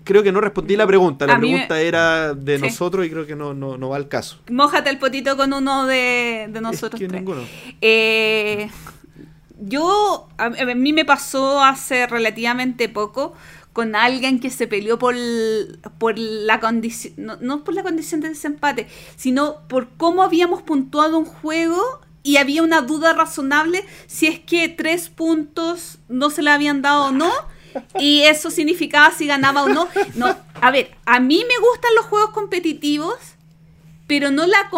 Creo que no respondí la pregunta. La me- pregunta era de Sí. nosotros y creo que no, no, no va al caso. Mójate el potito con uno de, de nosotros es que tres. ninguno. Eh, yo, a, mí me pasó hace relativamente poco con alguien que se peleó por, por la condición, no, no por la condición de desempate, sino por cómo habíamos puntuado un juego y había una duda razonable si es que tres puntos no se le habían dado o no. Y eso significaba si ganaba o no. No, a ver, a mí me gustan los juegos competitivos, pero no la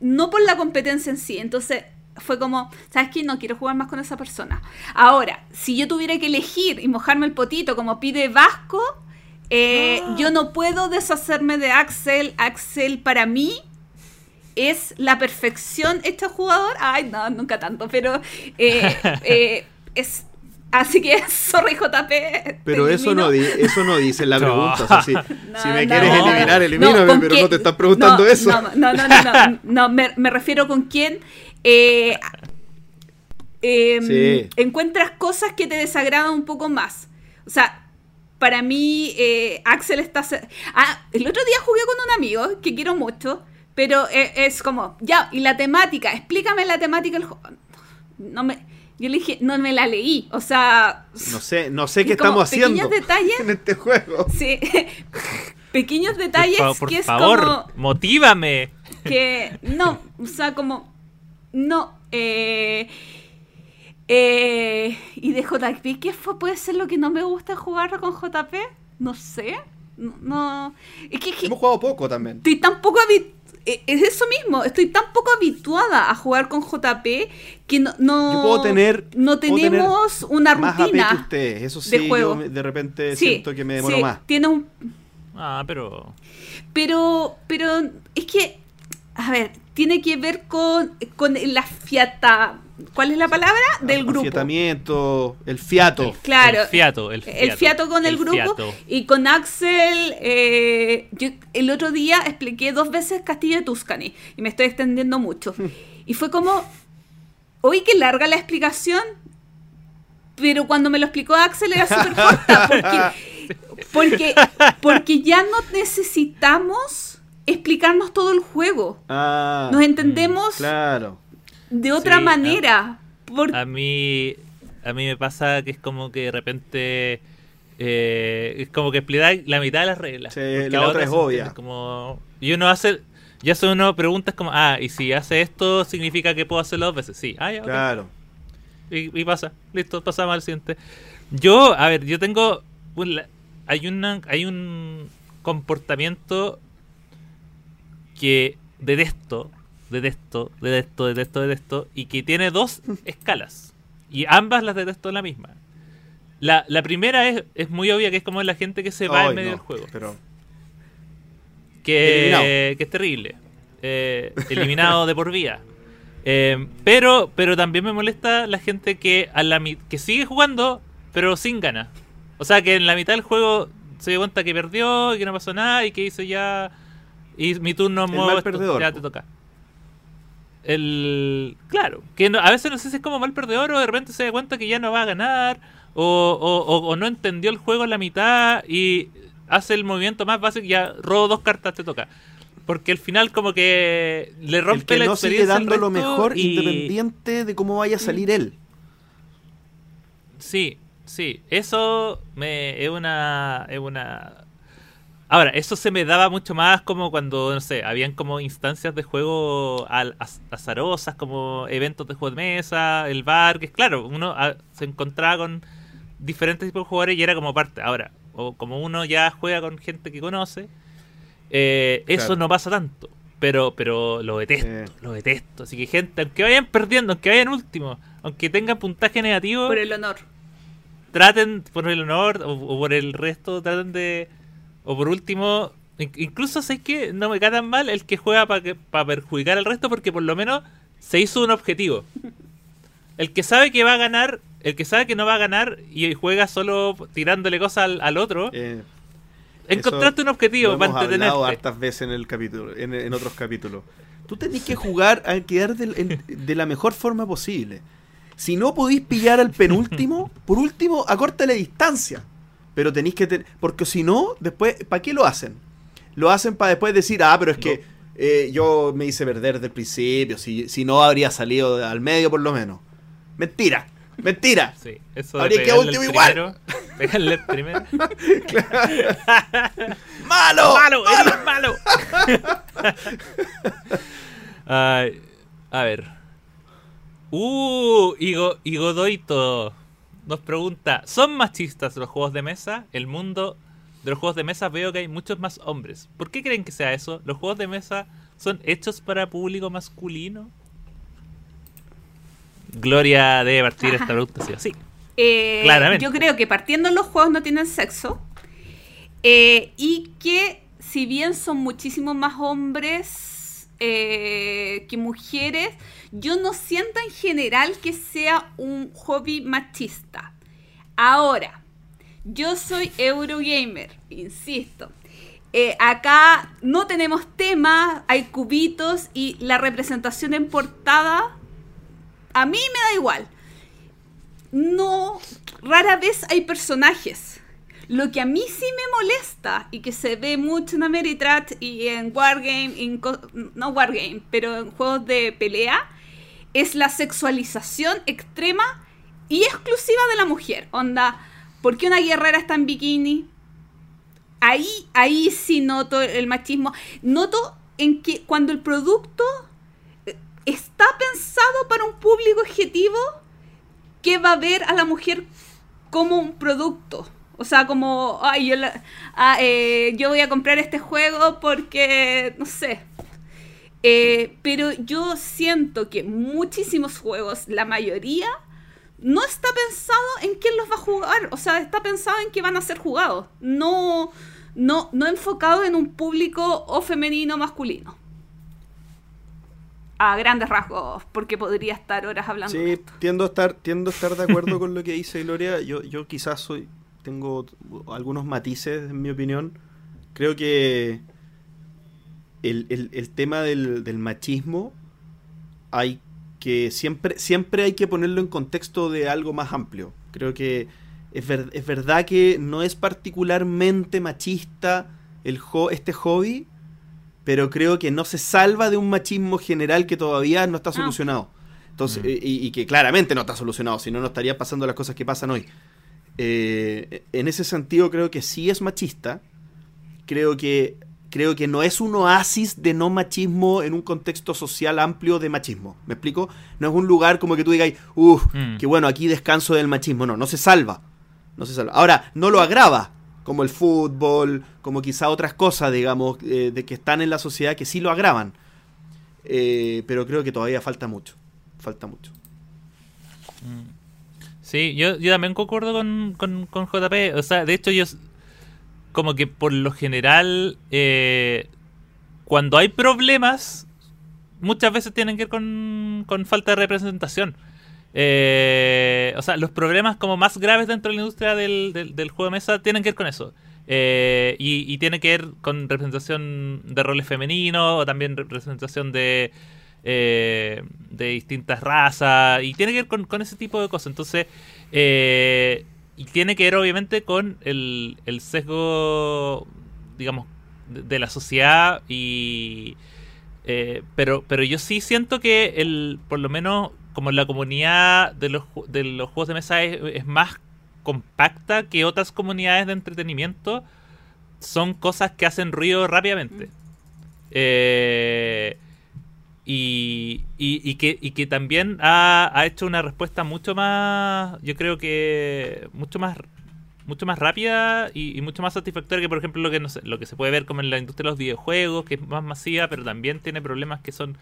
no por la competencia en sí. Entonces fue como, ¿sabes qué? No quiero jugar más con esa persona. Ahora, si yo tuviera que elegir y mojarme el potito como pide Vasco, eh, yo no puedo deshacerme de Axel. Axel para mí es la perfección este jugador. Ay, no, nunca tanto, pero eh, eh, es... Así que, sorry JP. Pero eso no, di- eso no dice la No. pregunta. o sea, si, No, si me no. quieres eliminar, elimíname, ¿con pero no te estás preguntando No, eso. No, no, no, no, no, no, me, me refiero con quién eh, em, Sí. encuentras cosas que te desagradan un poco más. O sea, para mí, eh, Axel está... Ah, el otro día jugué con un amigo que quiero mucho, pero eh, es como, ya, y la temática, explícame la temática del juego. No me... Yo le dije, no me la leí, o sea... No sé, no sé qué estamos haciendo pequeños detalles. en este juego. Sí, pequeños Por, detalles por que es favor, como motívame. que no, o sea, como no eh, eh, y de JP, ¿qué fue? ¿Puede ser lo que no me gusta jugar con JP? No sé. No, no. es que, es que Hemos jugado poco también. estoy tan poco habi- eh, es eso mismo, estoy tan poco habituada a jugar con JP que no, no Yo puedo tener- no puedo tener tenemos una Más AP que rutina ustedes. Eso de juego. yo de repente Sí, siento que me demoro sí, más. Tiene un Ah, pero. Pero, pero es que, a ver, tiene que ver con, con la fiata. ¿Cuál es la palabra? Del grupo. Afiatamiento, el fiato. Claro. El fiato, el fiato. El fiato con el, grupo. fiato. Y con Axel, eh, yo el otro día expliqué dos veces Castillo de Tuscany. Y me estoy extendiendo mucho. Y fue como, oye, qué larga la explicación. Pero cuando me lo explicó Axel era súper corta. Porque, porque, porque ya no necesitamos explicarnos todo el juego. Ah, Nos entendemos claro. de otra Sí, manera. Por- A mí, a mí me pasa que es como que de repente eh, es como que explicar la mitad de las reglas. Sí, porque la otra es obvia. Como, y uno hace, ya son uno preguntas como, ah, y si hace esto, significa que puedo hacerlo dos veces. Sí, ah, ya. Claro. Y, y pasa, listo, pasamos al siguiente. Yo, a ver, yo tengo. un- la- hay, una, hay un comportamiento que detesto, detesto, detesto, detesto, detesto, y que tiene dos escalas. Y ambas las detesto en la misma. La, la primera es, es muy obvia, que es como la gente que se va Ay, en medio no, del juego. Pero que, que es terrible. Eh, eliminado de por vida. Eh, pero, pero también me molesta la gente que a la que sigue jugando, pero sin ganas. O sea, que en la mitad del juego se dio cuenta que perdió y que no pasó nada y que hizo ya. Y mi turno El muevo mal esto, perdedor, ya po. te toca. El. Claro, que no- a veces no sé si es como mal perdedor o de repente se da cuenta que ya no va a ganar. O, o- o- o no entendió el juego en la mitad y hace el movimiento más básico y ya robo dos cartas, te toca. Porque al final como que le el rompe que la no sigue experiencia al dando lo mejor y- independiente de cómo vaya a salir él. Sí, sí, eso me es una es una Ahora, eso se me daba mucho más como cuando, no sé, habían como instancias de juego al- az- azarosas, como eventos de juego de mesa, el bar, que es claro, uno ah, se encontraba con diferentes tipos de jugadores y era como parte. Ahora, o como uno ya juega con gente que conoce, eh, eso no pasa tanto. Pero, pero lo detesto, Eh. lo detesto. Así que gente, aunque vayan perdiendo, aunque vayan último, aunque tengan puntaje negativo, Por el honor. traten por el honor o, o por el resto, traten de. O por último, in- incluso sé que no me cae tan mal el que juega para perjudicar al resto porque por lo menos se hizo un objetivo. El que sabe que va a ganar, el que sabe que no va a ganar y juega solo tirándole cosas al, al otro, Eh, encontraste un lo objetivo hemos para hablado hartas veces en el capítulo, en, en otros capítulos. Tú tenés que jugar a quedar en- de la mejor forma posible. Si no podéis pillar al penúltimo, por último, acórtale distancia. Pero tenéis que tener. Porque si no, después, ¿para qué lo hacen? Lo hacen para después decir, ah, pero es que eh, yo me hice perder desde el principio. Si, si no, habría salido al medio por lo menos. Mentira, mentira. Sí, eso Habría que pegarle último igual. pegarle el primero. ¡Malo! ¡Malo! ¡Eres malo! A ver. Uh, Igo, Igodoito nos pregunta: ¿Son machistas los juegos de mesa? El mundo de los juegos de mesa veo que hay muchos más hombres. ¿Por qué creen que sea eso? ¿Los juegos de mesa son hechos para público masculino? Gloria debe partir esta pregunta, sí sí. Eh, Claramente. Yo creo que partiendo los juegos no tienen sexo. eh, y que si bien son muchísimos más hombres eh, que mujeres, yo no siento en general que sea un hobby machista. Ahora, yo soy Eurogamer, insisto. Eh, acá no tenemos tema, hay cubitos y la representación en portada a mí me da igual no, rara vez hay personajes. Lo que a mí sí me molesta y que se ve mucho en Ameritrash y en Wargame, en no Wargame, pero en juegos de pelea, es la sexualización extrema y exclusiva de la mujer. Onda, ¿por qué una guerrera está en bikini? Ahí, ahí sí noto el machismo. Noto en que cuando el producto eh, está pensado para un público objetivo, que va a ver a la mujer como un producto. O sea, como, ay, yo, la- ah, eh, yo voy a comprar este juego porque, no sé. Eh, pero yo siento que muchísimos juegos, la mayoría, no está pensado en quién los va a jugar. O sea, está pensado en que van a ser jugados. No, no, no enfocado en un público o femenino o masculino. A grandes rasgos, porque podría estar horas hablando de Sí, esto. tiendo a estar, tiendo a estar de acuerdo con lo que dice Gloria. Yo, yo quizás soy, tengo algunos matices en mi opinión. Creo que el, el- el tema del, del machismo hay que siempre, siempre hay que ponerlo en contexto de algo más amplio. Creo que es, ver- es verdad que no es particularmente machista el jo- este hobby, pero creo que no se salva de un machismo general que todavía no está solucionado. Entonces, Mm. eh, y, y que claramente no está solucionado, si no, no estarían pasando las cosas que pasan hoy. Eh, en ese sentido, creo que sí es machista. Creo que, creo que no es un oasis de no machismo en un contexto social amplio de machismo. ¿Me explico? No es un lugar como que tú digas, uff, Mm. que bueno, aquí descanso del machismo. No, no se salva. No se salva. Ahora, no lo agrava, como el fútbol, como quizá otras cosas, digamos, eh, de que están en la sociedad que sí lo agravan. Eh, pero creo que todavía falta mucho. Falta mucho. Sí, yo, yo también concuerdo con, con, con JP. O sea, de hecho, yo. Como que por lo general. eh, cuando hay problemas. Muchas veces tienen que ver con, con falta de representación. Eh, o sea, los problemas como más graves dentro de la industria del, del, del juego de mesa tienen que ver con eso. Eh, y, y tiene que ver con representación de roles femeninos o también representación de, eh, de distintas razas y tiene que ver con, con ese tipo de cosas. Entonces, eh, y tiene que ver obviamente con el, el sesgo, digamos, de, de la sociedad y... eh, pero, pero yo sí siento que el, por lo menos como la comunidad de los, de los juegos de mesa es, es más compacta que otras comunidades de entretenimiento, son cosas que hacen ruido rápidamente. Eh, y, y, que, y que también ha, ha hecho una respuesta mucho más, yo creo que mucho más mucho más rápida y, mucho más satisfactoria que por ejemplo lo que no sé, lo que se puede ver como en la industria de los videojuegos, que es más masiva, pero también tiene problemas que son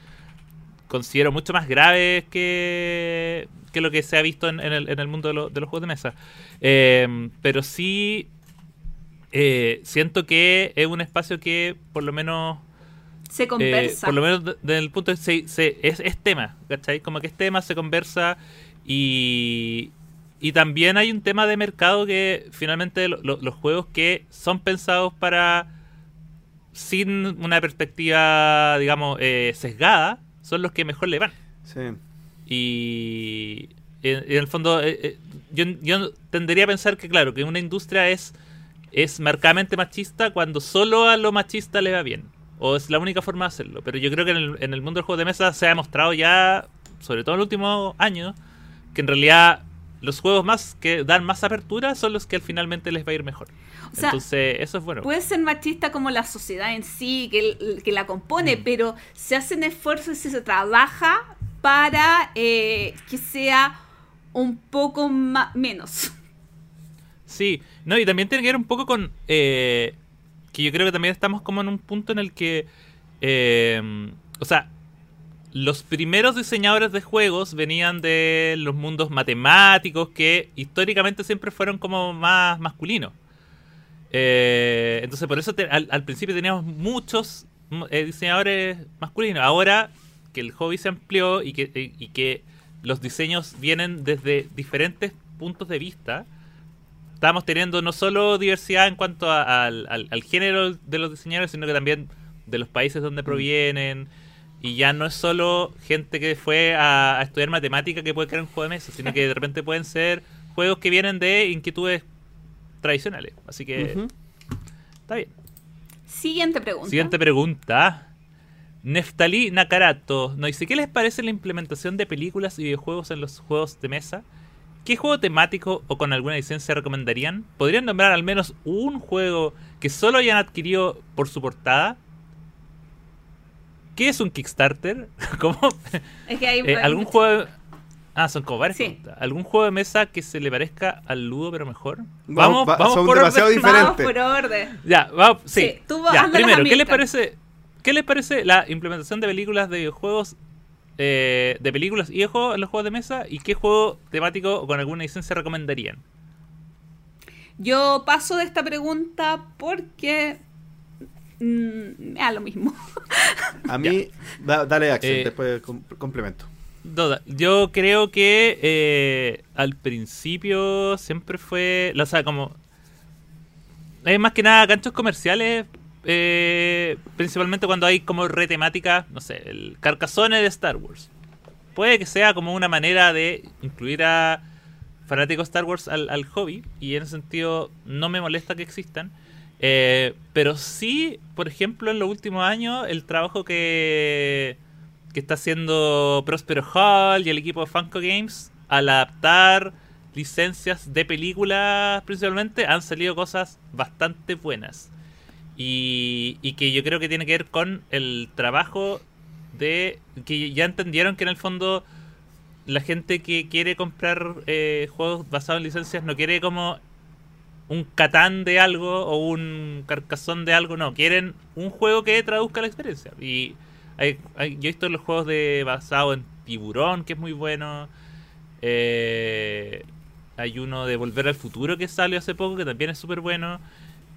considero mucho más graves que, que lo que se ha visto en, en el, en el mundo de, lo- de los juegos de mesa. Eh, pero sí eh, siento que es un espacio que por lo menos Se eh, conversa. por lo menos de- desde el punto de se, se- es, es tema, ¿cachai? Como que es tema, se conversa y, y también hay un tema de mercado que finalmente lo- lo- los juegos que son pensados para sin una perspectiva, digamos, eh, sesgada, son los que mejor le van. Sí. Y en, en el fondo, eh, eh, yo, yo tendería a pensar que, claro, que una industria es, es marcadamente machista cuando solo a lo machista le va bien. O es la única forma de hacerlo. Pero yo creo que en el, en el mundo del juego de mesa se ha demostrado ya, sobre todo en los últimos años, que en realidad los juegos más que dan más apertura son los que al finalmente les va a ir mejor. O sea, Entonces, eso es bueno. Puede ser machista como la sociedad en sí, que, el- que la Mm. compone, pero se hacen esfuerzos y se trabaja para eh, que sea un poco ma- menos. Sí, no, y también tiene que ver un poco con eh, que yo creo que también estamos como en un punto en el que, eh, o sea, los primeros diseñadores de juegos venían de los mundos matemáticos que históricamente siempre fueron como más masculinos. Eh, entonces por eso te- al, al principio teníamos muchos eh, diseñadores masculinos. Ahora que el hobby se amplió y que los diseños vienen desde diferentes puntos de vista, estamos teniendo no solo diversidad en cuanto a- al, al- al género de los diseñadores, sino que también de los países donde provienen. Y ya no es solo gente que fue a, a estudiar matemática que puede crear un juego de mesa, sino que de repente pueden ser juegos que vienen de inquietudes tradicionales. Así que está bien. Siguiente pregunta. Siguiente pregunta. Neftalí Nakarato nos dice: ¿Qué les parece la implementación de películas y videojuegos en los juegos de mesa? ¿Qué juego temático o con alguna licencia recomendarían? ¿Podrían nombrar al menos un juego que solo hayan adquirido por su portada? ¿Qué es un Kickstarter? ¿Cómo? Es que hay, Eh, hay ¿Algún mucho- juego de... Ah, son como varias Sí. preguntas. ¿Algún juego de mesa que se le parezca al Ludo pero mejor? Vamos, va- son demasiado orden. diferentes. Vamos por orden. Ya, vamos, sí. Sí, tú Ya, hazlas a primero, ¿qué les parece? ¿Qué les parece la implementación de películas de videojuegos eh, de películas y de juegos en los juegos de mesa? ¿Y qué juego temático o con alguna licencia recomendarían? Yo paso de esta pregunta porque mm, me da lo mismo. A mí, da- dale Axel, Eh, después com- complemento. Duda, Yo creo que eh, al principio siempre fue, o sea, como es más que nada ganchos comerciales, eh, principalmente cuando hay como re temática, no sé, el Carcassonne de Star Wars. Puede que sea como una manera de incluir a fanáticos Star Wars al, al hobby, y en ese sentido no me molesta que existan. Eh, pero sí, por ejemplo, en los últimos años, el trabajo que, que está haciendo Prospero Hall y el equipo de Funko Games al adaptar licencias de películas principalmente han salido cosas bastante buenas. Y, que yo creo que tiene que ver con el trabajo de que ya entendieron que en el fondo la gente que quiere comprar eh, juegos basados en licencias no quiere como un Catán de algo o un Carcassonne de algo, no, quieren un juego que traduzca la experiencia. Y hay, hay- yo he visto los juegos de basado en Tiburón, que es muy bueno. Eh, hay uno de Volver al Futuro que salió hace poco, que también es súper bueno.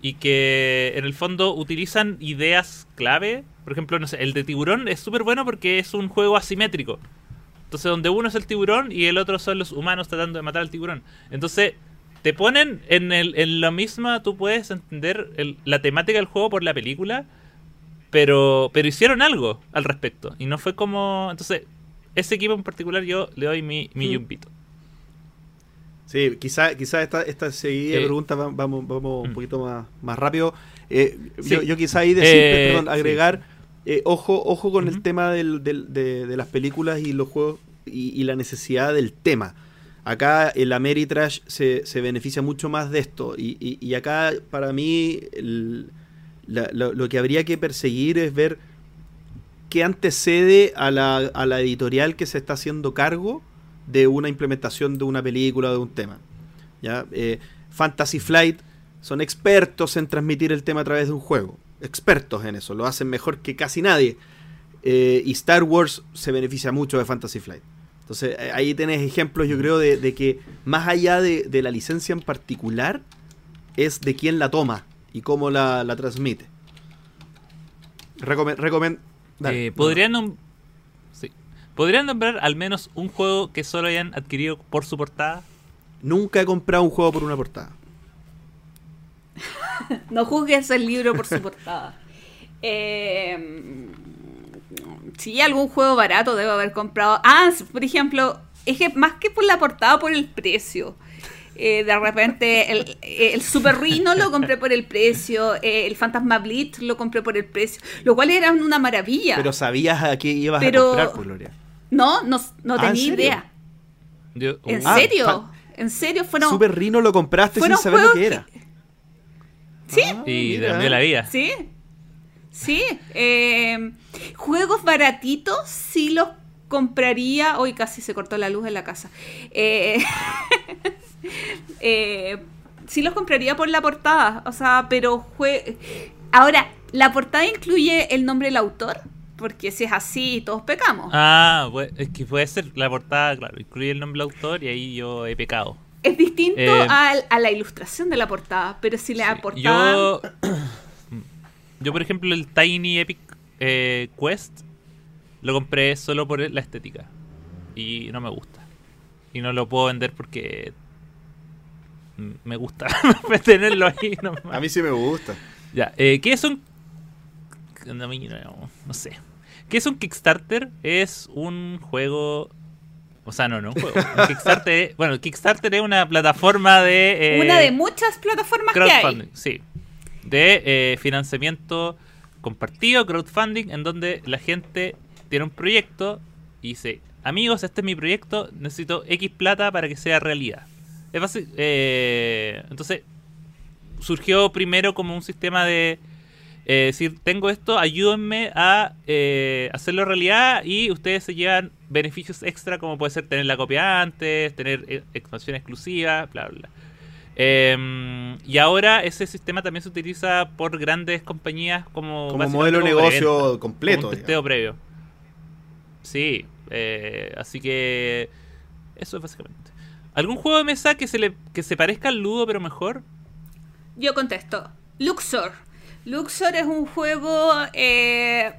Y que en el fondo utilizan ideas clave. Por ejemplo, no sé, el de tiburón es súper bueno porque es un juego asimétrico. Entonces, donde uno es el tiburón y el otro son los humanos tratando de matar al tiburón. Entonces, te ponen en, el, en la misma, tú puedes entender el- la temática del juego por la película, pero, pero hicieron algo al respecto. Y no fue como. Entonces, ese equipo en particular yo le doy mi, mi Hmm. yumpito. Sí, quizá, quizá esta, esta seguida de Eh, preguntas va- vamos, vamos un mm. poquito más, más rápido. Eh, Sí. yo, yo quizá ahí decir, Eh, perdón, sí. agregar, eh, ojo, ojo con el tema del- del- de, de las películas y los juegos y, y la necesidad del tema. Acá el Ameritrash se, se beneficia mucho más de esto. Y, y- y acá, para mí, el- la- lo, lo que habría que perseguir es ver qué antecede a la, a la editorial que se está haciendo cargo de una implementación de una película o de un tema. ¿ya? Eh, Fantasy Flight son expertos en transmitir el tema a través de un juego. Expertos en eso, lo hacen mejor que casi nadie. Eh, y Star Wars se beneficia mucho de Fantasy Flight. Entonces eh, ahí tenés ejemplos, yo creo, de, de que más allá de, de la licencia en particular, es de quién la toma y cómo la, la transmite. Recomen- recomen- dale. Eh, ¿podrían. ¿Podrían nombrar al menos un juego que solo hayan adquirido por su portada? Nunca he comprado un juego por una portada. No juzgues el libro por su portada. Eh, sí, algún juego barato debo haber comprado. Ah, por ejemplo, es que más que por la portada, por el precio. Eh, de repente, el, el Super Rhino lo compré por el precio, eh, el Fantasma Blitz lo compré por el precio, lo cual era una maravilla. Pero sabías a qué ibas Pero- a comprar, pues, Gloria. No, no, no Ah, ¿en tenía idea. Yo- ¿En Ah, serio? fa- ¿En serio? Fueron... Super Rino lo compraste sin saber lo que era. Sí, Ah, y mira. cambió la vida. Sí, sí. eh, juegos baratitos sí los compraría. Hoy casi se cortó la luz en la casa. Eh, eh, sí los compraría por la portada. O sea, pero jue- ahora, ¿la portada incluye el nombre del autor? Porque si es así, todos pecamos. Ah, pues, es que puede ser la portada, claro, incluye el nombre del autor y ahí yo he pecado. Es distinto Eh, al- a, la ilustración de la portada, pero si la Sí. portada... Yo, yo, por ejemplo, el Tiny Epic eh, Quest lo compré solo por la estética y no me gusta. Y no lo puedo vender porque me gusta tenerlo ahí nomás. A mí sí me gusta. Ya, eh, ¿qué es un... No, a mí no, no sé. ¿Qué es un Kickstarter? Es un juego... O sea, no, no un juego. Un Kickstarter, es- bueno, Kickstarter es una plataforma de... eh, una de muchas plataformas que hay. crowdfunding, sí. De eh, financiamiento compartido, crowdfunding, en donde la gente tiene un proyecto y dice, amigos, este es mi proyecto, necesito X plata para que sea realidad. Es fácil. eh, entonces, surgió primero como un sistema de eh, decir, tengo esto, ayúdenme a eh, hacerlo realidad y ustedes se llevan beneficios extra como puede ser tener la copia antes, tener eh, expansión exclusiva, bla, bla, bla. Eh, y ahora ese sistema también se utiliza por grandes compañías como, Como modelo de como negocio preventa, completo, como un testeo previo. Sí, eh, así que eso es básicamente. ¿Algún juego de mesa que se le que se parezca al Ludo pero mejor? Yo contesto. Luxor. Luxor es un juego eh,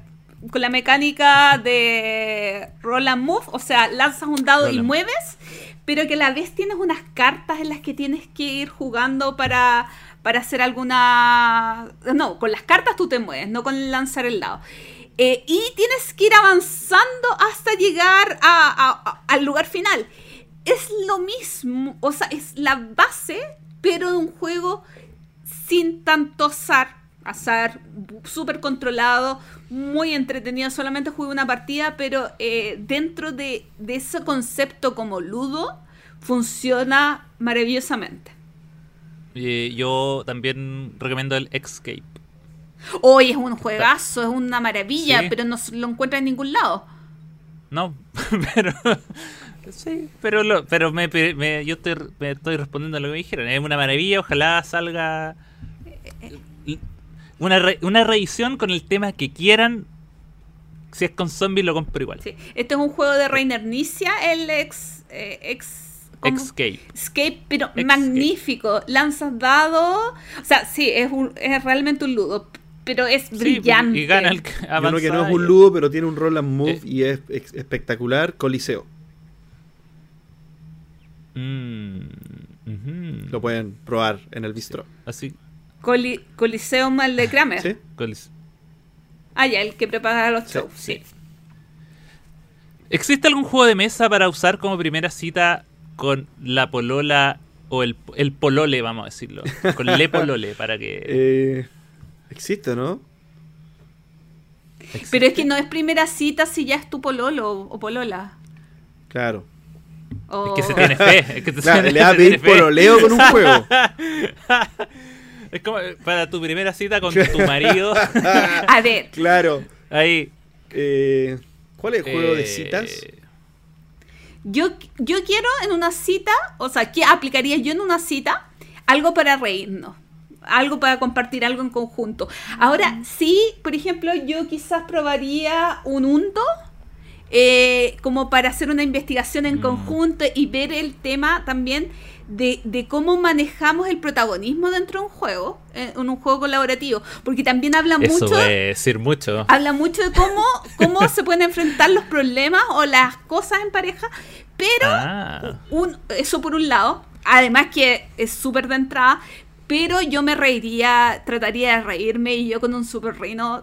con la mecánica de roll and move, o sea, lanzas un dado Roll y mueves, pero que a la vez tienes unas cartas en las que tienes que ir jugando para, para hacer alguna... No, con las cartas tú te mueves, no con lanzar el dado. Eh, y tienes que ir avanzando hasta llegar a- a- a- al lugar final. Es lo mismo, o sea, es la base, pero de un juego sin tanto azar. Azar súper controlado, muy entretenido. Solamente jugué una partida, pero eh, dentro de, de ese concepto como ludo, funciona maravillosamente. Eh, yo también recomiendo el Escape. Hoy es un juegazo, es una maravilla, Sí. pero no lo encuentra en ningún lado. No, pero sí, pero lo, pero me, me- yo estoy, me estoy respondiendo a lo que me dijeron. Es una maravilla, ojalá salga una, re- una reedición con el tema que quieran. Si es con zombies lo compro igual. Sí. Este es un juego de Reiner Nicia, el ex, eh, ex. Escape. Escape, pero Escape. magnífico. Lanzas dados. O sea, sí, es, un- es realmente un ludo, pero es Sí, brillante. y gana el uno que no es un ludo, pero tiene un roll and move Eh. y es espectacular, Coliseo. Mm. Lo pueden probar en el bistro. Así. Coli- Coliseum al de Kramer. ¿Sí? Ah, ya, el que prepara los Sí, shows, sí. ¿Existe algún juego de mesa para usar como primera cita con la polola o el, el polole, vamos a decirlo? Con le polole, para que... Eh, existe, ¿no? Pero es que no es primera cita si ya es tu pololo o polola. Claro. O- Es que se tiene fe. Es que te- Claro, se le va a pedir pololeo con un juego. Es como eh, para tu primera cita con tu marido. A ver, claro. Ahí. Eh, ¿Cuál es el juego de eh, citas? yo, yo quiero en una cita, o sea, ¿qué aplicaría yo en una cita? Algo para reírnos. Algo para compartir algo en conjunto. Ahora, sí, por ejemplo, yo quizás probaría un unto eh, como para hacer una investigación en Mm. conjunto y ver el tema también de, de cómo manejamos el protagonismo dentro de un juego, eh, en un juego colaborativo. Porque también habla Eso mucho puede decir mucho. habla mucho de cómo, cómo se pueden enfrentar los problemas o las cosas en pareja, pero Ah. un, eso por un lado, además que es súper de entrada, pero yo me reiría, trataría de reírme y yo con un super reino,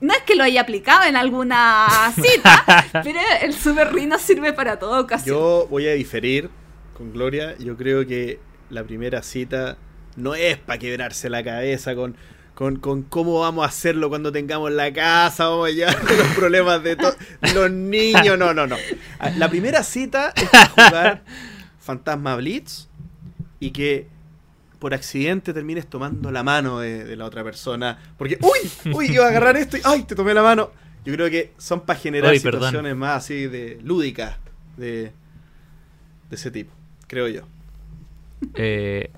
no es que lo haya aplicado en alguna cita, pero el super reino sirve para toda ocasión. Yo voy a diferir con Gloria. Yo creo que la primera cita no es para quebrarse la cabeza con, con, con cómo vamos a hacerlo cuando tengamos la casa, vamos a llevar los problemas de los niños. No, no, no. Ah, La primera cita es para jugar Fantasma Blitz y que por accidente termines tomando la mano de, de la otra persona. Porque, uy, uy, iba a agarrar esto y, ay, te tomé la mano. Yo creo que son para generar perdón. situaciones más así de lúdicas de, de ese tipo, creo yo. Eh,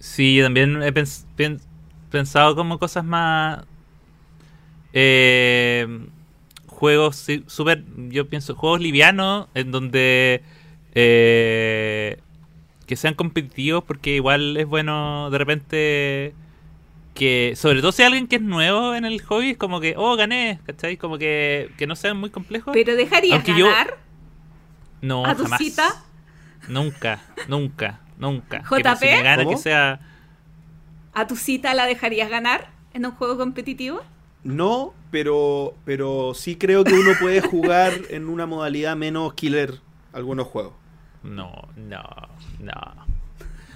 sí, yo también he pens- pen- pensado como cosas más... eh, juegos súper... Yo pienso, juegos livianos en donde... eh, que sean competitivos porque igual es bueno de repente que sobre todo si alguien que es nuevo en el hobby es como que oh gané ¿cachai? como que, que no sean muy complejos pero dejarías Aunque yo- ganar no a tu jamás cita. Nunca nunca nunca JP? Que si me gana ¿Cómo? que sea ¿A tu cita la dejarías ganar en un juego competitivo? No, pero, pero sí creo que uno puede jugar en una modalidad menos killer algunos juegos. No, no, no.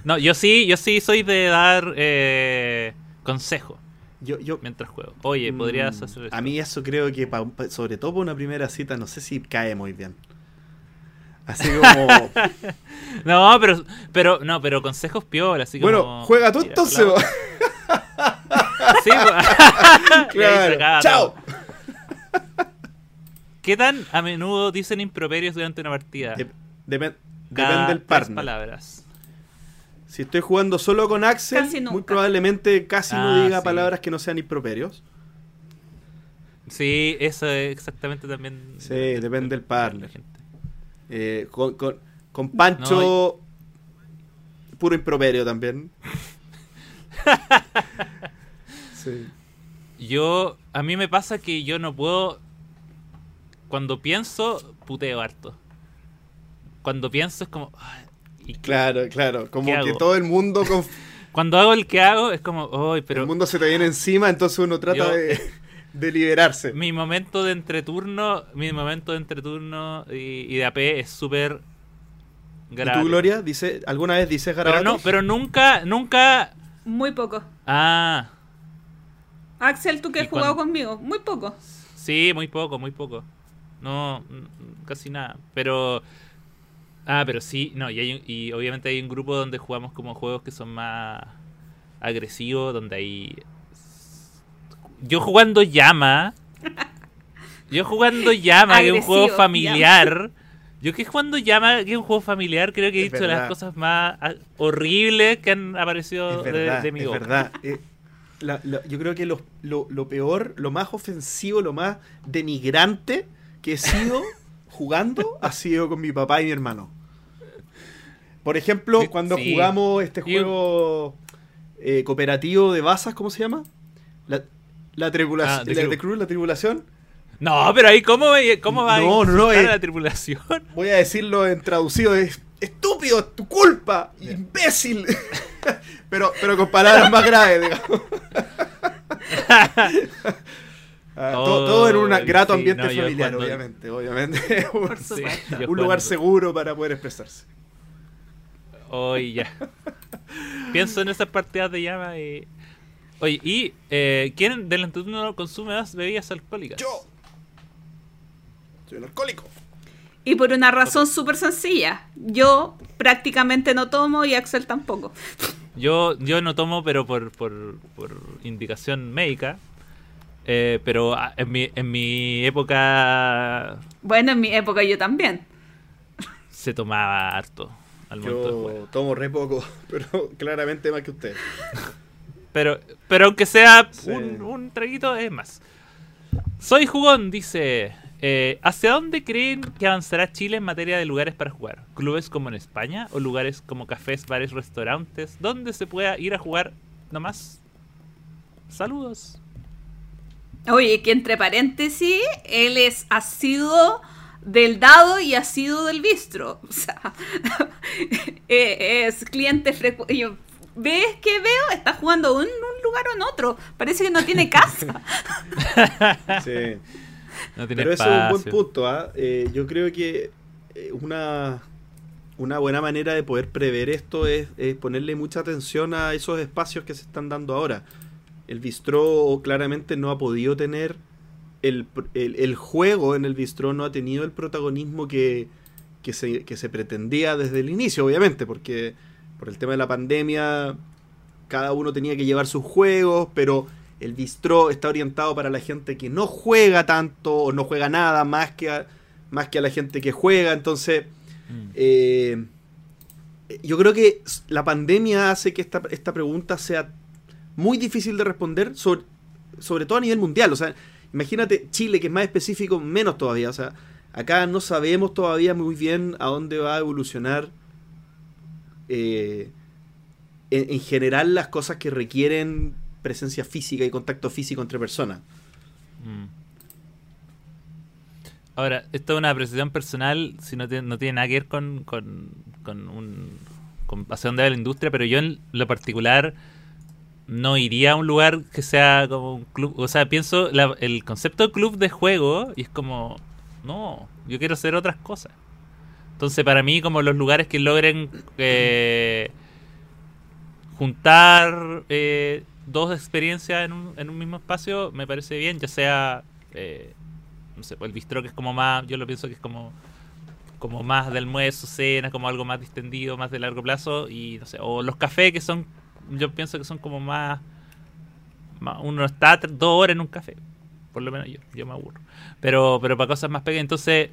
No, yo sí, yo sí soy de dar eh, consejo Yo, yo, mientras juego. Oye, podrías mm, hacer eso. A mí eso creo que, pa- pa- sobre todo para una primera cita, no sé si cae muy bien. Así como, No, pero, pero, no, pero consejos piola, así bueno, como. juega tú entonces. Sí, pues. Claro. Chao. ¿Qué tan a menudo dicen improperios durante una partida? Dep- depen- Cada depende del tres partner. palabras. Si estoy jugando solo con Axel, muy probablemente casi no Ah, diga sí. palabras que no sean improperios. Sí, eso es exactamente también. Sí, depende del partner. Eh, con, con- con Pancho, puro improperio también. sí. Yo, a mí me pasa que yo no puedo. Cuando pienso, puteo harto. Cuando pienso es como. Claro, claro. Como ¿Qué que hago? todo el mundo Cuando hago el que hago es como, ¡ay! pero el mundo se te viene encima, entonces uno trata Yo- de, de liberarse. mi momento de entreturno, mi momento de entreturno y, y de AP es súper ¿Y grave. tú, Gloria, dice, alguna vez dices Pero garabatos? no, pero nunca, nunca. Muy poco. Ah, Axel, tú que ¿Y has jugado conmigo, muy poco. sí, muy poco, muy poco. No, casi nada. Pero. Ah, pero sí, no, y, hay un- y obviamente hay un grupo donde jugamos como juegos que son más agresivos, donde hay... Yo jugando llama, yo jugando llama, que es un juego familiar, yo que jugando llama, que es un juego familiar, creo que he Es dicho las verdad. cosas más ah, horribles que han aparecido Es de- verdad, de, mi es boca. verdad. Eh, la- la- yo creo que lo, lo- lo peor, lo más ofensivo, lo más denigrante que he sido jugando ha sido con mi papá y mi hermano. Por ejemplo, cuando Sí. jugamos este juego eh, cooperativo de basas, ¿cómo se llama? La, la tribulación. Ah, The la. The Crew, la tribulación. No, pero ahí, ¿cómo, cómo va No, a no, la tripulación? Voy a decirlo en traducido, es estúpido, es tu culpa, imbécil. pero, pero con palabras más graves, digamos. Ah, todo, todo en un grato sí, ambiente no, familiar, cuando- obviamente, obviamente. un, Sí, lugar seguro para poder expresarse. Oye, ya. Pienso en esas partidas de llama y. Oye, ¿y eh, quién del entorno consume más bebidas alcohólicas? Yo soy un alcohólico. Y por una razón súper sencilla. Yo prácticamente no tomo y Axel tampoco. Yo, yo no tomo, pero por, por, por indicación médica. Eh, pero ah, en mi, en mi época Bueno, en mi época yo también. se tomaba harto al. Yo tomo re poco, pero claramente más que usted. Pero, pero aunque sea Sí. un, un traguito, es más. Soy jugón, dice. eh, ¿Hacia dónde creen que avanzará Chile en materia de lugares para jugar? ¿Clubes como en España? ¿O lugares como cafés, bares, restaurantes? ¿Dónde se pueda ir a jugar nomás? Saludos. Oye, que entre paréntesis, él es asiduo del dado y asiduo del bistro. O sea, eh, es cliente frecuente. ¿Ves que veo? Está jugando en un lugar o en otro. Parece que no tiene casa. Sí. No tiene Pero eso es un buen punto. ¿ah? Eh, yo creo que eh, una, una buena manera de poder prever esto es, es ponerle mucha atención a esos espacios que se están dando ahora. El bistró claramente no ha podido tener. El- el juego en el bistró no ha tenido el protagonismo que, que, se, que se pretendía desde el inicio, obviamente, porque por el tema de la pandemia cada uno tenía que llevar sus juegos, pero el bistró está orientado para la gente que no juega tanto o no juega nada más que a, más que a la gente que juega. Entonces, Mm. eh, yo creo que la pandemia hace que esta, esta pregunta sea muy difícil de responder, sobre, sobre todo a nivel mundial. O sea, imagínate Chile, que es más específico, menos todavía. O sea, acá no sabemos todavía muy bien a dónde va a evolucionar eh, en, en general las cosas que requieren presencia física y contacto físico entre personas. Mm. Ahora, esto es una apreciación personal, si no tiene, no tiene nada que ver con, con, con un con hacia dónde va la industria, pero yo en lo particular no iría a un lugar que sea como un club, o sea, pienso el concepto de club de juego y es como, no, yo quiero hacer otras cosas. Entonces, para mí, como los lugares que logren eh, juntar eh, dos experiencias en un, en un mismo espacio, me parece bien, ya sea, eh, no sé, pues el bistró que es como más, yo lo pienso que es como como más de almuerzo, cena, como algo más distendido, más de largo plazo, y no sé, o los cafés que son, yo pienso que son como más, más- uno está dos horas en un café, por lo menos yo, yo me aburro, pero, pero para cosas más pequeñas, entonces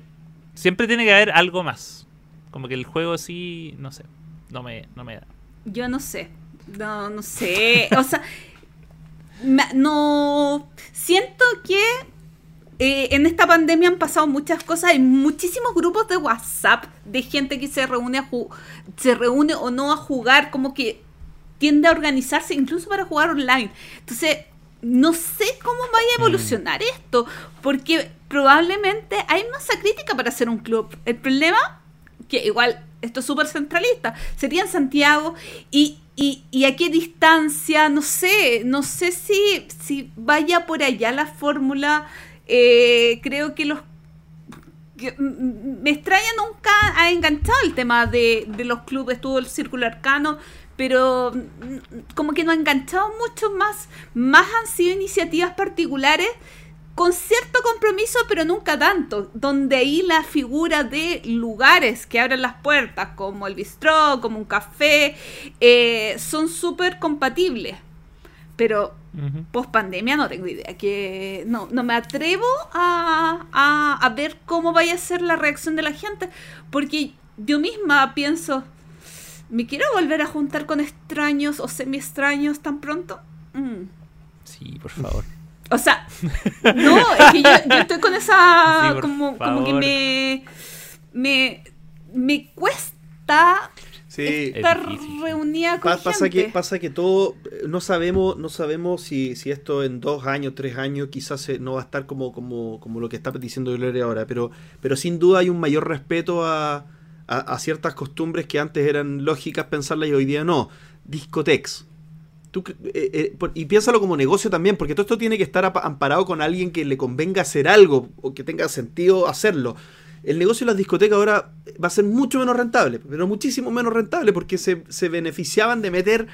siempre tiene que haber algo más, como que el juego sí, no sé, no me, no me da. Yo no sé. No, no sé. O sea, no. Siento que eh, en esta pandemia han pasado muchas cosas. Hay muchísimos grupos de WhatsApp de gente que se reúne, a se reúne o no a jugar, como que tiende a organizarse incluso para jugar online. Entonces, no sé cómo vaya a evolucionar esto, porque probablemente hay masa crítica para hacer un club. El problema, que igual esto es súper centralista, sería en Santiago y, y, y a qué distancia, no sé, no sé si, si vaya por allá la fórmula. Eh, creo que los mm, mm, me extraña nunca ha enganchado el tema de, de los clubes, tuvo el círculo arcano, pero mm, como que no ha enganchado mucho más, más han sido iniciativas particulares con cierto compromiso, pero nunca tanto, donde ahí la figura de lugares que abren las puertas, como el bistró, como un café, eh, son súper compatibles. Pero post pandemia no tengo idea que no, no me atrevo a, a, a ver cómo vaya a ser la reacción de la gente porque yo misma pienso me quiero volver a juntar con extraños o semi extraños tan pronto Mm. Sí, por favor. o sea no es que yo, yo estoy con esa Sí, como, como que me me me cuesta Sí. estar Es reunida con Pa- pasa gente. que pasa que todo eh, no sabemos no sabemos si, si esto en dos años tres años quizás eh, no va a estar como como como lo que está diciendo Gloria ahora pero pero sin duda hay un mayor respeto a, a, a ciertas costumbres que antes eran lógicas pensarlas y hoy día no discotex Tú, eh, eh, por- y piénsalo como negocio también, porque todo esto tiene que estar amparado con alguien que le convenga hacer algo o que tenga sentido hacerlo. El negocio de las discotecas ahora va a ser mucho menos rentable, pero muchísimo menos rentable porque se, se beneficiaban de meter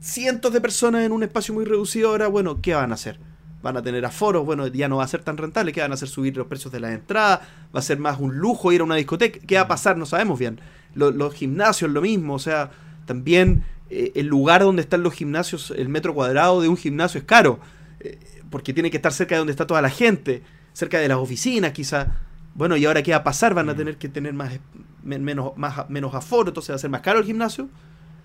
cientos de personas en un espacio muy reducido. Ahora, bueno, ¿qué van a hacer? Van a tener aforos, bueno, ya no va a ser tan rentable. ¿Qué van a hacer? Subir los precios de las entradas, va a ser más un lujo ir a una discoteca. ¿Qué va a pasar? No sabemos bien. Lo- los gimnasios, lo mismo, o sea, también eh, el lugar donde están los gimnasios, el metro cuadrado de un gimnasio es caro, eh, porque tiene que estar cerca de donde está toda la gente, cerca de las oficinas quizá. Bueno, ¿y ahora qué va a pasar? Van a tener que tener más, men- menos, más, menos aforo, entonces va a ser más caro el gimnasio.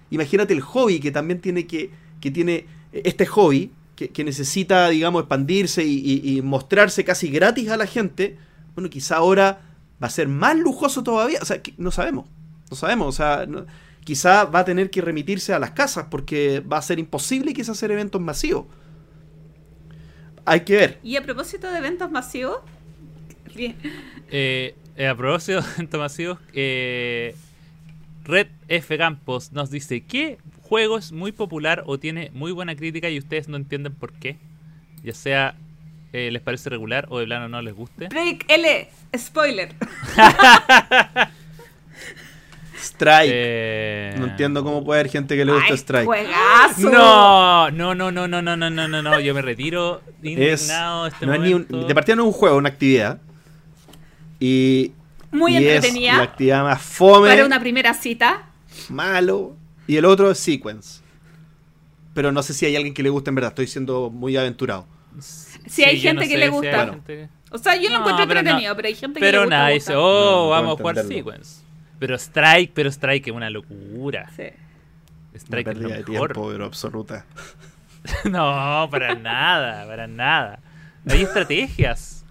Imagínate el hobby que también tiene que, que tiene este hobby, que, que necesita, digamos, expandirse y, y- y mostrarse casi gratis a la gente. Bueno, quizá ahora va a ser más lujoso todavía. O sea, no sabemos. No sabemos. O sea, no- quizá va a tener que remitirse a las casas porque va a ser imposible quizá hacer eventos masivos. Hay que ver. Y a propósito de eventos masivos, bien, Eh, eh, a propósito de eventos masivos, eh, Red F Campos nos dice ¿Qué juego es muy popular o tiene muy buena crítica y ustedes no entienden por qué? Ya sea eh, les parece regular o de plano no les guste. Break L, spoiler. Strike. Eh, No entiendo cómo puede haber gente que le gusta Ay, Strike. Juegazo. No, no, no, no, no, no, no, no, no, no, yo me retiro Es, indignado este no es ni un- de partida no es un juego, es una actividad. Y, Muy y es entretenida. la actividad más fome, Para una primera cita. malo. Y el otro es Sequence. Pero no sé si hay alguien que le guste en verdad, estoy siendo muy aventurado. Si hay yo gente que sé le si hay gusta. Bueno. gente- O sea, yo lo No, encuentro pero no. entretenido, pero hay gente que Pero le gusta. nada, gusta. dice, oh, No, no vamos a jugar. Sequence. Pero Strike, pero Strike es una locura. Sí. Una Strike es lo pérdida de mejor. tiempo, pero absoluta. No, para nada, para nada. Hay estrategias.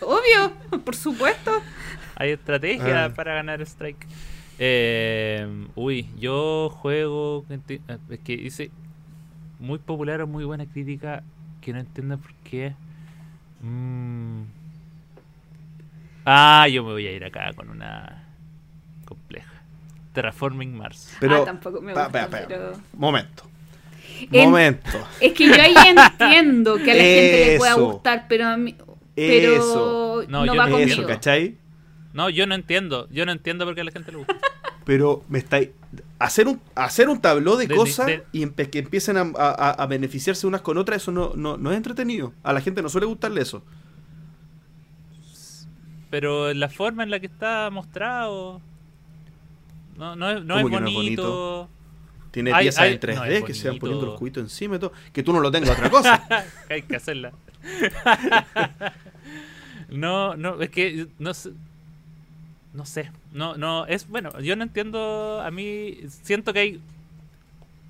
Obvio, por supuesto. Hay estrategia Ah. para ganar Strike. Eh, uy, yo juego. eh, Es que dice muy popular o muy buena crítica que no entiendo por qué. Mm. Ah, yo me voy a ir acá con una compleja. Terraforming Mars. Pero, ah, tampoco me pa- gusta, pa- pa- pero... Momento. En- Momento. Es que yo ahí entiendo que a la gente le pueda gustar, pero a mí... Pero Eso. no, No, yo va no conmigo. Eso, ¿cachai? No, yo no entiendo. Yo no entiendo por qué a la gente le gusta. Pero me estáis. Hacer un, hacer un tabló de, De- cosas de- y empe- que empiecen a, a- a beneficiarse unas con otras, eso no, no, no es entretenido. A la gente no suele gustarle eso. Pero la forma en la que está mostrado. No, no es, no es ¿Cómo que no es bonito. Tiene Ay, piezas ay, en 3D no, es que se van poniendo los cubitos encima y todo. Que tú no lo tengas, otra cosa. Hay que hacerla. no, no, es que no sé. No sé. No, no, es bueno. Yo no entiendo. A mí siento que hay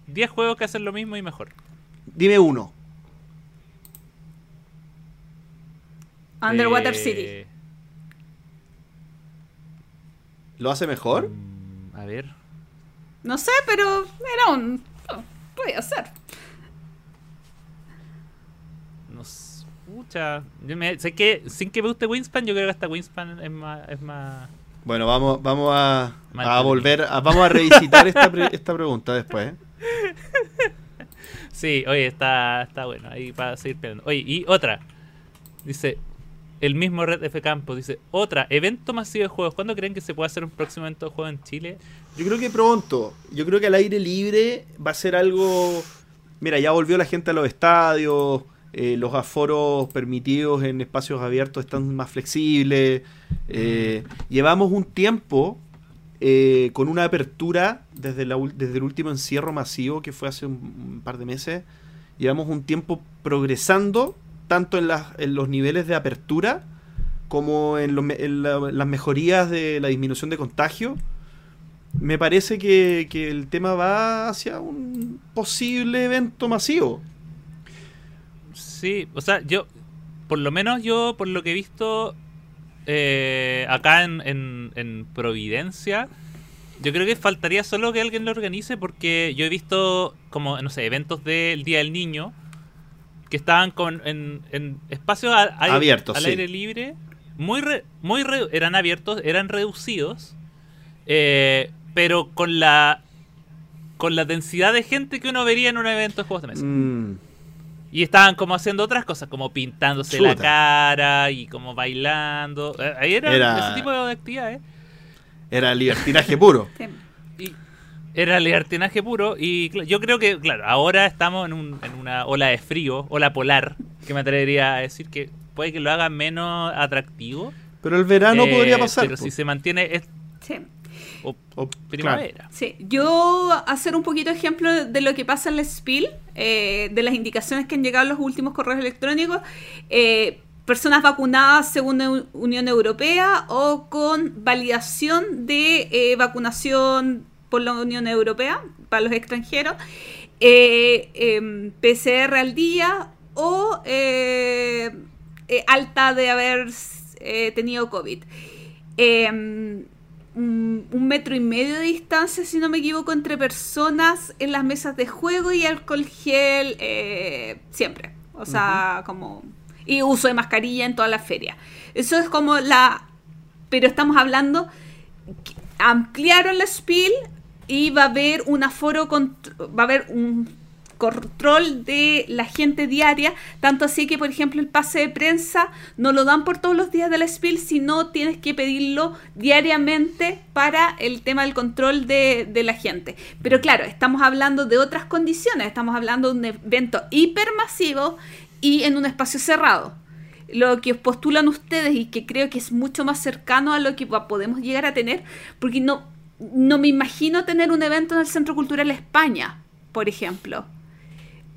10 juegos que hacen lo mismo y mejor. Dime uno. Underwater Eh, City. ¿Lo hace mejor? mm, A ver. No sé, pero era un... oh, Puede ser. No sé. Pucha. Yo me- sé que sin que me guste Winspan, yo creo que hasta Winspan es más. Es más Bueno, vamos, vamos a, a volver, a- vamos a revisitar esta, pre- esta pregunta después. ¿eh? Sí, oye, está, está bueno. Ahí para seguir peleando. Oye, y otra. Dice, el mismo Red F Campos, dice, otra, evento masivo de juegos. ¿Cuándo creen que se puede hacer un próximo evento de juegos en Chile? Yo creo que pronto. Yo creo que al aire libre va a ser algo. Mira, ya volvió la gente a los estadios. eh, los aforos permitidos en espacios abiertos están más flexibles. eh, llevamos un tiempo eh, con una apertura desde, la desde el último encierro masivo que fue hace un par de meses. Llevamos un tiempo progresando tanto en, las- en los niveles de apertura como en, la- las mejorías de la disminución de contagio. Me parece que, que el tema va hacia un posible evento masivo. Sí, o sea, yo, por lo menos yo, por lo que he visto eh, acá en, en, en Providencia, Yo creo que faltaría solo que alguien lo organice porque yo he visto como, no sé, eventos del Día del Niño que estaban con, en, en espacios al, aire- Abiertos, al sí. aire libre, muy, re- muy re- eran abiertos, eran reducidos, eh, pero con la con la densidad de gente que uno vería en un evento de juegos de mesa. Mm, Y estaban como haciendo otras cosas, como pintándose la cara y como bailando. Eh, Ahí era, Era- ese tipo de actividades. era libertinaje puro. Sí. Y era libertinaje puro. Y cl- yo creo que, claro, ahora estamos en, un- en una ola de frío, ola polar, que me atrevería a decir que puede que lo haga menos atractivo. Pero el verano Eh, podría pasar. Pero po. si se mantiene es Sí. o- O- primavera. Sí, yo hacer un poquito de ejemplo de lo que pasa en el Spiel, eh, de las indicaciones que han llegado en los últimos correos electrónicos. eh, personas vacunadas según la Unión Europea o con validación de eh, vacunación por la Unión Europea para los extranjeros, eh, em, PCR al día o eh, eh, alta de haber tenido COVID. Em, un, un metro y medio de distancia, si no me equivoco, entre personas en las mesas de juego y alcohol gel siempre. O sea, como... Y uso de mascarilla en toda la feria. Eso es como la... Pero estamos hablando... que Ampliaron la spiel y va a haber un aforo... Va a haber un control de la gente diaria, tanto así que, por ejemplo, el pase de prensa no lo dan por todos los días de la spiel, sino tienes que pedirlo diariamente para el tema del control de, de la gente. Pero claro, estamos hablando de otras condiciones, estamos hablando de un evento hipermasivo y en un espacio cerrado. Lo que postulan ustedes y que creo que es mucho más cercano a lo que podemos llegar a tener, porque no, no me imagino tener un evento en el Centro Cultural España, por ejemplo.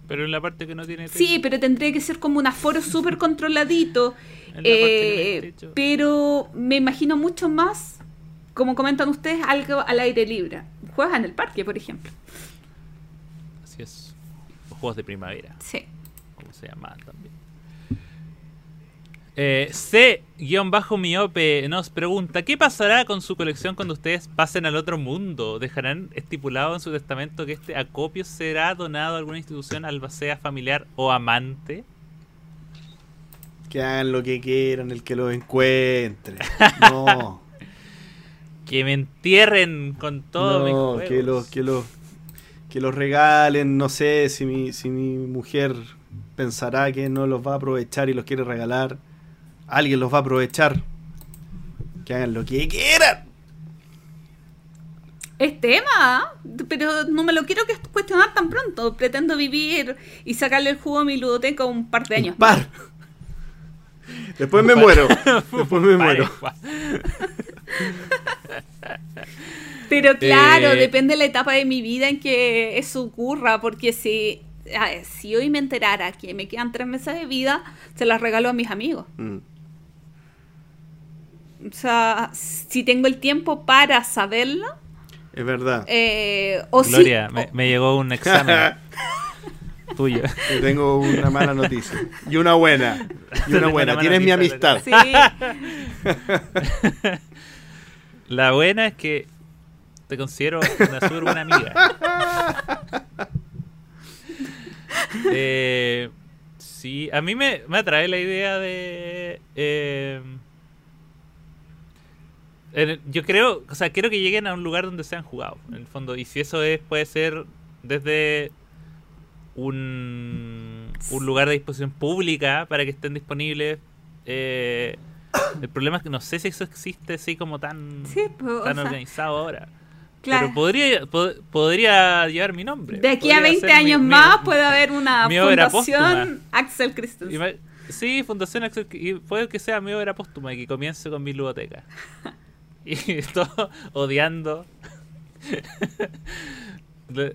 Pero en la parte que no tiene Sí, pero tendría que ser como un aforo súper controladito. No eh, pero me imagino mucho más, como comentan ustedes, algo al aire libre. Juegas en el parque, por ejemplo. Así es. Los juegos de primavera. Sí. como se llaman también. Eh, C-miope nos pregunta, ¿qué pasará con su colección cuando ustedes pasen al otro mundo? ¿Dejarán estipulado en su testamento que este acopio será donado a alguna institución albacea familiar o amante? Que hagan lo que quieran, el que lo encuentre. No. Que me entierren con todo mis no, juegos. que los que los que los regalen, no sé si mi si mi mujer pensará que no los va a aprovechar y los quiere regalar. Alguien los va a aprovechar. Que hagan lo que quieran. Es tema, pero no me lo quiero cuestionar tan pronto. Pretendo vivir y sacarle el jugo a mi ludoteca un par de años. Par. Después me muero. Después me muero. Pero claro, Eh, depende de la etapa de mi vida en que eso ocurra, porque si, a ver, si hoy me enterara que me quedan tres meses de vida, se las regalo a mis amigos. Mm. O sea, si tengo el tiempo para saberlo, Es verdad. eh, o Gloria, si... me, me llegó un examen tuyo. Te tengo una mala noticia. Y una buena. Y una buena. Tienes mi amistad. Sí, La buena es que te considero una súper buena amiga. Eh, sí, a mí me, me atrae la idea de... eh, yo creo, o sea, quiero que lleguen a un lugar donde sean jugados, en el fondo. Y si eso es, puede ser desde un, un lugar de disposición pública para que estén disponibles. eh, el problema es que no sé si eso existe así como tan, Sí, pues, tan sea, organizado ahora. claro. Pero podría, pod- podría llevar mi nombre. De aquí a Podría 20 ser mi- años mi- más puede haber una fundación Axel Christensen. Sí, Fundación Axel, y puede que sea mi obra póstuma y que comience con mi ludoteca. y todo odiando.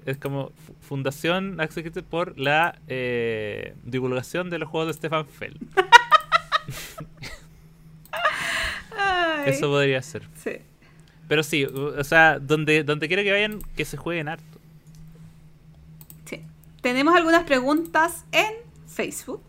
Es como fu- Fundación Christensen por la eh, divulgación de los juegos de Stefan Feld. Ay, Eso podría ser. sí. Pero sí, o sea, donde, donde quiera que vayan, que se jueguen harto. Sí. Tenemos algunas preguntas en Facebook.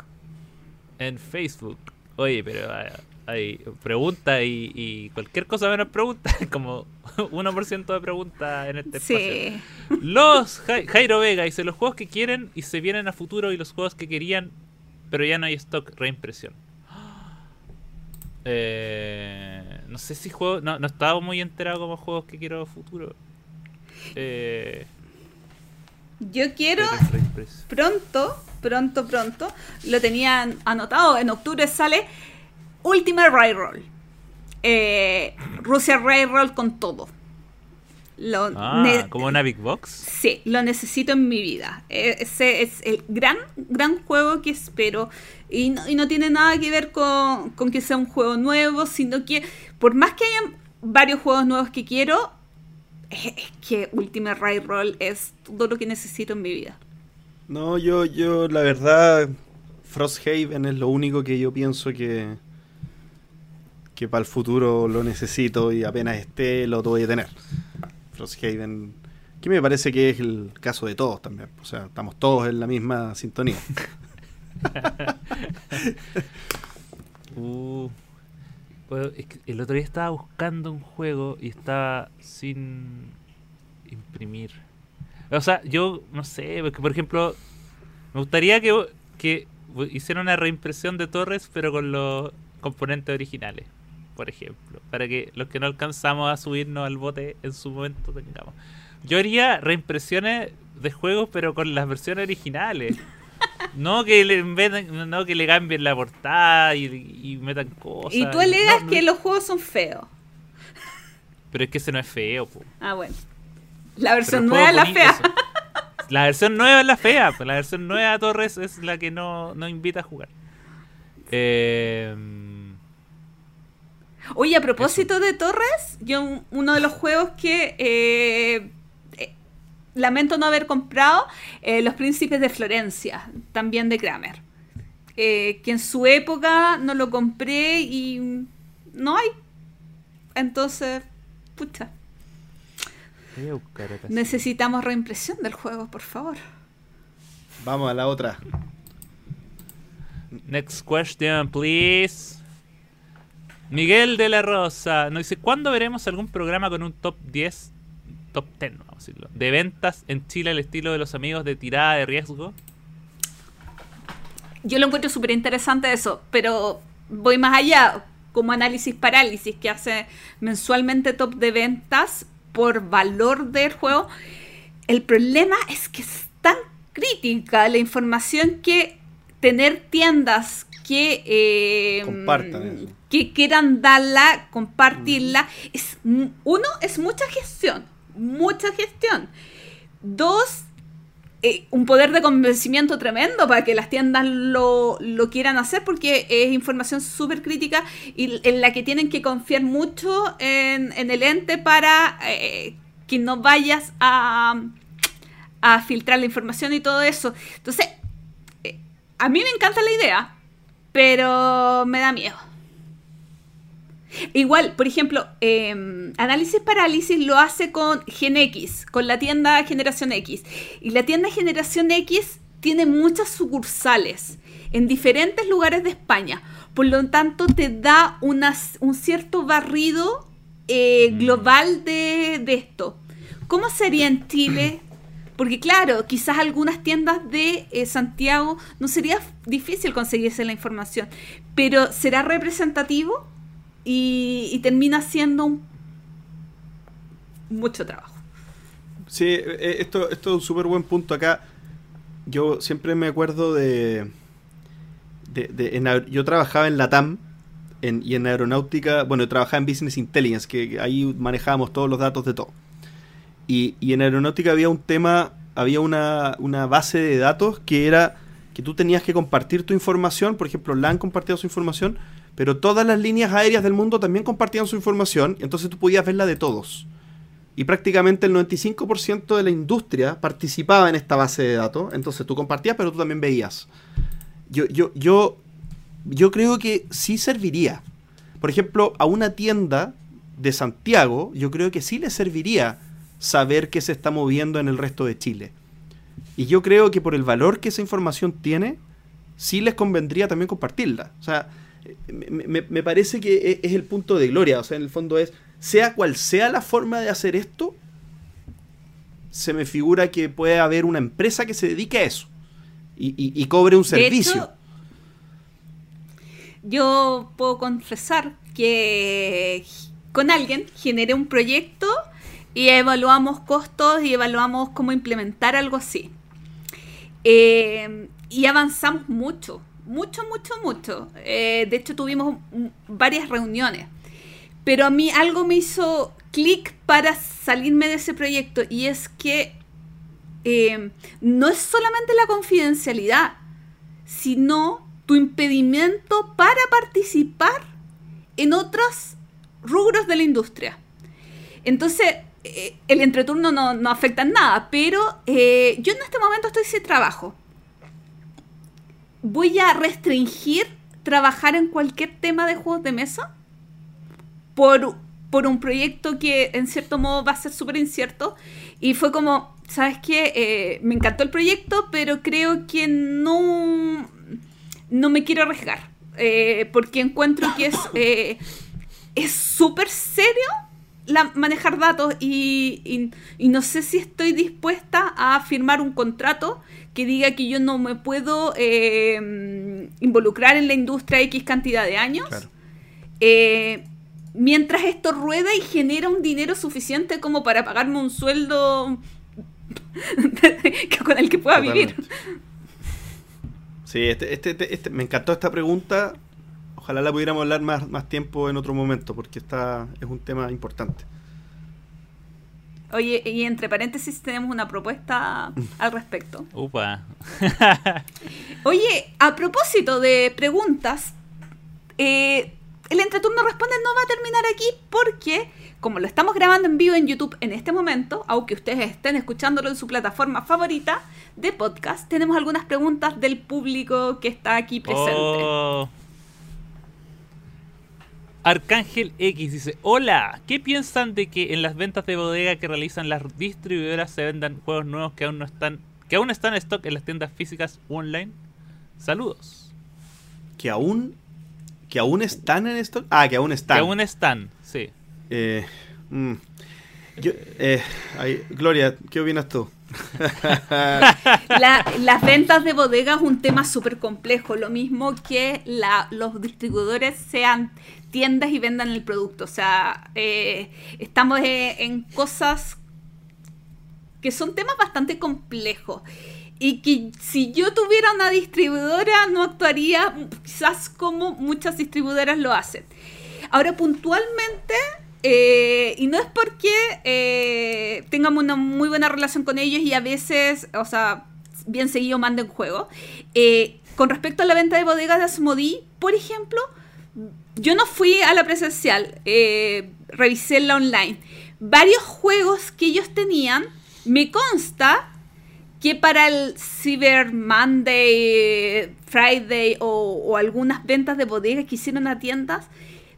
En Facebook. Oye, pero a, hay preguntas y, y cualquier cosa menos preguntas, como 1% de preguntas en este espacio. Sí. Los Jai- Jairo Vega dice los juegos que quieren y se vienen a futuro y los juegos que querían, pero ya no hay stock, reimpresión. Eh, no sé si juego, no, no estaba muy enterado como juegos que quiero a futuro. Eh, Yo quiero pronto, pronto, pronto, lo tenían anotado, en octubre sale Ultimate Railroll. Eh, Rusia Railroll con todo. Lo Ah, como una Big Box. Sí, lo necesito en mi vida. Eh, Ese es el gran, gran juego que espero. Y no, y no tiene nada que ver con, con que sea un juego nuevo, sino que por más que hayan varios juegos nuevos que quiero, es, es que Ultimate Railroll es todo lo que necesito en mi vida. No, yo, yo, la verdad, Frosthaven es lo único que yo pienso que, que para el futuro lo necesito y apenas esté lo voy a tener. Frosthaven, que me parece que es el caso de todos también. O sea, estamos todos en la misma sintonía. Uh, el otro día estaba buscando un juego y estaba sin imprimir. O sea, yo no sé, porque por ejemplo, me gustaría que, que hiciera una reimpresión de Torres, pero con los componentes originales, por ejemplo, para que los que no alcanzamos a subirnos al bote en su momento tengamos. Yo haría reimpresiones de juegos, pero con las versiones originales. No que le no que le cambien la portada y, y metan cosas. y tú alegas No, no- que los juegos son feos. Pero es que ese no es feo, po. Ah, bueno. La versión nueva es la fea. eso. La versión nueva es la fea, la versión nueva de Torres es la que no, no invita a jugar. Eh, Oye, a propósito de Torres, yo uno de los juegos que eh, eh, lamento no haber comprado, eh, Los Príncipes de Florencia, también de Kramer. Eh, que en su época no lo compré y no hay. Entonces, pucha, voy a buscar acá. necesitamos reimpresión del juego, por favor. Vamos a la otra. Next question, please. Miguel de la Rosa nos dice: ¿Cuándo veremos algún programa con un top 10, top 10, vamos a decirlo, de ventas en Chile al estilo de los amigos de tirada de riesgo? Yo lo encuentro súper interesante eso, pero voy más allá, como análisis parálisis, que hace mensualmente top de ventas por valor del juego. El problema es que es tan crítica la información que tener tiendas que, eh, que quieran darla, compartirla, es uno, es mucha gestión, mucha gestión. Dos, eh, un poder de convencimiento tremendo para que las tiendas lo, lo quieran hacer porque es información súper crítica y en la que tienen que confiar mucho en, en el ente para eh, que no vayas a, a filtrar la información y todo eso. Entonces, eh, a mí me encanta la idea, pero me da miedo. Igual, por ejemplo, eh, Análisis Parálisis lo hace con Gen X, con la tienda Generación X. Y la tienda Generación X tiene muchas sucursales en diferentes lugares de España. Por lo tanto, te da unas- un cierto barrido eh, global de, de esto. ¿Cómo sería en Chile? Porque claro, quizás algunas tiendas de eh, Santiago no sería difícil conseguirse la información, pero ¿será representativo? Y, termina siendo un- mucho trabajo. Sí, eh, esto, esto es un súper buen punto acá. Yo siempre me acuerdo de... en yo trabajaba en la TAM y en aeronáutica, bueno, trabajaba en Business Intelligence, que ahí manejábamos todos los datos de todo. Y, y en aeronáutica había un tema, había una, una base de datos que era que tú tenías que compartir tu información, por ejemplo, LAN compartía su información, pero todas las líneas aéreas del mundo también compartían su información, entonces tú podías verla de todos. Y prácticamente el 95% de la industria participaba en esta base de datos. Entonces tú compartías, pero tú también veías. Yo, yo, yo, yo creo que sí serviría. Por ejemplo, a una tienda de Santiago, yo creo que sí le serviría saber qué se está moviendo en el resto de Chile. Y yo creo que por el valor que esa información tiene, sí les convendría también compartirla. O sea, me, me- me parece que e- es el punto de gloria. O sea, en el fondo es, sea cual sea la forma de hacer esto, se me figura que puede haber una empresa que se dedique a eso y, y- y cobre un De servicio. hecho, yo puedo confesar que con alguien generé un proyecto y evaluamos costos y evaluamos cómo implementar algo así. Eh, y avanzamos mucho, mucho, mucho, mucho. Eh, de hecho, tuvimos varias reuniones. Pero a mí algo me hizo clic para salirme de ese proyecto y es que eh, no es solamente la confidencialidad, sino tu impedimento para participar en otros rubros de la industria. Entonces, eh, el entreturno no, no afecta en nada, pero eh, yo en este momento estoy sin trabajo. Voy a restringir trabajar en cualquier tema de juegos de mesa por, por un proyecto que en cierto modo va a ser súper incierto. Y fue como, ¿sabes qué? Eh, me encantó el proyecto, pero creo que no, no me quiero arriesgar. porque encuentro que es es súper serio la, manejar datos y, y- y no sé si estoy dispuesta a firmar un contrato que diga que yo no me puedo eh, involucrar en la industria X cantidad de años. Claro. Eh, mientras esto rueda y genera un dinero suficiente como para pagarme un sueldo con el que pueda vivir. Sí, este, este, este- este- me encantó esta pregunta. Ojalá la pudiéramos hablar más, más tiempo en otro momento, porque está, es un tema importante. Oye, y entre paréntesis tenemos una propuesta al respecto. Upa. Oye, a propósito de preguntas, eh, el entreturno responde no va a terminar aquí porque, como lo estamos grabando en vivo en YouTube en este momento, aunque ustedes estén escuchándolo en su plataforma favorita de podcast, tenemos algunas preguntas del público que está aquí presente. Oh. Arcángel X dice, hola, ¿qué piensan de que en las ventas de bodega que realizan las distribuidoras se vendan juegos nuevos que aún no están, que aún están en stock en las tiendas físicas online? Saludos. Que aún, que aún están en esto. Ah, que aún están. Que aún están, sí. Eh, mm. Yo- eh, ay, Gloria, ¿qué opinas tú? La- las ventas de bodega es un tema súper complejo, lo mismo que la- los distribuidores sean tiendas y vendan el producto. O sea, eh, estamos eh, en cosas que son temas bastante complejos. Y que si yo tuviera una distribuidora no actuaría quizás como muchas distribuidoras lo hacen. Ahora, puntualmente, eh, y no es porque eh, tengamos una muy buena relación con ellos y a veces, o sea, bien seguido manden juego. con respecto a la venta de bodegas de Asmodee, por ejemplo, yo no fui a la presencial, eh, revisé la online. Varios juegos que ellos tenían, me consta que para el Cyber Monday, Friday o, o algunas ventas de bodegas que hicieron a tiendas,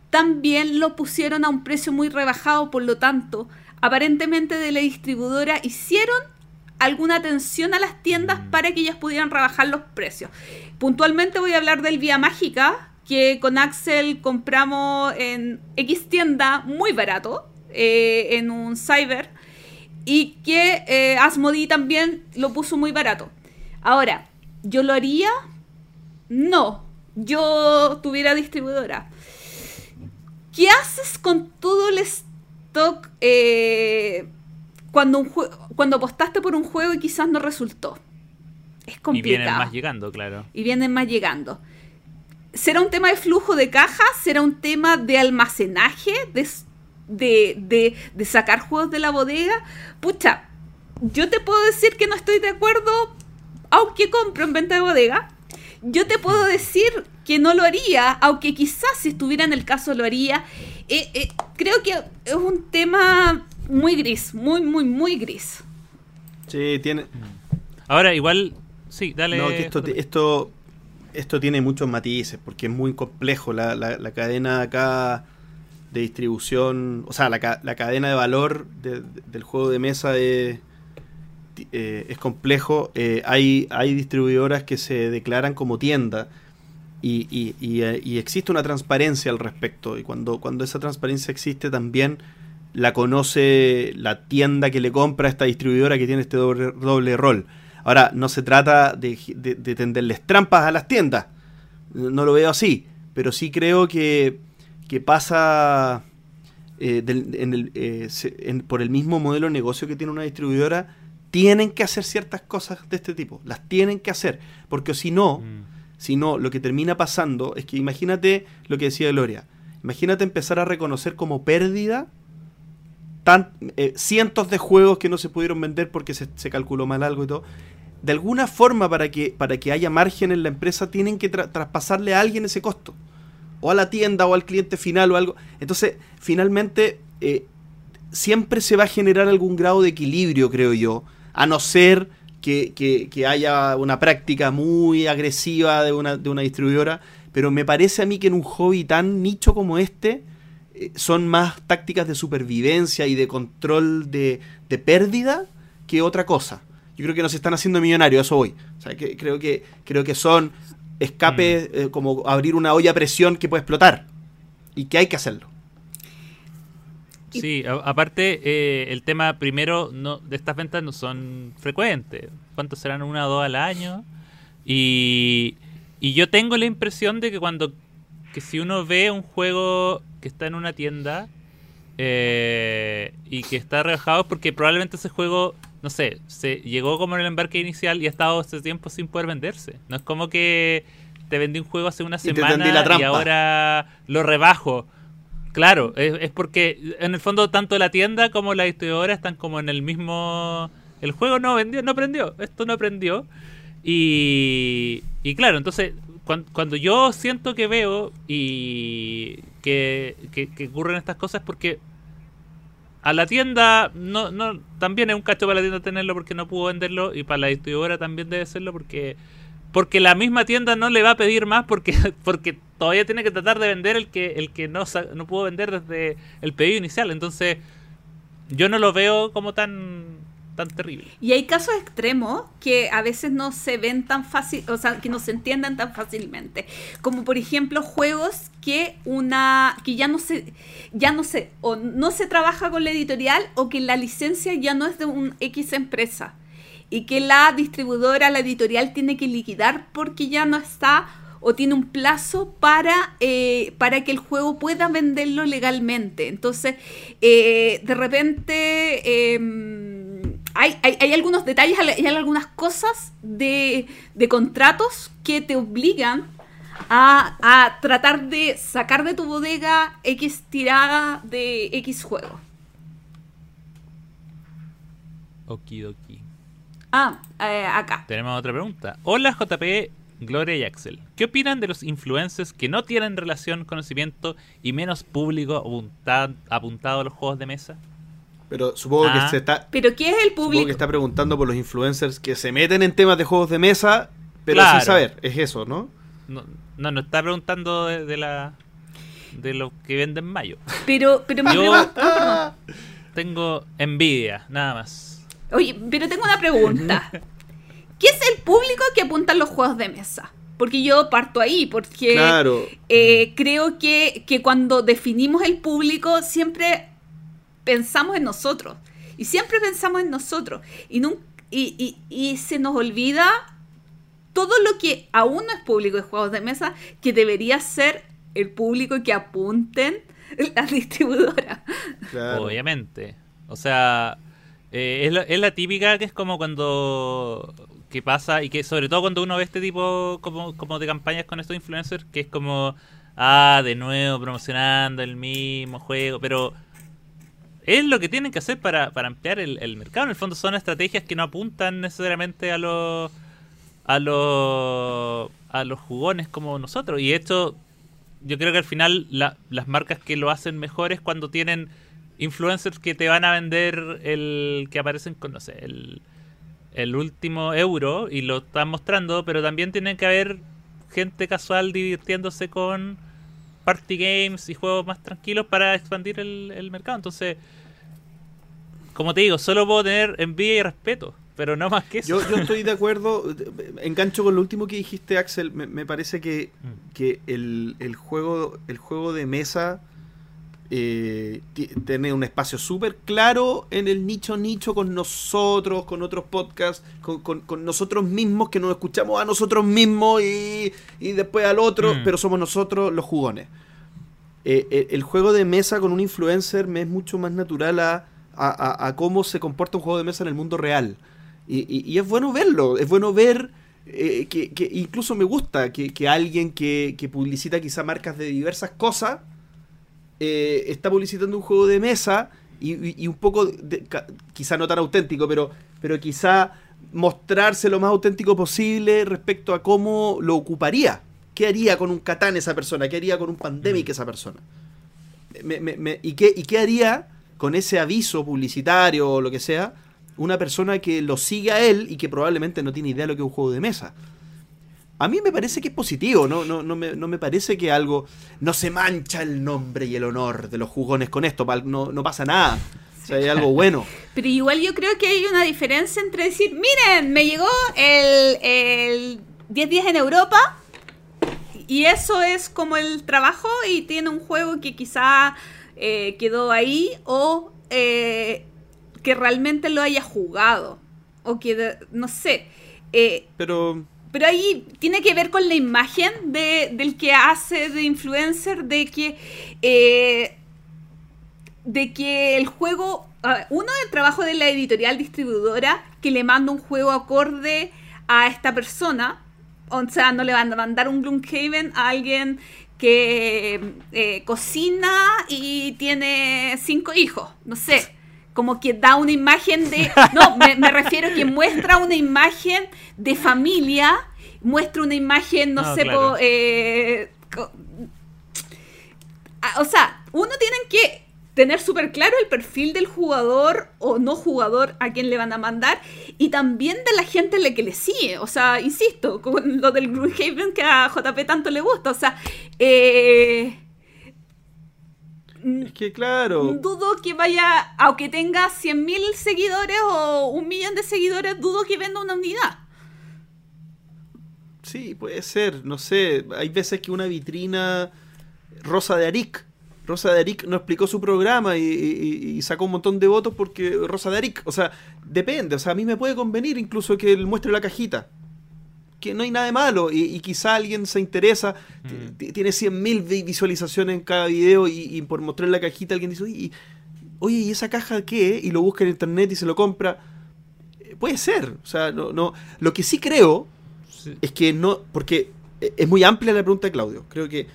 también lo pusieron a un precio muy rebajado, por lo tanto, aparentemente de la distribuidora hicieron alguna atención a las tiendas para que ellas pudieran rebajar los precios. Puntualmente voy a hablar del Vía Mágica, que con Axel compramos en X tienda muy barato, eh, en un cyber, y que eh, Asmodee también lo puso muy barato. Ahora, ¿yo lo haría? No, yo tuviera distribuidora. ¿Qué haces con todo el stock eh, cuando, un cuando apostaste por un juego y quizás no resultó? Es Y complicado. vienen más llegando, claro. y vienen más llegando. ¿Será un tema de flujo de caja? ¿Será un tema de almacenaje? ¿De, de, de- de sacar juegos de la bodega? Pucha, yo te puedo decir que no estoy de acuerdo, aunque compro en venta de bodega. Yo te puedo decir que no lo haría, aunque quizás si estuviera en el caso lo haría. Eh, eh, creo que es un tema muy gris, muy, muy, muy gris. Sí, tiene. Ahora, igual, sí, dale. No, que esto, esto, esto tiene muchos matices, porque es muy complejo la, la- la cadena acá de distribución, o sea, la, la cadena de valor de- de- del juego de mesa es, eh, es complejo. Eh, hay, hay distribuidoras que se declaran como tienda Y, y- y, eh, y existe una transparencia al respecto. Y cuando, cuando esa transparencia existe también la conoce la tienda que le compra a esta distribuidora que tiene este doble, doble rol. Ahora, no se trata de, de- de tenderles trampas a las tiendas. No lo veo así. Pero sí creo que, que pasa eh, del- en el- eh, se- en- por el mismo modelo de negocio que tiene una distribuidora. Tienen que hacer ciertas cosas de este tipo. Las tienen que hacer. Porque si no, Mm. si no, lo que termina pasando es que imagínate lo que decía Gloria. Imagínate empezar a reconocer como pérdida tan, eh, cientos de juegos que no se pudieron vender porque se, se calculó mal algo y todo. De alguna forma, para que, para que haya margen en la empresa, tienen que tra- traspasarle a alguien ese costo. O a la tienda o al cliente final o algo. Entonces, finalmente, eh, siempre se va a generar algún grado de equilibrio, creo yo. A no ser que, que- haya una práctica muy agresiva de una, de una distribuidora. Pero me parece a mí que en un hobby tan nicho como este, son más tácticas de supervivencia y de control de, de pérdida que otra cosa. Yo creo que nos están haciendo millonarios, eso voy. O sea, que, creo, que, creo que son escapes eh, como abrir una olla a presión que puede explotar. Y que hay que hacerlo. Sí, a- aparte, eh, el tema primero no, de estas ventas no son frecuentes. ¿Cuántos serán? Una o dos al año. Y, y yo tengo la impresión de que cuando que si uno ve un juego que está en una tienda eh, y que está rebajado es porque probablemente ese juego, no sé, se llegó como en el embarque inicial y ha estado ese tiempo sin poder venderse. No es como que te vendí un juego hace una semana la y ahora lo rebajo. Claro, es, es porque en el fondo tanto la tienda como la distribuidora están como en el mismo... El juego no vendió, no prendió, esto no prendió. Y, y claro, entonces cuan- cuando, yo siento que veo y que, que, ocurren estas cosas porque a la tienda no, no también es un cacho para la tienda tenerlo porque no pudo venderlo y para la distribuidora también debe serlo porque porque la misma tienda no le va a pedir más porque porque todavía tiene que tratar de vender el que el que no no pudo vender desde el pedido inicial. Entonces yo no lo veo como tan tan terrible Y hay casos extremos que a veces no se ven tan fácil, o sea, que no se entiendan tan fácilmente. Como por ejemplo juegos que una que ya no se ya no se o no se trabaja con la editorial o que la licencia ya no es de un X empresa y que la distribuidora, la editorial tiene que liquidar porque ya no está o tiene un plazo para, eh, para que el juego pueda venderlo legalmente. Entonces, eh, de repente eh, hay, hay- hay algunos detalles, hay algunas cosas de, de contratos que te obligan a, a tratar de sacar de tu bodega X tirada de X juego. Okidoki. Ah, eh, acá. Tenemos otra pregunta. Hola JP, Gloria y Axel. ¿Qué opinan de los influencers que no tienen relación, conocimiento y menos público apunta- apuntado a los juegos de mesa? Pero supongo Ah. que se está, Pero ¿qué es el supongo público? que está preguntando por los influencers que se meten en temas de juegos de mesa, pero Claro. sin saber. Es eso, ¿no? No, no, no está preguntando de, de la de lo que venden mayo. Pero, pero mi Yo- ah. Tengo envidia, nada más. Oye, pero tengo una pregunta. ¿Qué es el público que apuntan los juegos de mesa? Porque yo parto ahí, porque Claro. eh, creo que, que cuando definimos el público siempre pensamos en nosotros. Y siempre pensamos en nosotros. Y, nun- y, y- y se nos olvida todo lo que aún no es público de juegos de mesa, que debería ser el público que apunten las distribuidoras. claro. Obviamente. O sea, eh, es, la, es la típica que es como cuando que pasa y que sobre todo cuando uno ve este tipo como, como de campañas con estos influencers que es como ah de nuevo promocionando el mismo juego pero es lo que tienen que hacer para, para ampliar el, el mercado. En el fondo son estrategias que no apuntan necesariamente a los a los a los jugones como nosotros. Y esto yo creo que al final la- las marcas que lo hacen mejor es cuando tienen influencers que te van a vender el que aparecen con, no sé, el, el último euro y lo están mostrando, pero también tienen que haber gente casual divirtiéndose con party games y juegos más tranquilos para expandir el, el mercado. Entonces, como te digo, solo puedo tener envidia y respeto, pero no más que eso. Yo, yo estoy de acuerdo, engancho con lo último que dijiste, Axel. Me, me parece que, Mm. que el, el juego, el juego de mesa eh, tiene un espacio súper claro en el nicho nicho con nosotros, con otros podcasts, con, con- con nosotros mismos, que nos escuchamos a nosotros mismos y, y después al otro, Mm. pero somos nosotros los jugones. Eh, eh, el juego de mesa con un influencer me es mucho más natural a, a- a- a cómo se comporta un juego de mesa en el mundo real. Y, y- y es bueno verlo, es bueno ver que, que incluso me gusta que, que alguien que, que publicita quizá marcas de diversas cosas eh, está publicitando un juego de mesa y, y- y un poco, de- quizá no tan auténtico, pero, pero quizá mostrarse lo más auténtico posible respecto a cómo lo ocuparía. ¿Qué haría con un Catán esa persona? ¿Qué haría con un Pandemic esa persona? Me- me- me- ¿y, qué, ¿Y qué haría con ese aviso publicitario o lo que sea una persona que lo sigue a él y que probablemente no tiene idea de lo que es un juego de mesa? A mí me parece que es positivo, no, no, no, me, no me parece que algo... No se mancha el nombre y el honor de los jugones con esto, no, no pasa nada. O sea, hay algo bueno. Pero igual yo creo que hay una diferencia entre decir, miren, me llegó el, el 10 días en Europa y eso es como el trabajo y tiene un juego que quizá eh, quedó ahí o eh, que realmente lo haya jugado o que, no sé. eh, Pero pero ahí tiene que ver con la imagen de, del que hace de influencer, de que, eh, de que el juego, ah, uno del trabajo de la editorial distribuidora, que le manda un juego acorde a esta persona, o sea, no le van a mandar un Gloomhaven a alguien que eh, cocina y tiene cinco hijos, no sé. Como que da una imagen de... No, me, me refiero que muestra una imagen de familia, muestra una imagen, no sé, claro. po, eh, co- o sea, uno tiene que tener súper claro el perfil del jugador o no jugador a quien le van a mandar y también de la gente a la que le sigue. O sea, insisto, con lo del Gloomhaven que a JP tanto le gusta. O sea, eh, es que claro... dudo que vaya, aunque tenga 100.000 seguidores o un millón de seguidores, dudo que venda una unidad. Sí, puede ser, no sé. Hay veces que una vitrina. Rosa de Aric. Rosa de Aric no explicó su programa y, y- y sacó un montón de votos porque Rosa de Aric. O sea, depende. O sea, a mí me puede convenir incluso que él muestre la cajita. Que no hay nada de malo. Y, y quizá alguien se interesa. Mm. Tiene 100.000 vi- visualizaciones en cada video y, y por mostrar la cajita alguien dice, oye, y- oye, ¿y esa caja qué? Y lo busca en internet y se lo compra. Eh, Puede ser. O sea, no, no. Lo que sí creo Sí. es que no, porque es muy amplia la pregunta de Claudio. Creo que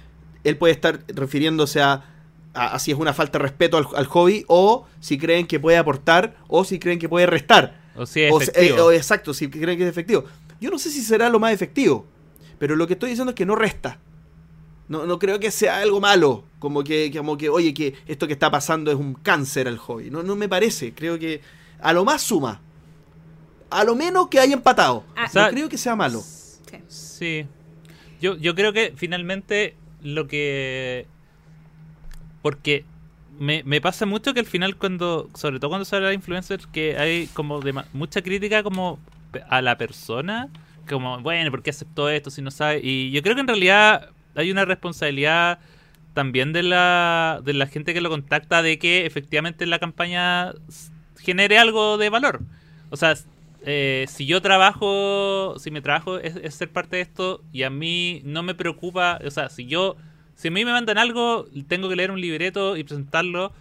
él puede estar refiriéndose a, si es una falta de respeto al, al hobby o si creen que puede aportar o si creen que puede restar. O si es O, efectivo. eh, o exacto, si creen que es efectivo. Yo no sé si será lo más efectivo, pero lo que estoy diciendo es que no resta. No, no creo que sea algo malo, como que, como que, oye, que esto que está pasando es un cáncer al hobby. No, no me parece. Creo que a lo más suma. A lo menos que haya empatado. Ah, O sea, no creo que sea malo. Sí. Yo, yo creo que finalmente lo que. Porque me, me pasa mucho que al final, cuando. Sobre todo cuando se habla de influencers, que hay como de mucha crítica como a la persona. Como, bueno, ¿por qué aceptó esto si no sabe? Y yo creo que en realidad hay una responsabilidad también de la, de la gente que lo contacta de que efectivamente la campaña genere algo de valor. O sea, eh, si yo trabajo, si mi trabajo es, es ser parte de esto y a mí no me preocupa, o sea, si yo, si a mí me mandan algo, tengo que leer un libreto y presentarlo,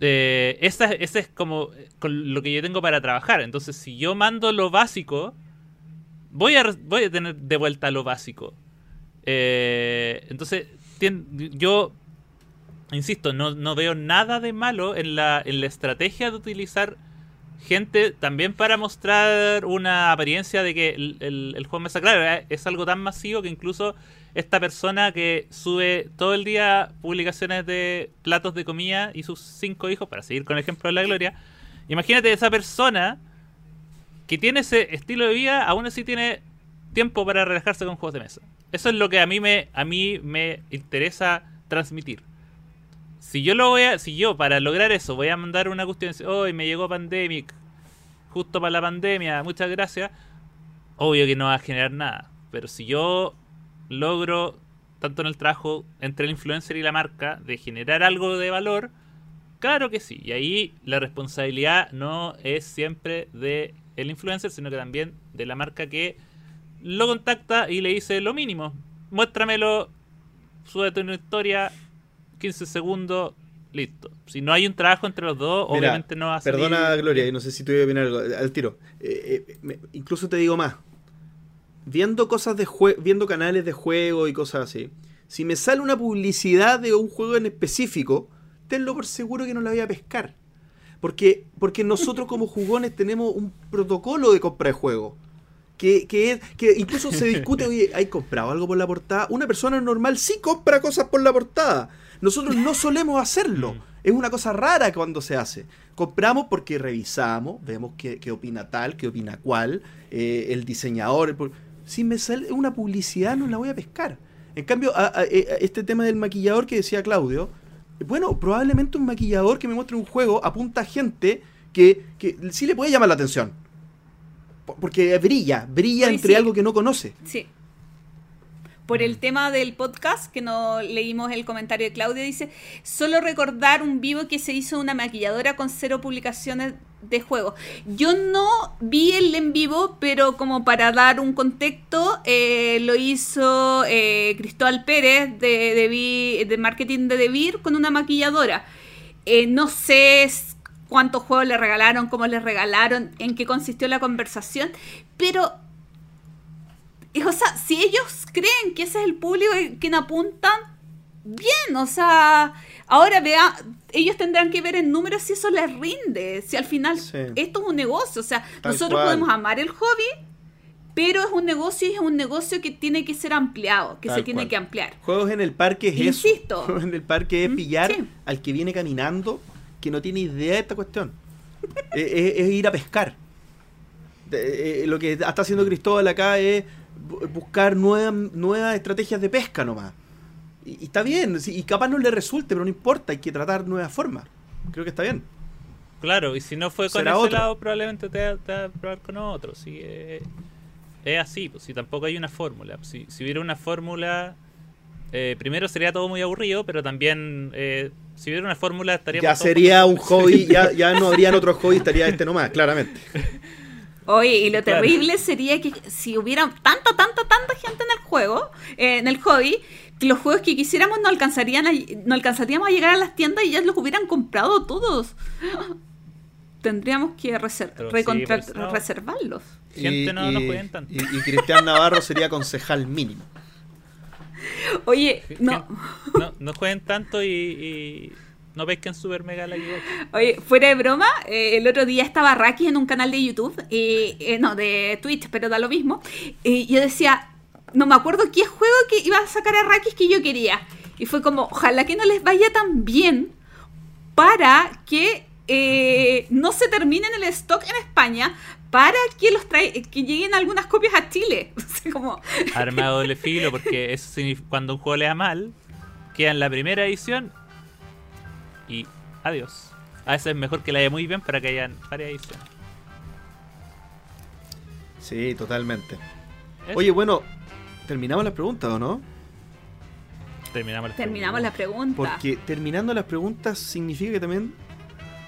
eh, esa- ese es como eh, con lo que yo tengo para trabajar. Entonces, si yo mando lo básico, voy a, voy a tener de vuelta lo básico. Eh, entonces, yo insisto, no, no veo nada de malo en la, en la estrategia de utilizar gente también para mostrar una apariencia de que el, juego mesa, claro, eh, es algo tan masivo que incluso esta persona que sube todo el día publicaciones de platos de comida y sus cinco hijos, para seguir con el ejemplo de la gloria, imagínate esa persona que tiene ese estilo de vida, aún así tiene tiempo para relajarse con juegos de mesa. Eso es lo que a mí me, a mí me interesa transmitir. Si yo lo voy a, si yo para lograr eso voy a mandar una cuestión, hoy me llegó Pandemic, justo para la pandemia, muchas gracias, obvio que no va a generar nada. Pero si yo logro, tanto en el trabajo entre el influencer y la marca, de generar algo de valor, claro que sí. Y ahí la responsabilidad no es siempre de el influencer, sino que también de la marca que lo contacta y le dice lo mínimo. Muéstramelo, súbete una historia, 15 segundos, listo. Si no hay un trabajo entre los dos, Mira, obviamente no va a salir- Perdona, Gloria, y no sé si tú ibas a opinar algo. Al tiro. Eh, eh, me- incluso te digo más. Viendo cosas de jue- viendo canales de juego y cosas así. Si me sale una publicidad de un juego en específico, tenlo por seguro que no la voy a pescar. Porque, porque nosotros como jugones tenemos un protocolo de compra de juego. Que, que, es- que incluso se discute, oye, ¿hay comprado algo por la portada? Una persona normal sí compra cosas por la portada. Nosotros no solemos hacerlo. Es una cosa rara cuando se hace. Compramos porque revisamos, vemos qué, qué opina tal, qué opina cual, eh, el diseñador. el si me sale una publicidad, no la voy a pescar. En cambio, a- a- eh, a este tema del maquillador que decía Claudio, bueno, probablemente un maquillador que me muestre un juego apunta a gente que, que sí le puede llamar la atención. Por- Porque brilla, brilla entre sí. algo que no conoce. Sí. Por el tema del podcast, que no leímos el comentario de Claudia, dice, solo recordar un vivo que se hizo una maquilladora con cero publicaciones de juego. Yo no vi el en vivo, pero como para dar un contexto, eh, lo hizo eh, Cristóbal Pérez de, de, de marketing de Devir con una maquilladora. Eh, no sé cuántos juegos le regalaron, cómo les regalaron, en qué consistió la conversación, pero o sea, si ellos creen que ese es el público que quien apuntan, bien, o sea, ahora vea, ellos tendrán que ver en números si eso les rinde, si al final Sí. esto es un negocio, o sea, Tal nosotros cual. podemos amar el hobby, pero es un negocio y es un negocio que tiene que ser ampliado, que Tal se tiene cual. que ampliar. Juegos en el parque es Insisto. eso. Juegos en el parque es Mm, pillar sí. al que viene caminando que no tiene idea de esta cuestión. es, es- es ir a pescar. De- eh, lo que está haciendo Cristóbal acá es buscar nuevas, nuevas estrategias de pesca nomás. Y, y está bien, y capaz no le resulte, pero no importa, hay que tratar nuevas formas. Creo que está bien. Claro, y si no fue con Será ese otro. lado, probablemente te va, te va a probar con otro. Sí, eh, es así, pues si tampoco hay una fórmula. Si, si hubiera una fórmula, eh, primero sería todo muy aburrido, pero también eh, si hubiera una fórmula estaría Ya sería un hobby, ya, ya no habrían otros hobbies, estaría este nomás, claramente. Oye, y lo Claro. terrible sería que si hubiera tanta, tanta, tanta gente en el juego, eh, en el hobby, que los juegos que quisiéramos no alcanzarían a, no alcanzaríamos a llegar a las tiendas y ya los hubieran comprado todos. Tendríamos que reser- sí, pues, no. reservarlos. Gente no- no pueden tanto. Y, y Cristian Navarro sería concejal mínimo. Oye, no, No, no jueguen tanto y, y no pesquen super mega la equivoco. Oye, fuera de broma, eh, el otro día estaba Raki en un canal de YouTube, eh, eh, no, de Twitch, pero da lo mismo. Y yo decía, no me acuerdo qué juego que iba a sacar a Raki que yo quería. Y fue como, ojalá que no les vaya tan bien para que eh, no se terminen el stock en España, para que los trae, que lleguen algunas copias a Chile. O sea, como, Arma de doble filo, porque eso significa cuando un juego le da mal, queda en la primera edición y adiós. A veces es mejor que la haya muy bien para que hayan varias ediciones. Sí, totalmente. Oye, bueno, terminamos las preguntas, ¿o no? terminamos, las terminamos la preguntas. pregunta. Porque terminando las preguntas significa que también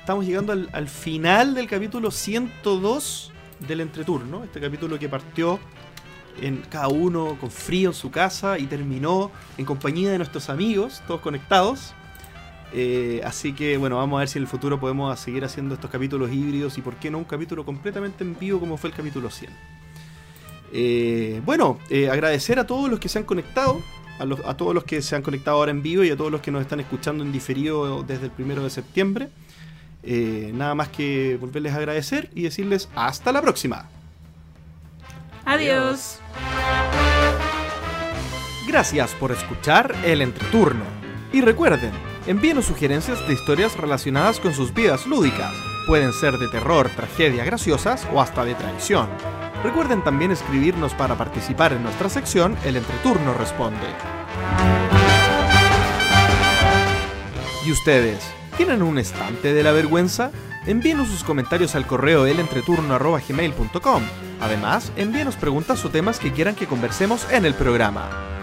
estamos llegando al, al final del capítulo 102 del entreturno. Este capítulo que partió en cada uno con frío en su casa y terminó en compañía de nuestros amigos, todos conectados. Eh, así que bueno, vamos a ver si en el futuro podemos seguir haciendo estos capítulos híbridos y por qué no un capítulo completamente en vivo como fue el capítulo 100. Eh, bueno, eh, agradecer a todos los que se han conectado, a, los- a todos los que se han conectado ahora en vivo y a todos los que nos están escuchando en diferido desde el primero de septiembre. Eh, nada más que volverles a agradecer y decirles hasta la próxima. Adiós. Gracias por escuchar el entreturno. Y recuerden, envíenos sugerencias de historias relacionadas con sus vidas lúdicas. Pueden ser de terror, tragedia, graciosas o hasta de traición. Recuerden también escribirnos para participar en nuestra sección El Entreturno Responde. ¿Y ustedes? ¿Tienen un estante de la vergüenza? Envíenos sus comentarios al correo elentreturno.gmail.com. Además, envíenos preguntas o temas que quieran que conversemos en el programa.